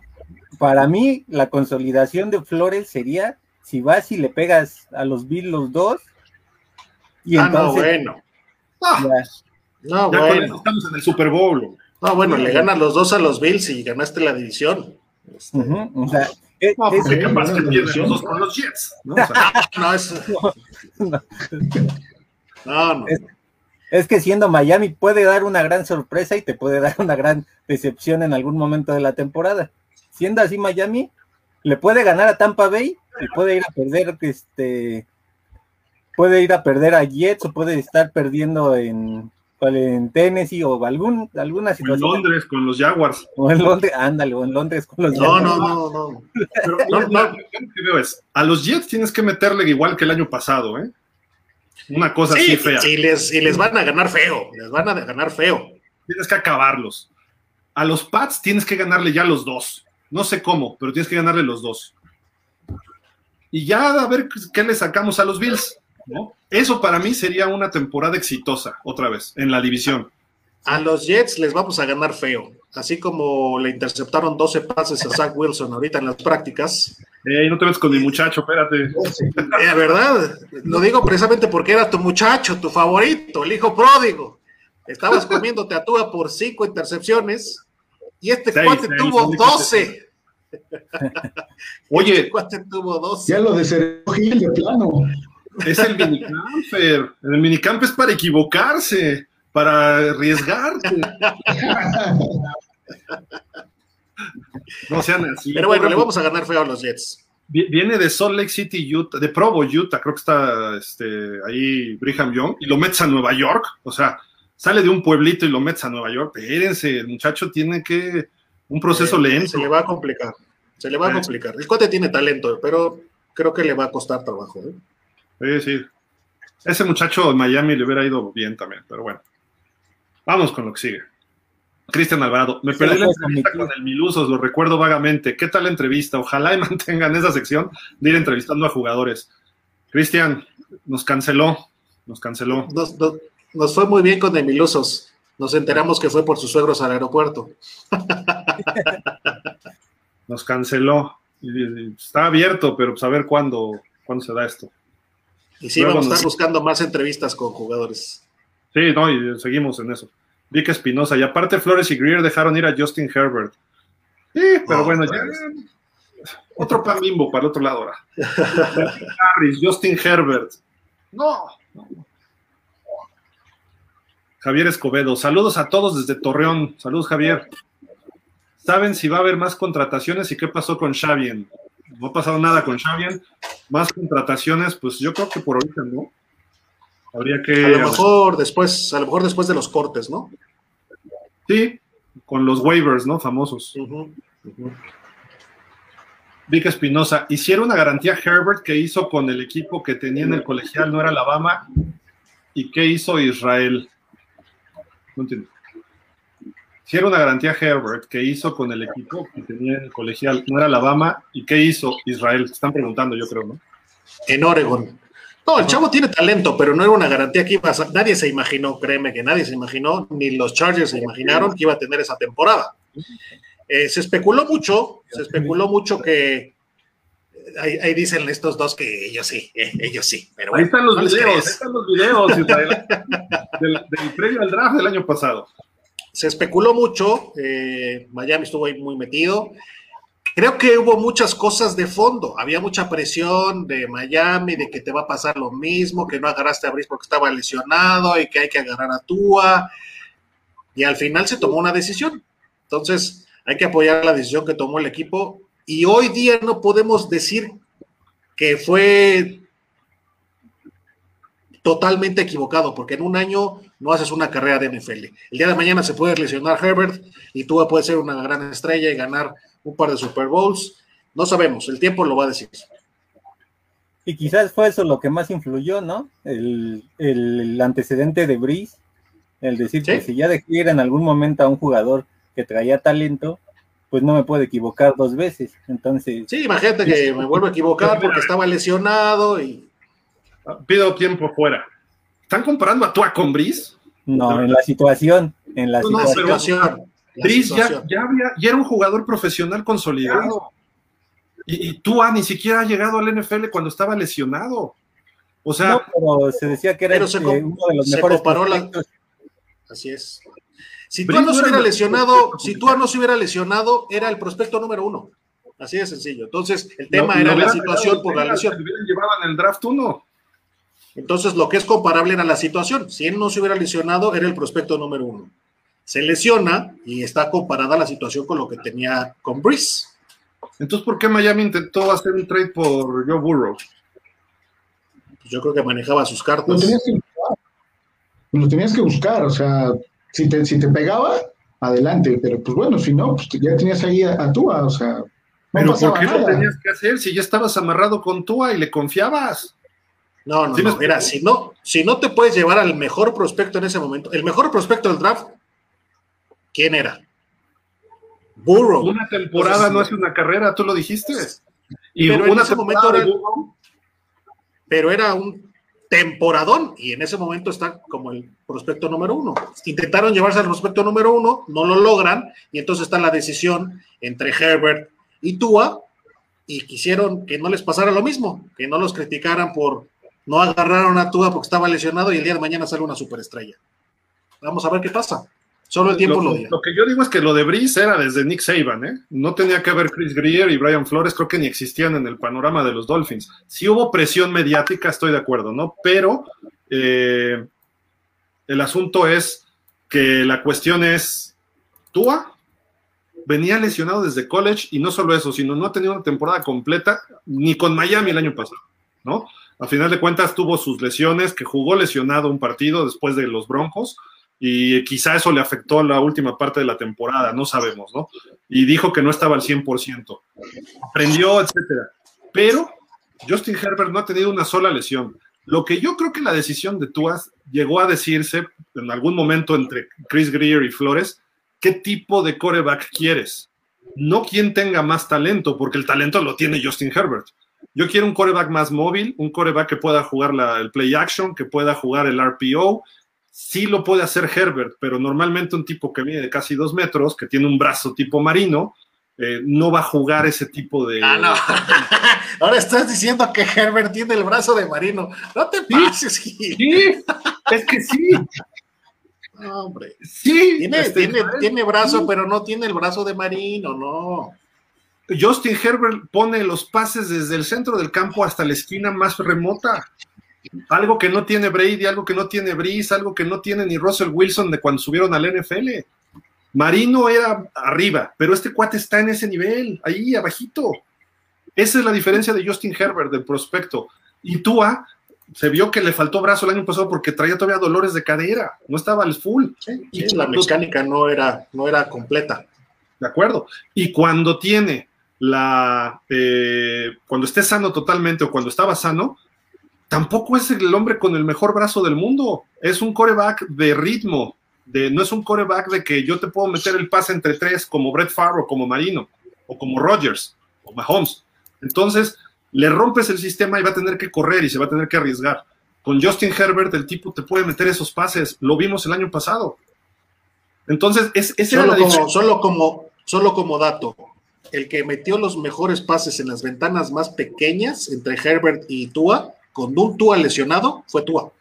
Para mí, la consolidación de Flores sería si vas y le pegas a los Bills los dos. Y ah, entonces, bueno. Ah, no, bueno. estamos en el Super Bowl. No, bueno, le ganan los dos a los Bills y ganaste la división. Este, o sea, es, no, porque capaz que los dos con los Jets. [LAUGHS] [LAUGHS] No, no, es... no, no. Es, que siendo Miami puede dar una gran sorpresa y te puede dar una gran decepción en algún momento de la temporada. Siendo así Miami, le puede ganar a Tampa Bay y puede ir a perder este puede ir a perder a Jets o puede estar perdiendo en, en Tennessee o algún, alguna situación. en Londres con los Jaguars. O en Londres, ándale, o en Londres con los no, Jaguars. No, no, no, Pero, no, no, lo que veo es, a los Jets tienes que meterle igual que el año pasado, ¿eh? Una cosa así fea. Y les, y les van a ganar feo, les van a ganar feo. Tienes que acabarlos. A los Pats tienes que ganarle ya los dos. No sé cómo, pero tienes que ganarle los dos. Y ya a ver qué le sacamos a los Bills. Eso para mí sería una temporada exitosa, otra vez, en la división. A los Jets les vamos a ganar feo, así como le interceptaron 12 pases a Zach Wilson ahorita en las prácticas. Ey, no te metes con mi muchacho, espérate. Eh, verdad, lo digo precisamente porque era tu muchacho, tu favorito, el hijo pródigo. Estabas comiéndote a Tua por cinco intercepciones y este cuate tuvo 12. [LAUGHS] Oye, este cuate tuvo 12. Ya lo de Gil de plano. Es el minicamper. El minicamp es para equivocarse, para arriesgarte. [LAUGHS] no sean así. Pero bueno, le vamos a ganar feo a los Jets. Viene de Salt Lake City, Utah, de Provo, Utah, creo que está este, ahí Brigham Young, y lo metes a Nueva York. O sea, sale de un pueblito y lo metes a Nueva York. Espérense, el muchacho tiene que. Un proceso lento. Se le va a complicar. Se le va a complicar. El cote tiene talento, pero creo que le va a costar trabajo. ¿eh? Sí, sí. Ese muchacho en Miami le hubiera ido bien también, pero bueno. Vamos con lo que sigue. Cristian Alvarado, me perdí la entrevista con el Milusos, lo recuerdo vagamente. ¿Qué tal la entrevista? Ojalá y [LAUGHS] mantengan esa sección de ir entrevistando a jugadores. Cristian, nos canceló, nos canceló. Nos, fue muy bien con el Milusos. Nos enteramos que fue por sus suegros al aeropuerto. [LAUGHS] nos canceló. Está abierto, pero pues a ver cuándo, cuándo se da esto. Y sí, vamos a estar buscando más entrevistas con jugadores. Sí, no, y seguimos en eso. Vic Espinosa, y aparte Flores y Greer dejaron ir a Justin Herbert. Sí, pero bueno, ya. otro pan bimbo para el otro lado ahora. [LAUGHS] Harris, Justin Herbert. No. Javier Escobedo, saludos a todos desde Torreón. Saludos, Javier. ¿Saben si va a haber más contrataciones y qué pasó con Xavien? No ha pasado nada con Xavien. Más contrataciones, pues yo creo que por ahorita no. Habría que. A lo mejor después, a lo mejor después de los cortes, ¿no? Sí, con los waivers, ¿no? Famosos. Vic Espinosa, hicieron una garantía Herbert que hizo con el equipo que tenía en el colegial, no era Alabama, y qué hizo Israel. No entiendo. Hicieron una garantía Herbert que hizo con el equipo que tenía en el colegial, no era Alabama, y qué hizo Israel. están preguntando, yo creo, ¿no? En Oregon. No, el chavo tiene talento, pero no era una garantía que iba a... Nadie se imaginó, créeme que nadie se imaginó, ni los Chargers se imaginaron que iba a tener esa temporada. Eh, se especuló mucho, se especuló mucho que... Ahí, dicen estos dos que ellos sí, eh, ellos sí. Pero ahí están los videos, ahí están los videos del, del previo al draft del año pasado. Se especuló mucho, eh, Miami estuvo ahí muy metido. Creo que hubo muchas cosas de fondo. Había mucha presión de Miami de que te va a pasar lo mismo, que no agarraste a Brice porque estaba lesionado y que hay que agarrar a Tua. Y al final se tomó una decisión. Entonces, hay que apoyar la decisión que tomó el equipo. Y hoy día no podemos decir que fue totalmente equivocado, porque en un año no haces una carrera de NFL. El día de mañana se puede lesionar Herbert y Tua puede ser una gran estrella y ganar un par de Super Bowls. No sabemos, el tiempo lo va a decir. Y quizás fue eso lo que más influyó, ¿no? El, antecedente de Brice, el decir que si ya de en algún momento a un jugador que traía talento, pues no me puedo equivocar dos veces. Entonces. Sí, imagínate que me vuelvo a equivocar porque estaba lesionado y. Pido tiempo fuera. ¿Están comparando a Tua con Brice? No, en la situación. En la situación. Brice ya, ya, era un jugador profesional consolidado. Y, y Tua ni siquiera ha llegado al NFL cuando estaba lesionado. O sea, no, pero se decía que era este, uno de los mejores Así es. Si Tua no se hubiera lesionado, si Tua no se hubiera lesionado, era el prospecto número uno. Así de sencillo. Entonces, el tema era la situación por la lesión. Llevaban el draft uno. Entonces, lo que es comparable era la situación. Si él no se hubiera lesionado, era el prospecto número uno se lesiona y está comparada la situación con lo que tenía con Brice. Entonces, ¿por qué Miami intentó hacer un trade por Joe Burrow? Pues yo creo que manejaba sus cartas. Lo tenías que buscar, lo tenías que buscar o sea, si te, si te pegaba, adelante, pero pues bueno, si no, pues ya tenías ahí a, Tua, o sea. pero ¿por qué lo tenías que hacer si ya estabas amarrado con Tua y le confiabas? No, no, no, mira, si no, si no te puedes llevar al mejor prospecto en ese momento, el mejor prospecto del draft ¿Quién era? Burrow. Una temporada no es una carrera, tú lo dijiste. Y pero en ese momento era, pero era un temporadón y en ese momento está como el prospecto número uno. Intentaron llevarse al prospecto número uno, no lo logran y entonces está la decisión entre Herbert y Tua y quisieron que no les pasara lo mismo, que no los criticaran por no agarraron a Tua porque estaba lesionado y el día de mañana sale una superestrella. Vamos a ver qué pasa. Solo el tiempo lo, lo, lo, que yo digo es que lo de Brice era desde Nick Saban, ¿eh? No tenía que haber Chris Greer y Brian Flores, creo que ni existían en el panorama de los Dolphins. Si hubo presión mediática, estoy de acuerdo, ¿no? Pero eh, el asunto es que la cuestión es, Tua venía lesionado desde college y no solo eso, sino no ha tenido una temporada completa ni con Miami el año pasado, ¿no? A final de cuentas tuvo sus lesiones, que jugó lesionado un partido después de los Broncos, y quizá eso le afectó la última parte de la temporada, no sabemos, ¿no? Y dijo que no estaba al 100%, aprendió, etcétera. Pero Justin Herbert no ha tenido una sola lesión. Lo que yo creo que la decisión de Tuas llegó a decirse en algún momento entre Chris Greer y Flores, ¿qué tipo de coreback quieres? No quien tenga más talento, porque el talento lo tiene Justin Herbert. Yo quiero un coreback más móvil, un coreback que pueda jugar el play action, que pueda jugar el RPO, sí lo puede hacer Herbert, pero normalmente un tipo que mide casi dos metros, que tiene un brazo tipo marino, eh, no va a jugar ese tipo de. Ah, no. [LAUGHS] Ahora estás diciendo que Herbert tiene el brazo de marino. No te pases, Sí, es que sí. hombre. Sí. Tiene, este, tiene, tiene, brazo, pero no tiene el brazo de marino, no. Justin Herbert pone los pases desde el centro del campo hasta la esquina más remota. Algo que no tiene Brady, algo que no tiene Breeze, algo que no tiene ni Russell Wilson de cuando subieron al NFL. Marino era arriba, pero este cuate está en ese nivel, ahí abajito. Esa es la diferencia de Justin Herbert, del prospecto. Y Tua se vio que le faltó brazo el año pasado porque traía todavía dolores de cadera, no estaba al full. y la mecánica no era, no era completa. De acuerdo. Y cuando tiene la, eh, cuando esté sano totalmente o cuando estaba sano, tampoco es el hombre con el mejor brazo del mundo. Es un coreback de ritmo, de, no es un coreback de que yo te puedo meter el pase entre tres como Brett Favre o como Marino o como Rogers o Mahomes. Entonces, le rompes el sistema y va a tener que correr y se va a tener que arriesgar. Con Justin Herbert, el tipo te puede meter esos pases. Lo vimos el año pasado. Entonces, es, solo, como, solo, como, solo como dato, el que metió los mejores pases en las ventanas más pequeñas entre Herbert y Tua, con un Tua lesionado, fue Tua.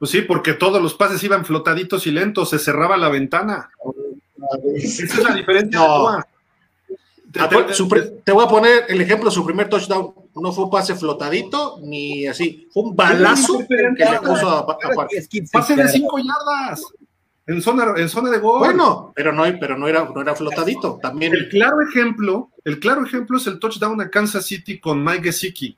Pues sí, porque todos los pases iban flotaditos y lentos, se cerraba la ventana. Esa es la diferencia de Tua. Te, voy a poner el ejemplo, su primer touchdown no fue un pase flotadito ni así, fue un balazo que le puso a, Pase de cinco yardas en zona, en zona de gol. Bueno, pero no, pero no era, no era flotadito. También el claro ejemplo, el claro ejemplo es el touchdown a Kansas City con Mike Gesicki.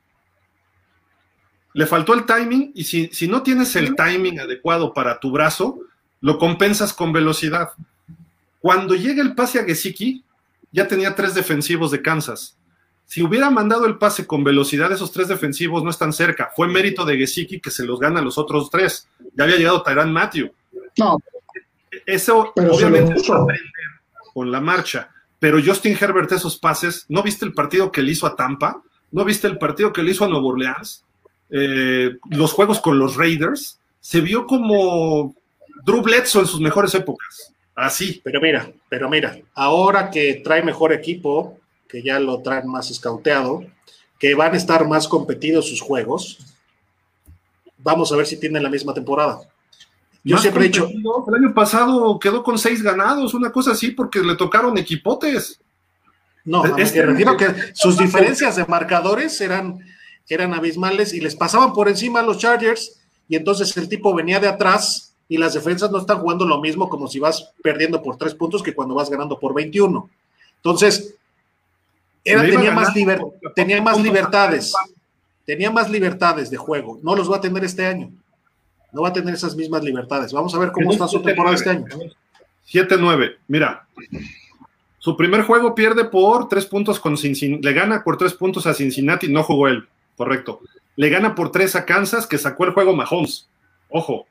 Le faltó el timing y si, si no tienes el timing adecuado para tu brazo, lo compensas con velocidad. Cuando llega el pase a Gesicki, ya tenía tres defensivos de Kansas. Si hubiera mandado el pase con velocidad, esos tres defensivos no están cerca. Fue mérito de Gesicki que se los gana a los otros tres. Ya había llegado Tyrant Matthew. No. Eso obviamente es aprender con la marcha. Pero Justin Herbert, esos pases, ¿no viste el partido que le hizo a Tampa? ¿No viste el partido que le hizo a Nuevo Orleans? Eh, los juegos con los Raiders. Se vio como Drew Bledsoe en sus mejores épocas. Así. Pero mira, pero mira, ahora que trae mejor equipo, que ya lo traen más escauteado, que van a estar más competidos sus juegos, vamos a ver si tienen la misma temporada. Yo siempre he dicho. El año pasado quedó con seis ganados, una cosa así, porque le tocaron equipotes. No, es que refiero que sus diferencias de marcadores eran, eran abismales y les pasaban por encima a los Chargers, y entonces el tipo venía de atrás y las defensas no están jugando lo mismo como si vas perdiendo por tres puntos que cuando vas ganando por 21. Entonces, era, tenía, más tenía más libertades, tenía más libertades de juego. No los va a tener este año. No va a tener esas mismas libertades. Vamos a ver cómo está su temporada este año. 7-9. Mira, su primer juego pierde por tres puntos con Cincinnati. Le gana por tres puntos a Cincinnati, no jugó él. Correcto. Le gana por tres a Kansas, que sacó el juego Mahomes. Ojo,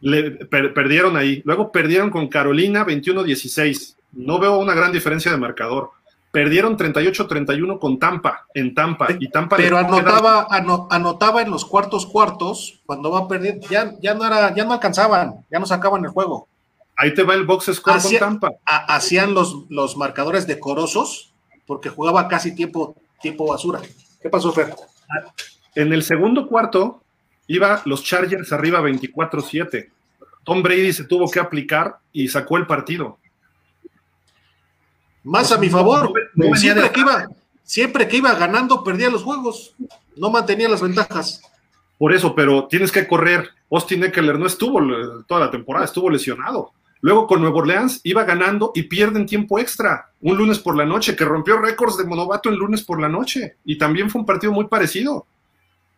le, perdieron ahí. Luego perdieron con Carolina 21-16. No veo una gran diferencia de marcador. Perdieron 38-31 con Tampa, en Tampa. Y Tampa Pero anotaba, anotaba en los cuartos cuartos, cuando va a perder, ya, ya, no era, ya no alcanzaban, ya no sacaban el juego. Ahí te va el box score con Tampa. hacían los, los marcadores decorosos porque jugaba casi tiempo, tiempo basura. ¿Qué pasó, Fer? En el segundo cuarto, iba los Chargers arriba 24-7. Tom Brady se tuvo que aplicar y sacó el partido. Más a mi favor, siempre, que iba, siempre que iba ganando perdía los juegos, no mantenía las ventajas. Por eso, pero tienes que correr. Austin Eckler no estuvo toda la temporada, estuvo lesionado. Luego con Nuevo Orleans iba ganando y pierden tiempo extra, un lunes por la noche, que rompió récords de monovato el lunes por la noche. Y también fue un partido muy parecido.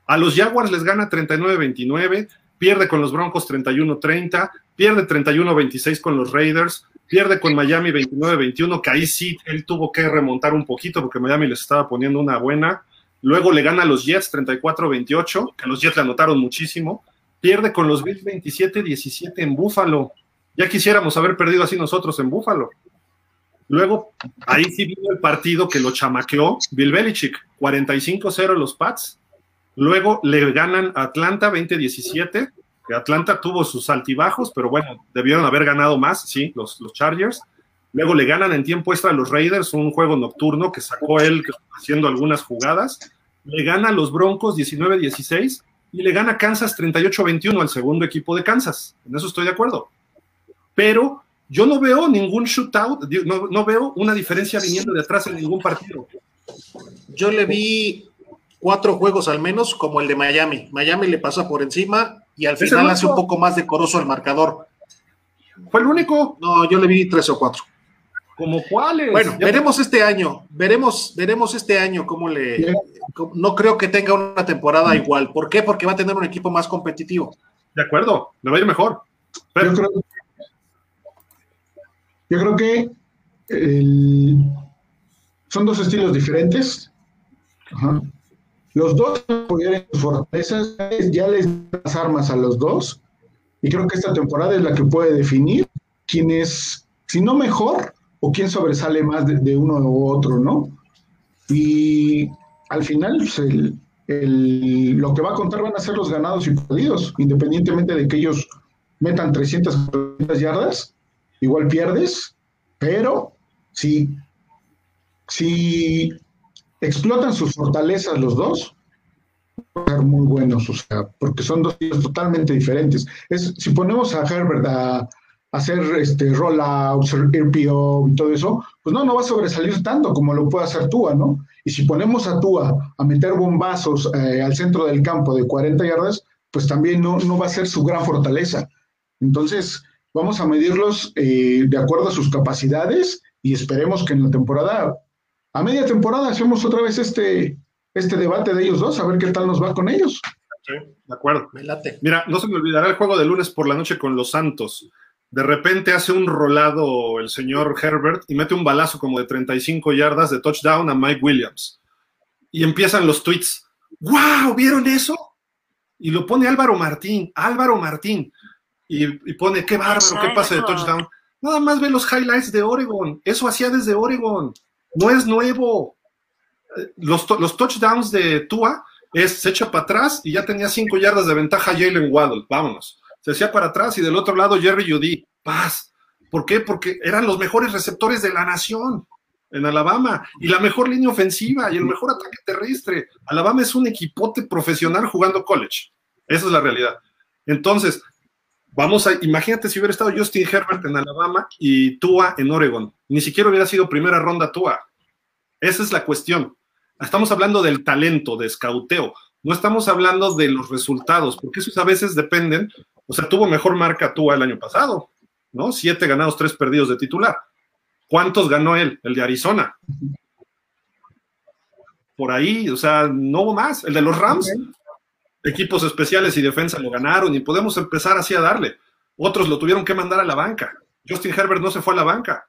A los Jaguars les gana 39-29, pierde con los Broncos 31-30, pierde 31-26 con los Raiders, pierde con Miami 29-21, que ahí sí él tuvo que remontar un poquito porque Miami les estaba poniendo una buena. Luego le gana a los Jets 34-28, que los Jets le anotaron muchísimo. Pierde con los Bills 27-17 en Búfalo. Ya quisiéramos haber perdido así nosotros en Búfalo. Luego, ahí sí vino el partido que lo chamaqueó Bill Belichick, 45-0 los Pats. Luego le ganan a Atlanta 20-17, que Atlanta tuvo sus altibajos, pero bueno, debieron haber ganado más, sí, los, los Chargers. Luego le ganan en tiempo extra a los Raiders, un juego nocturno que sacó él haciendo algunas jugadas. Le gana a los Broncos 19-16 y le gana Kansas 38-21 al segundo equipo de Kansas. En eso estoy de acuerdo. Pero yo no veo ningún shootout, no, no veo una diferencia viniendo de atrás en ningún partido. Yo le vi cuatro juegos al menos, como el de Miami. Miami le pasa por encima y al final hace un poco más decoroso el marcador. ¿Fue el único? No, yo le vi tres o cuatro. ¿Como cuáles? Bueno, veremos este año, veremos, veremos este año cómo le. No creo que tenga una temporada igual. ¿Por qué? Porque va a tener un equipo más competitivo. De acuerdo, le va a ir mejor. Yo, creo, que son dos estilos diferentes. Los dos pudieron fortalezas, ya les las armas a los dos. Y creo que esta temporada es la que puede definir quién es, si no mejor, o quién sobresale más de, uno u otro, ¿no? Y al final, pues, lo que va a contar van a ser los ganados y perdidos, independientemente de que ellos metan 300 yardas, igual pierdes, pero si, si explotan sus fortalezas los dos, van a ser muy buenos, o sea, porque son dos tíos totalmente diferentes. Es, si ponemos a Herbert a, hacer este rollouts, RPO y todo eso, pues no, no va a sobresalir tanto como lo puede hacer Tua, ¿no? Y si ponemos a Tua a meter bombazos eh, al centro del campo de 40 yardas, pues también no, no va a ser su gran fortaleza. Entonces, vamos a medirlos eh, de acuerdo a sus capacidades y esperemos que en la temporada a media temporada hacemos otra vez este, este debate de ellos dos, a ver qué tal nos va con ellos. Sí, de acuerdo. Mira, no se me olvidará el juego de lunes por la noche con los Santos. De repente hace un rolado el señor Herbert y mete un balazo como de 35 yardas de touchdown a Mike Williams. Y empiezan los tweets. ¡Wow! ¿Vieron eso? Y lo pone Álvaro Martín, Álvaro Martín. Y, y pone, qué bárbaro, qué pasa de touchdown. Nada más ve los highlights de Oregon. Eso hacía desde Oregon. No es nuevo. Los, los touchdowns de Tua es se echa para atrás y ya tenía cinco yardas de ventaja Jalen Waddle. Vámonos. Se hacía para atrás y del otro lado Jerry Judy. Paz. ¿Por qué? Porque eran los mejores receptores de la nación en Alabama y la mejor línea ofensiva y el mejor ataque terrestre. Alabama es un equipote profesional jugando college. Esa es la realidad. Entonces, vamos a, imagínate si hubiera estado Justin Herbert en Alabama y Tua en Oregon. Ni siquiera hubiera sido primera ronda Tua. Esa es la cuestión. Estamos hablando del talento, de escauteo. No estamos hablando de los resultados, porque esos a veces dependen. O sea, tuvo mejor marca Tua el año pasado, ¿no? Siete ganados, tres perdidos de titular. ¿Cuántos ganó él? El de Arizona. Por ahí, o sea, no hubo más. El de los Rams, equipos especiales y defensa lo ganaron y podemos empezar así a darle. Otros lo tuvieron que mandar a la banca. Justin Herbert no se fue a la banca.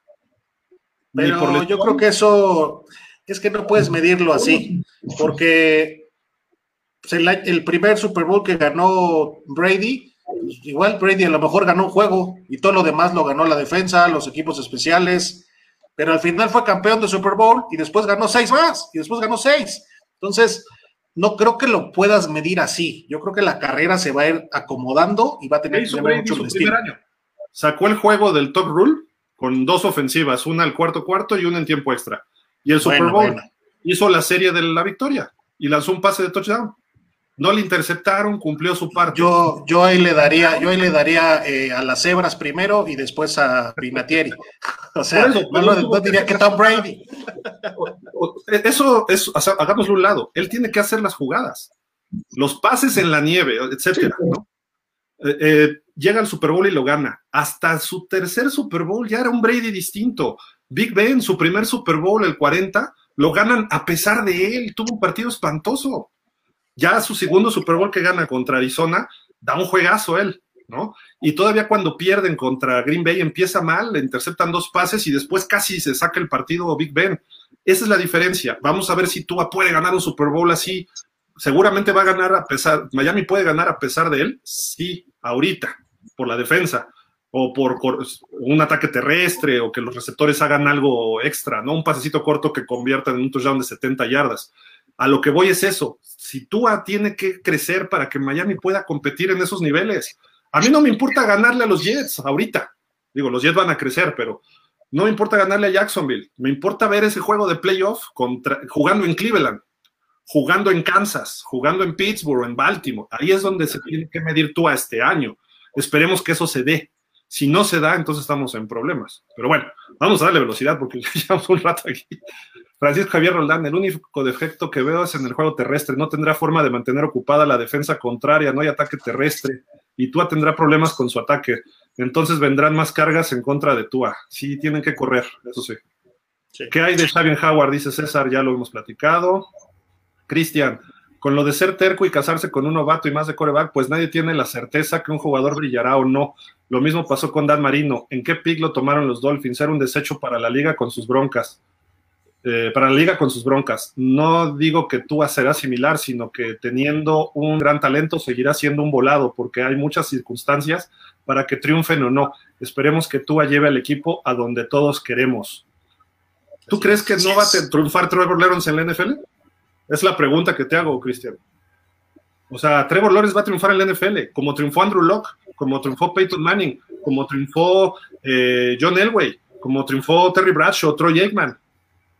Pero yo creo que eso es que no puedes medirlo así, porque el, primer Super Bowl que ganó Brady, igual Brady a lo mejor ganó un juego y todo lo demás lo ganó la defensa, los equipos especiales, pero al final fue campeón de Super Bowl y después ganó seis más y después ganó seis. Entonces, no creo que lo puedas medir así. Yo creo que la carrera se va a ir acomodando y va a tener que mucho primer año. Sacó el juego del top rule con dos ofensivas, una al cuarto cuarto y una en tiempo extra. Y el Super Bowl hizo la serie de la victoria y lanzó un pase de touchdown. No le interceptaron, cumplió su parte. Yo, yo ahí le daría, yo ahí le daría eh, a las cebras primero y después a Pinatieri. O sea, no, diría que Tom Brady. Eso es, hagámoslo un lado. Él tiene que hacer las jugadas, los pases en la nieve, etcétera. Eh, eh, llega al Super Bowl y lo gana. Hasta su tercer Super Bowl ya era un Brady distinto. Big Ben, su primer Super Bowl, el 40, lo ganan a pesar de él. Tuvo un partido espantoso ya su segundo Super Bowl que gana contra Arizona, da un juegazo él, ¿no? Y todavía cuando pierden contra Green Bay empieza mal, le interceptan dos pases y después casi se saca el partido Big Ben. Esa es la diferencia. Vamos a ver si Tua puede ganar un Super Bowl así. Seguramente va a ganar a pesar, Miami puede ganar a pesar de él, sí, ahorita, por la defensa o por un ataque terrestre o que los receptores hagan algo extra, ¿no? Un pasecito corto que convierta en un touchdown de 70 yardas. A lo que voy es eso. Si Tua tiene que crecer para que Miami pueda competir en esos niveles. A mí no me importa ganarle a los Jets ahorita. Digo, los Jets van a crecer, pero no me importa ganarle a Jacksonville. Me importa ver ese juego de playoff jugando en Cleveland, jugando en Kansas, jugando en Pittsburgh, en Baltimore. Ahí es donde se tiene que medir Tua este año. Esperemos que eso se dé. Si no se da, entonces estamos en problemas. Pero bueno, vamos a darle velocidad porque [LAUGHS] ya llevamos un rato aquí. Francisco Javier Roldán, el único defecto que veo es en el juego terrestre. No tendrá forma de mantener ocupada la defensa contraria, no hay ataque terrestre y Tua tendrá problemas con su ataque. Entonces vendrán más cargas en contra de Tua. Sí, tienen que correr, eso sí. ¿Qué hay de Xavier Howard? Dice César, ya lo hemos platicado. Cristian, con lo de ser terco y casarse con un novato y más de coreback, pues nadie tiene la certeza que un jugador brillará o no. Lo mismo pasó con Dan Marino. ¿En qué pick lo tomaron los Dolphins? Era un desecho para la liga con sus broncas. Eh, para la liga con sus broncas. No digo que Tua será similar, sino que teniendo un gran talento seguirá siendo un volado, porque hay muchas circunstancias para que triunfen o no. Esperemos que Tua lleve al equipo a donde todos queremos. ¿Tú crees que no va a triunfar Trevor Lawrence en la NFL? Es la pregunta que te hago, Cristian. O sea, Trevor Lawrence va a triunfar en la NFL, como triunfó Andrew Locke, como triunfó Peyton Manning, como triunfó eh, John Elway, como triunfó Terry Bradshaw, Troy Aikman.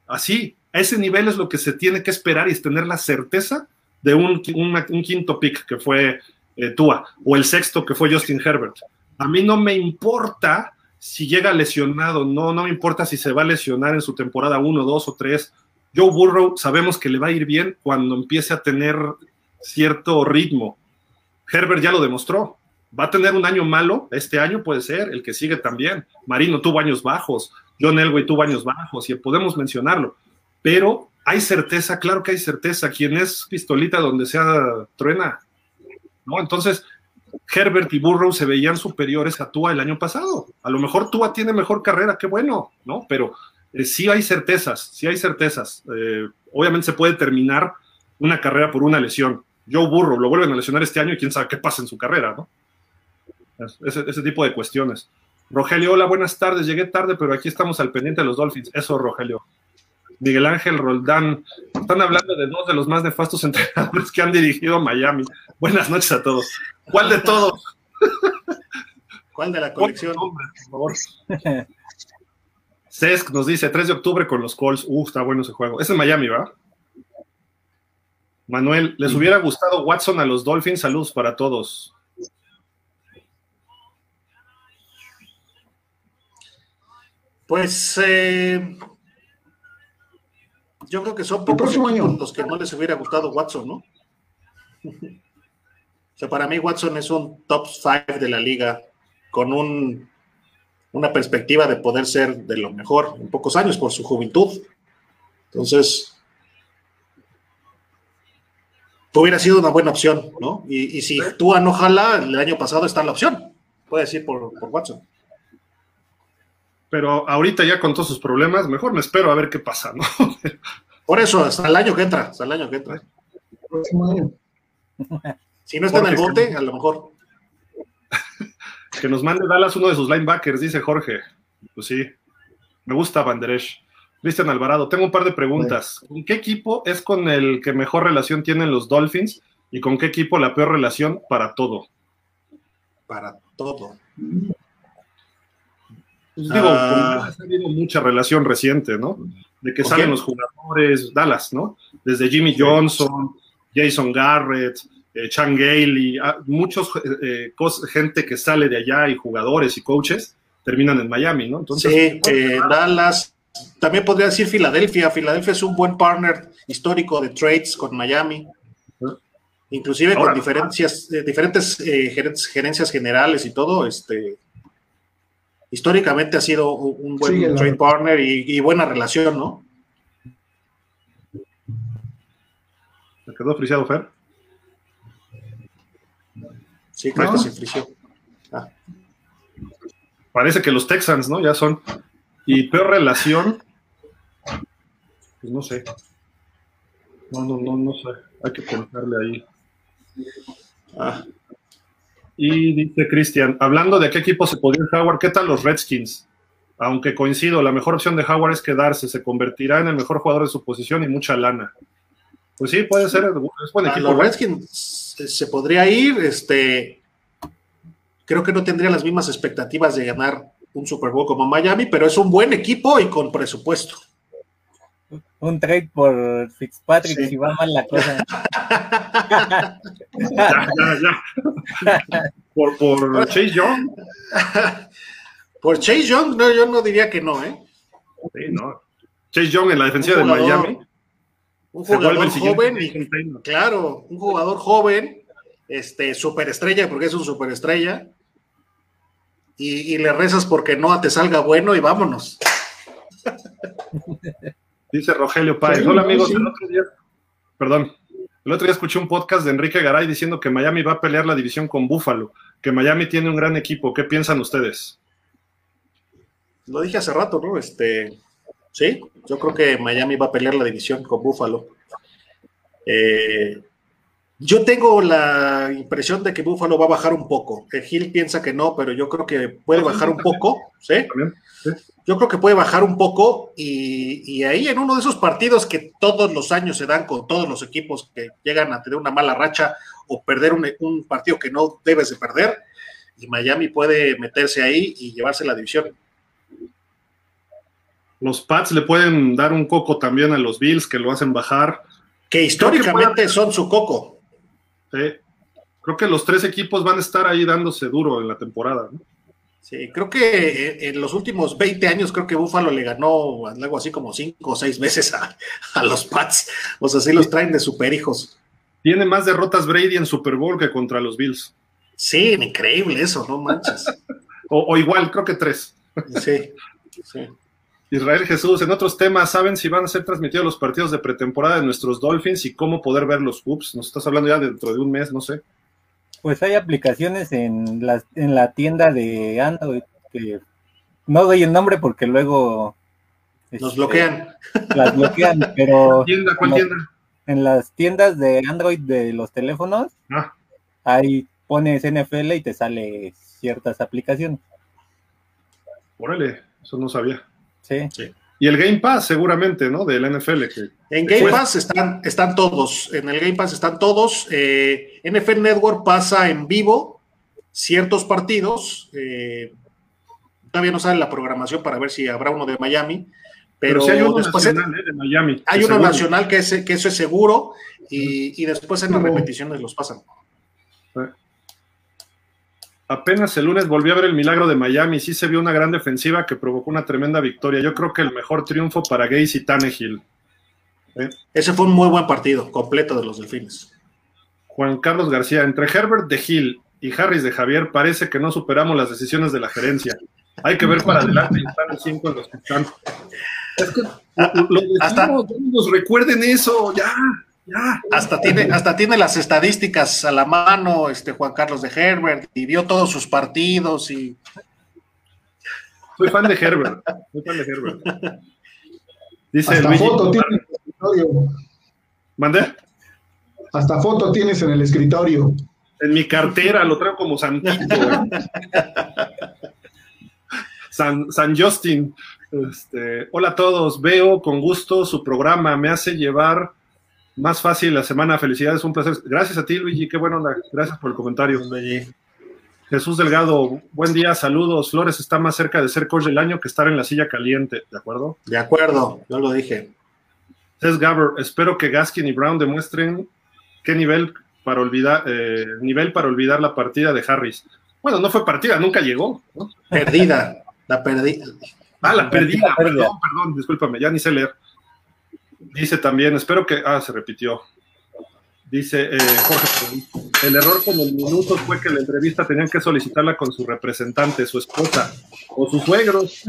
Así, a ese nivel es lo que se tiene que esperar y es tener la certeza de un, quinto pick que fue eh, Tua o el sexto que fue Justin Herbert. A mí no me importa si llega lesionado, no, no me importa si se va a lesionar en su temporada 1, 2 o 3. Joe Burrow sabemos que le va a ir bien cuando empiece a tener cierto ritmo. Herbert ya lo demostró. Va a tener un año malo, este año puede ser, el que sigue también. Marino tuvo años bajos, John Elway tuvo años bajos y podemos mencionarlo, pero hay certeza, claro que hay certeza, quien es pistolita donde sea truena, ¿no? Entonces, Herbert y Burrow se veían superiores a Tua el año pasado. A lo mejor Tua tiene mejor carrera, qué bueno, ¿no? Pero eh, sí hay certezas, sí hay certezas. Eh, obviamente se puede terminar una carrera por una lesión. Joe Burrow lo vuelven a lesionar este año y quién sabe qué pasa en su carrera, ¿no? ese tipo de cuestiones. Rogelio, hola, buenas tardes. Llegué tarde, pero aquí estamos al pendiente de los Dolphins. Eso, Rogelio. Miguel Ángel Roldán. Están hablando de dos de los más nefastos [LAUGHS] entrenadores que han dirigido Miami. Buenas noches a todos. ¿Cuál de todos? [LAUGHS] ¿Cuál de la colección? Nombre, por favor. Cesc nos dice 3 de octubre con los Colts. Uh, está bueno ese juego. Es en Miami, ¿va? Manuel, ¿les hubiera gustado Watson a los Dolphins? Saludos para todos. Pues eh, yo creo que son pocos los que no les hubiera gustado Watson, ¿no? o sea, para mí Watson es un top 5 de la liga con un, una perspectiva de poder ser de lo mejor en pocos años por su juventud. Entonces, hubiera sido una buena opción, ¿no? Y, si tú no jala, el año pasado está en la opción, puedes ir por Watson pero ahorita ya con todos sus problemas, mejor me espero a ver qué pasa, ¿no? [LAUGHS] Por eso, hasta el año que entra, hasta el año que entra. Si no está en el bote, a lo mejor. [LAUGHS] que nos mande Dallas uno de sus linebackers, dice Jorge. Pues sí, me gusta Banderesh. Cristian Alvarado, tengo un par de preguntas. ¿Con qué equipo es con el que mejor relación tienen los Dolphins y con qué equipo la peor relación para todo? Para todo. Pues digo, ah. ha habido mucha relación reciente, ¿no? De que salen los jugadores, Dallas, ¿no? Desde Jimmy Johnson, Jason Garrett, eh, Chan Gailey, ah, muchos eh, eh gente que sale de allá y jugadores y coaches terminan en Miami, ¿no? Entonces, sí, eh, Dallas, también podría decir Filadelfia. Filadelfia es un buen partner histórico de trades con Miami. Inclusive con diferencias, diferentes gerencias generales y todo, este, históricamente ha sido un buen trade partner y, buena relación, ¿no? ¿Me quedó friciado, Fer? Sí, creo que se frició. Ah. Parece que los Texans, ¿no? Ya son. Y peor relación, pues no sé. No, no, no, no sé. Hay que pensarle ahí. Ah. Y dice Cristian, hablando de qué equipo se podría Howard, ¿qué tal los Redskins? Aunque coincido, la mejor opción de Howard es quedarse, se convertirá en el mejor jugador de su posición y mucha lana. Pues sí, puede ser, es buen equipo. Los Redskins se podría ir, este, creo que no tendría las mismas expectativas de ganar un Super Bowl como Miami, pero es un buen equipo y con presupuesto. Un trade por Fitzpatrick si va mal la cosa. [LAUGHS] [LAUGHS] ya, ya, ya. ¿Por, por Chase Young? por Chase Young, no, yo no diría que no, ¿eh? Sí, no. Chase Young en la defensiva de Miami. Un jugador joven y, claro, un jugador joven, este, superestrella, porque es un superestrella, y, y le rezas porque no te salga bueno y vámonos. [LAUGHS] Dice Rogelio Páez. Hola amigos, el otro día, perdón, el otro día escuché un podcast de Enrique Garay diciendo que Miami va a pelear la división con Buffalo, que Miami tiene un gran equipo. ¿Qué piensan ustedes? Lo dije hace rato, ¿no? Este, sí, yo creo que Miami va a pelear la división con Buffalo. Eh, yo tengo la impresión de que Buffalo va a bajar un poco. El Gil piensa que no, pero yo creo que puede bajar un poco, ¿sí? Yo creo que puede bajar un poco y, ahí en uno de esos partidos que todos los años se dan con todos los equipos que llegan a tener una mala racha o perder un, partido que no debes de perder, y Miami puede meterse ahí y llevarse la división. Los Pats le pueden dar un coco también a los Bills que lo hacen bajar. Que históricamente son su coco. Creo que los tres equipos van a estar ahí dándose duro en la temporada. Sí, creo que eh, en los últimos 20 años, creo que Buffalo le ganó algo así como cinco o seis veces a, los Pats. O sea, sí los traen de super hijos. Tiene más derrotas Brady en Super Bowl que contra los Bills. Sí, increíble eso, no manches. o, o, igual, creo que tres. sí, sí. Israel Jesús, en otros temas, ¿saben si van a ser transmitidos los partidos de pretemporada de nuestros Dolphins y cómo poder ver los hoops? Nos estás hablando ya dentro de un mes, no sé. Pues hay aplicaciones en la, en la tienda de Android que no doy el nombre porque luego... Nos este, bloquean. Las bloquean, pero... [LAUGHS] ¿Tienda? ¿Cuál tienda? En las tiendas de Android de los teléfonos, ah. ahí pones NFL y te sale ciertas aplicaciones. Órale, eso no sabía. Sí. Y el Game Pass, seguramente, ¿no? Del NFL. Que en Game Pass están, están todos. En el Game Pass están todos. Eh, NFL Network pasa en vivo ciertos partidos. Eh, todavía no sale la programación para ver si habrá uno de Miami. Pero, hay uno nacional, ¿eh? de Miami. Hay uno nacional que, es, que eso es seguro. Y, y después en las repeticiones los pasan. Apenas el lunes volví a ver el milagro de Miami. Sí se vio una gran defensiva que provocó una tremenda victoria. Yo creo que el mejor triunfo para Gaze y Tannehill. ¿Eh? Ese fue un muy buen partido, completo de los Delfines. Juan Carlos García, entre Herbert de Hill y Harris de Javier, parece que no superamos las decisiones de la gerencia. Hay que ver para adelante y están cinco en los que están. Es que los recuerden eso, ya. Hasta tiene, hasta tiene las estadísticas a la mano, este Juan Carlos de Herbert, y vio todos sus partidos y. Soy fan de Herbert. Soy fan de Herbert. Dice hasta foto tienes en el escritorio. ¿Mandé? Hasta foto tienes en el escritorio. En mi cartera, lo traigo como santito. San, San Justin. Este, hola a todos, veo con gusto su programa, me hace llevar más fácil la semana. Felicidades, un placer. Gracias a ti, Luigi. Qué bueno, gracias por el comentario. Jesús Delgado, buen día, saludos. Flores está más cerca de ser coach del año que estar en la silla caliente, ¿de acuerdo? De acuerdo, yo lo dije. Es Gabber, espero que Gaskin y Brown demuestren qué nivel para olvidar, eh, nivel para olvidar la partida de Harris. Bueno, no fue partida, nunca llegó. Perdida, [LAUGHS] la perdida. Ah, la perdida, perdón, perdón, discúlpame, ya ni sé leer. Dice también, espero que. Ah, se repitió. Dice eh, Jorge, el error con el minuto fue que la entrevista tenían que solicitarla con su representante, su esposa o sus suegros.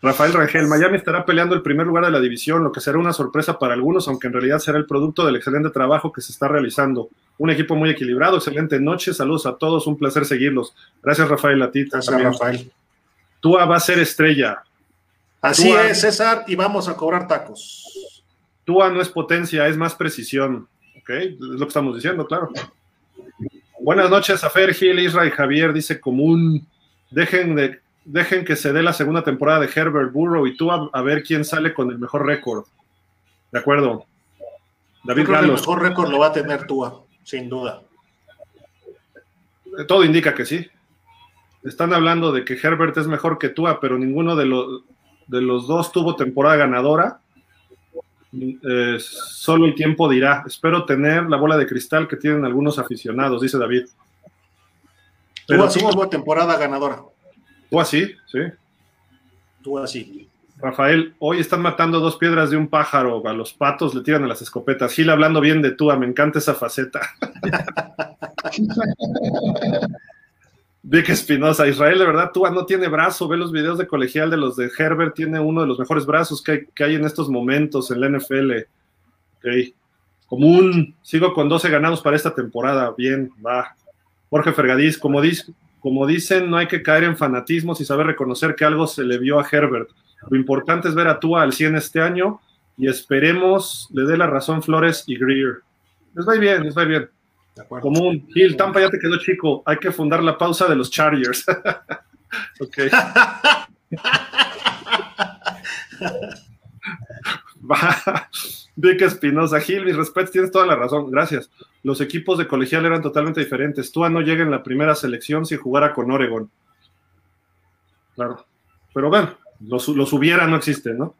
Rafael Rangel, Miami estará peleando el primer lugar de la división, lo que será una sorpresa para algunos, aunque en realidad será el producto del excelente trabajo que se está realizando. Un equipo muy equilibrado, excelente noche, saludos a todos, un placer seguirlos. Gracias Rafael, a ti. Gracias Rafael. Tua va a ser estrella, Así es, César, y vamos a cobrar tacos. Tua no es potencia, es más precisión. ¿Ok? Es lo que estamos diciendo, claro. Buenas noches, Afer, Gil, Israel, Javier, dice común. Dejen, de, dejen que se dé la segunda temporada de Herbert Burrow y Tua a ver quién sale con el mejor récord. De acuerdo. David Creo el mejor récord lo va a tener Tua, sin duda. Todo indica que sí. Están hablando de que Herbert es mejor que Tua, pero ninguno de los de los dos tuvo temporada ganadora. Eh, solo el tiempo dirá. Espero tener la bola de cristal que tienen algunos aficionados, dice David. Pero Tú así como temporada ganadora. Tú así, sí. Tú así. Rafael, hoy están matando dos piedras de un pájaro. A los patos le tiran a las escopetas. Gil hablando bien de Tua, me encanta esa faceta. [LAUGHS] Vic Espinosa, Israel, de verdad, Tua no tiene brazo. Ve los videos de colegial de los de Herbert, tiene uno de los mejores brazos que hay, en estos momentos en la NFL. Ok. Común, sigo con 12 ganados para esta temporada. Bien, va. Jorge Fergadís, como, dicen, no hay que caer en fanatismos y saber reconocer que algo se le vio a Herbert. Lo importante es ver a Tua al 100 este año y esperemos le dé la razón Flores y Greer. Les va bien, les va bien. Común. Gil, Tampa ya te quedó chico. Hay que fundar la pausa de los Chargers. [LAUGHS] ok. [LAUGHS] Vic Espinosa, Gil, mis respetos, tienes toda la razón, gracias. Los equipos de colegial eran totalmente diferentes. Tua no llega en la primera selección si jugara con Oregon. Claro. Pero bueno, los, hubiera no existen, ¿no?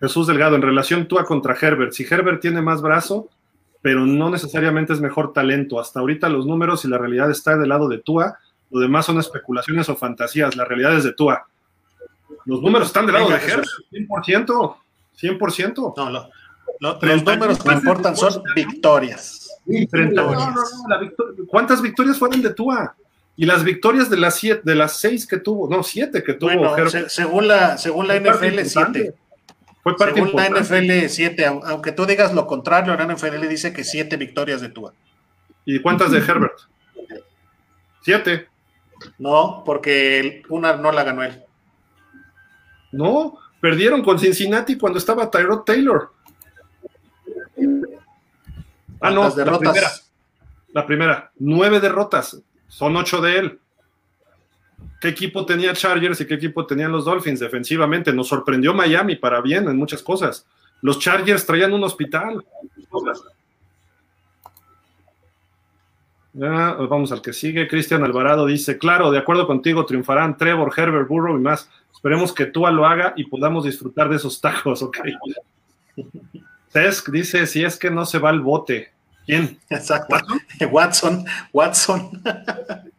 Jesús Delgado, en relación Tua contra Herbert. Si Herbert tiene más brazo, pero no necesariamente es mejor talento. Hasta ahorita los números y la realidad está del lado de Tua, lo demás son especulaciones o fantasías, la realidad es de Tua. Los números están del lado de Herbert, 100%, 100%. No, los números que importan son victorias. ¿Cuántas victorias fueron de Tua? Y las victorias de las siete, de las seis que tuvo, no, siete que tuvo. Bueno, según la, según la NFL, siete. Fue parte según la NFL, siete. Aunque tú digas lo contrario, la NFL dice que siete victorias de Tua. ¿Y cuántas de Herbert? Siete. No, porque una no la ganó él. No, perdieron con Cincinnati cuando estaba Tyrod Taylor. Ah, no, derrotas? La primera, la primera, nueve derrotas son ocho de él. ¿Qué equipo tenía Chargers y qué equipo tenían los Dolphins defensivamente? Nos sorprendió Miami para bien en muchas cosas. Los Chargers traían un hospital. vamos al que sigue. Cristian Alvarado dice: Claro, de acuerdo contigo, triunfarán Trevor, Herbert, Burrow y más. Esperemos que Tua lo haga y podamos disfrutar de esos tacos, [LAUGHS] ok. Tesk dice: Si es que no se va al bote. ¿Quién? Exacto. [LAUGHS] Watson. Watson. [LAUGHS]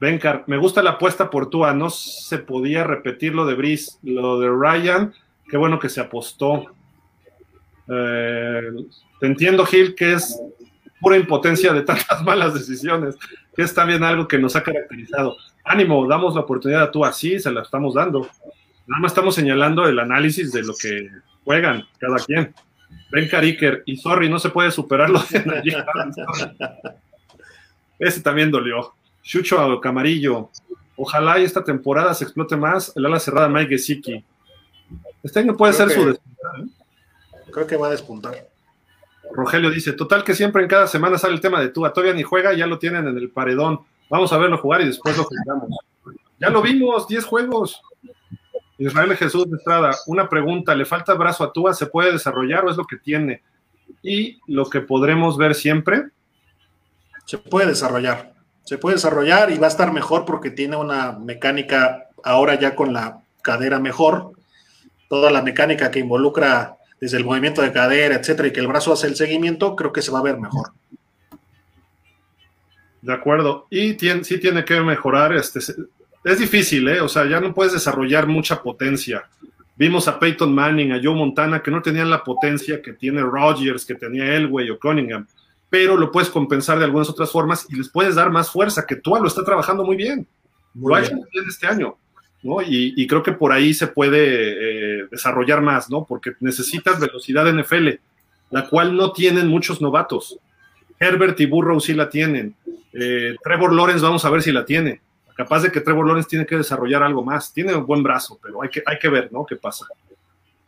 Bencar, me gusta la apuesta por Tua. No se podía repetir lo de Brice, lo de Ryan. Qué bueno que se apostó. Eh, te entiendo, Gil, que es pura impotencia de tantas [LAUGHS] malas decisiones, que es también algo que nos ha caracterizado. Ánimo, damos la oportunidad a Tua, sí, se la estamos dando. Nada más estamos señalando el análisis de lo que juegan cada quien. Ben Iker, y sorry, no se puede superar lo de [LAUGHS] Ese también dolió. Chucho Camarillo, ojalá y esta temporada se explote más el ala cerrada Mike Gesicki. Este año puede ser su despuntar. ¿eh? Creo que va a despuntar. Rogelio dice, total que siempre en cada semana sale el tema de Tua, todavía ni juega, ya lo tienen en el paredón. Vamos a verlo jugar y después lo jugamos. Ya lo vimos, 10 juegos. Israel Jesús de Estrada, una pregunta, ¿le falta brazo a Tua? ¿Se puede desarrollar o es lo que tiene? Y lo que podremos ver siempre. Se puede desarrollar, se puede desarrollar y va a estar mejor porque tiene una mecánica ahora ya con la cadera mejor, toda la mecánica que involucra desde el movimiento de cadera, etcétera, y que el brazo hace el seguimiento, creo que se va a ver mejor. De acuerdo. Y tiene, sí tiene que mejorar este, es difícil, ¿eh? O sea, ya no puedes desarrollar mucha potencia. Vimos a Peyton Manning, a Joe Montana, que no tenían la potencia que tiene Rodgers, que tenía Elway o Cunningham, pero lo puedes compensar de algunas otras formas y les puedes dar más fuerza, que tú lo está trabajando muy bien. lo ha hecho muy bien este año, ¿no? Y, creo que por ahí se puede eh, desarrollar más, ¿no? Porque necesitas velocidad en NFL, la cual no tienen muchos novatos. Herbert y Burrow sí la tienen. Eh, Trevor Lawrence, vamos a ver si la tiene capaz de que Trevor Lawrence tiene que desarrollar algo más. Tiene un buen brazo, pero hay que, hay que ver, ¿no? ¿Qué pasa?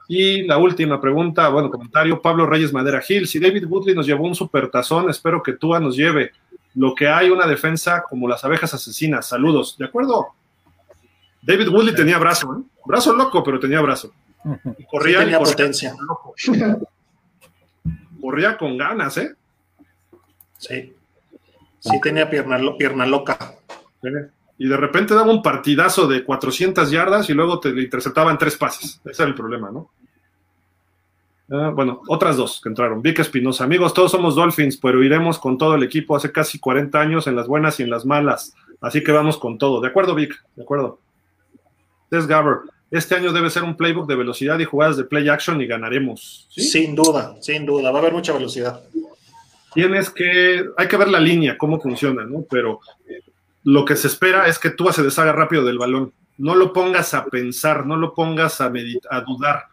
Y la última pregunta, bueno, comentario, Pablo Reyes Madera Gil, si David Woodley nos llevó un supertazón, espero que Tua nos lleve. Lo que hay una defensa como las abejas asesinas. Saludos, ¿de acuerdo? David Woodley tenía brazo, ¿eh? Brazo loco, pero tenía brazo. corría tenía potencia. Corría con ganas, ¿eh? Sí. Sí tenía pierna, pierna loca y de repente daba un partidazo de 400 yardas y luego te interceptaban tres pases. Ese era el problema, ¿no? Ah, bueno, otras dos que entraron. Vic Espinosa, amigos, todos somos Dolphins, pero iremos con todo el equipo hace casi 40 años en las buenas y en las malas. Así que vamos con todo. ¿De acuerdo, Vic? De acuerdo. Des Gaber, este año debe ser un playbook de velocidad y jugadas de play action y ganaremos. Sin duda, sin duda. Va a haber mucha velocidad. Tienes que, hay que ver la línea, cómo funciona, ¿no? Pero lo que se espera es que tú se deshaga rápido del balón. No lo pongas a pensar, no lo pongas a, a dudar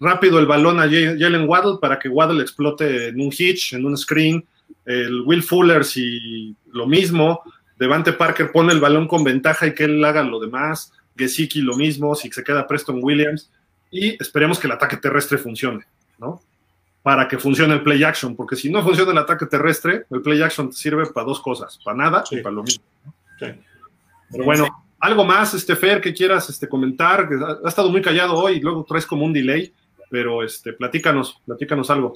rápido el balón a Jalen Waddle para que Waddle explote en un hitch, en un screen. El Will Fuller, si lo mismo. Devante Parker pone el balón con ventaja y que él haga lo demás. Gesicki lo mismo, si se queda Preston Williams. Y esperemos que el ataque terrestre funcione, ¿no? Para que funcione el play action, porque si no funciona el ataque terrestre, el play action sirve para dos cosas, para nada y para lo mismo. Pero bueno, algo más, este Fer, que quieras este, comentar, que ha, ha estado muy callado hoy y luego traes como un delay pero este, platícanos, platícanos algo.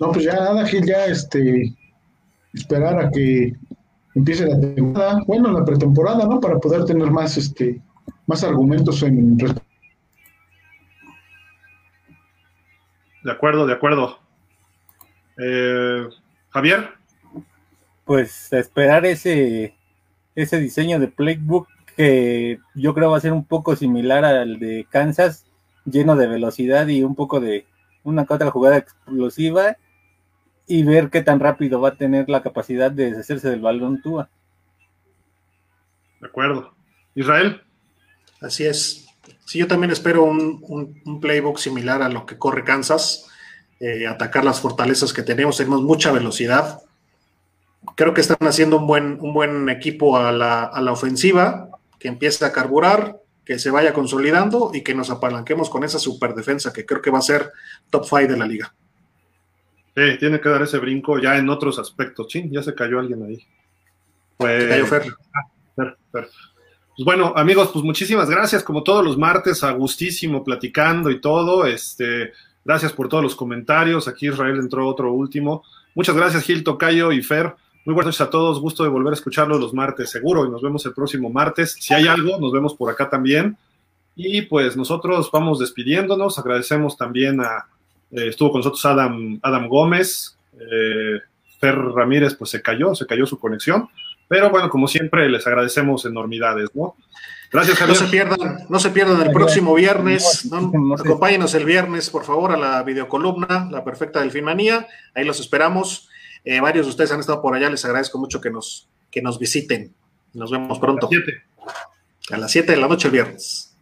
No, pues ya nada, Gil, ya este, esperar a que empiece la temporada, bueno, la pretemporada, ¿no? Para poder tener más, este, más argumentos en De acuerdo, de acuerdo. Eh, Javier. Pues esperar ese, ese diseño de playbook que yo creo va a ser un poco similar al de Kansas, lleno de velocidad y un poco de una que otra jugada explosiva y ver qué tan rápido va a tener la capacidad de deshacerse del balón Tua. De acuerdo. Israel. Así es. Sí, yo también espero un, playbook similar a lo que corre Kansas, eh, atacar las fortalezas que tenemos, tenemos mucha velocidad. Creo que están haciendo un buen, un buen equipo a la, a la ofensiva que empiece a carburar, que se vaya consolidando y que nos apalanquemos con esa super defensa que creo que va a ser top 5 de la liga. Sí, tiene que dar ese brinco ya en otros aspectos. Sí, ya se cayó alguien ahí. Pues, cayó Fer. Ah, Pues bueno, amigos, pues muchísimas gracias. Como todos los martes, a gustísimo platicando y todo. Este, gracias por todos los comentarios. Aquí Israel entró otro último. Muchas gracias, Gil Tocayo y Fer. Muy buenas noches a todos, gusto de volver a escucharlo los martes, seguro, y nos vemos el próximo martes. Si hay algo, nos vemos por acá también. Y pues nosotros vamos despidiéndonos, agradecemos también a, eh, estuvo con nosotros Adam, Adam Gómez, eh, Fer Ramírez pues se cayó, se cayó su conexión, pero bueno, como siempre les agradecemos enormidades, ¿no? Gracias, Javier. No se pierdan, no se pierdan el próximo viernes. ¿no? Acompáñenos el viernes, por favor, a la videocolumna, La Perfecta Delfinmanía. Ahí los esperamos. Eh, varios de ustedes han estado por allá, les agradezco mucho que nos, que nos visiten. Nos vemos pronto. A las 7 de la noche el viernes.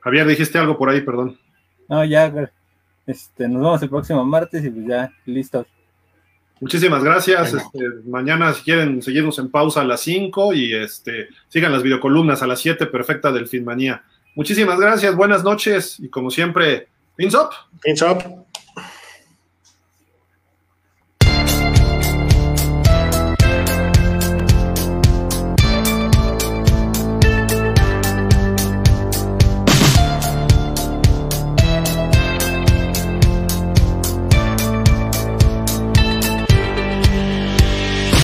Javier, dijiste algo por ahí, perdón. No, ya, este, nos vemos el próximo martes y pues ya, listo. Muchísimas gracias. Este, mañana, si quieren seguirnos en pausa a las 5 y este, sigan las videocolumnas a las 7, perfecta del Finmanía. Muchísimas gracias, buenas noches y como siempre, Fins up. Fins up.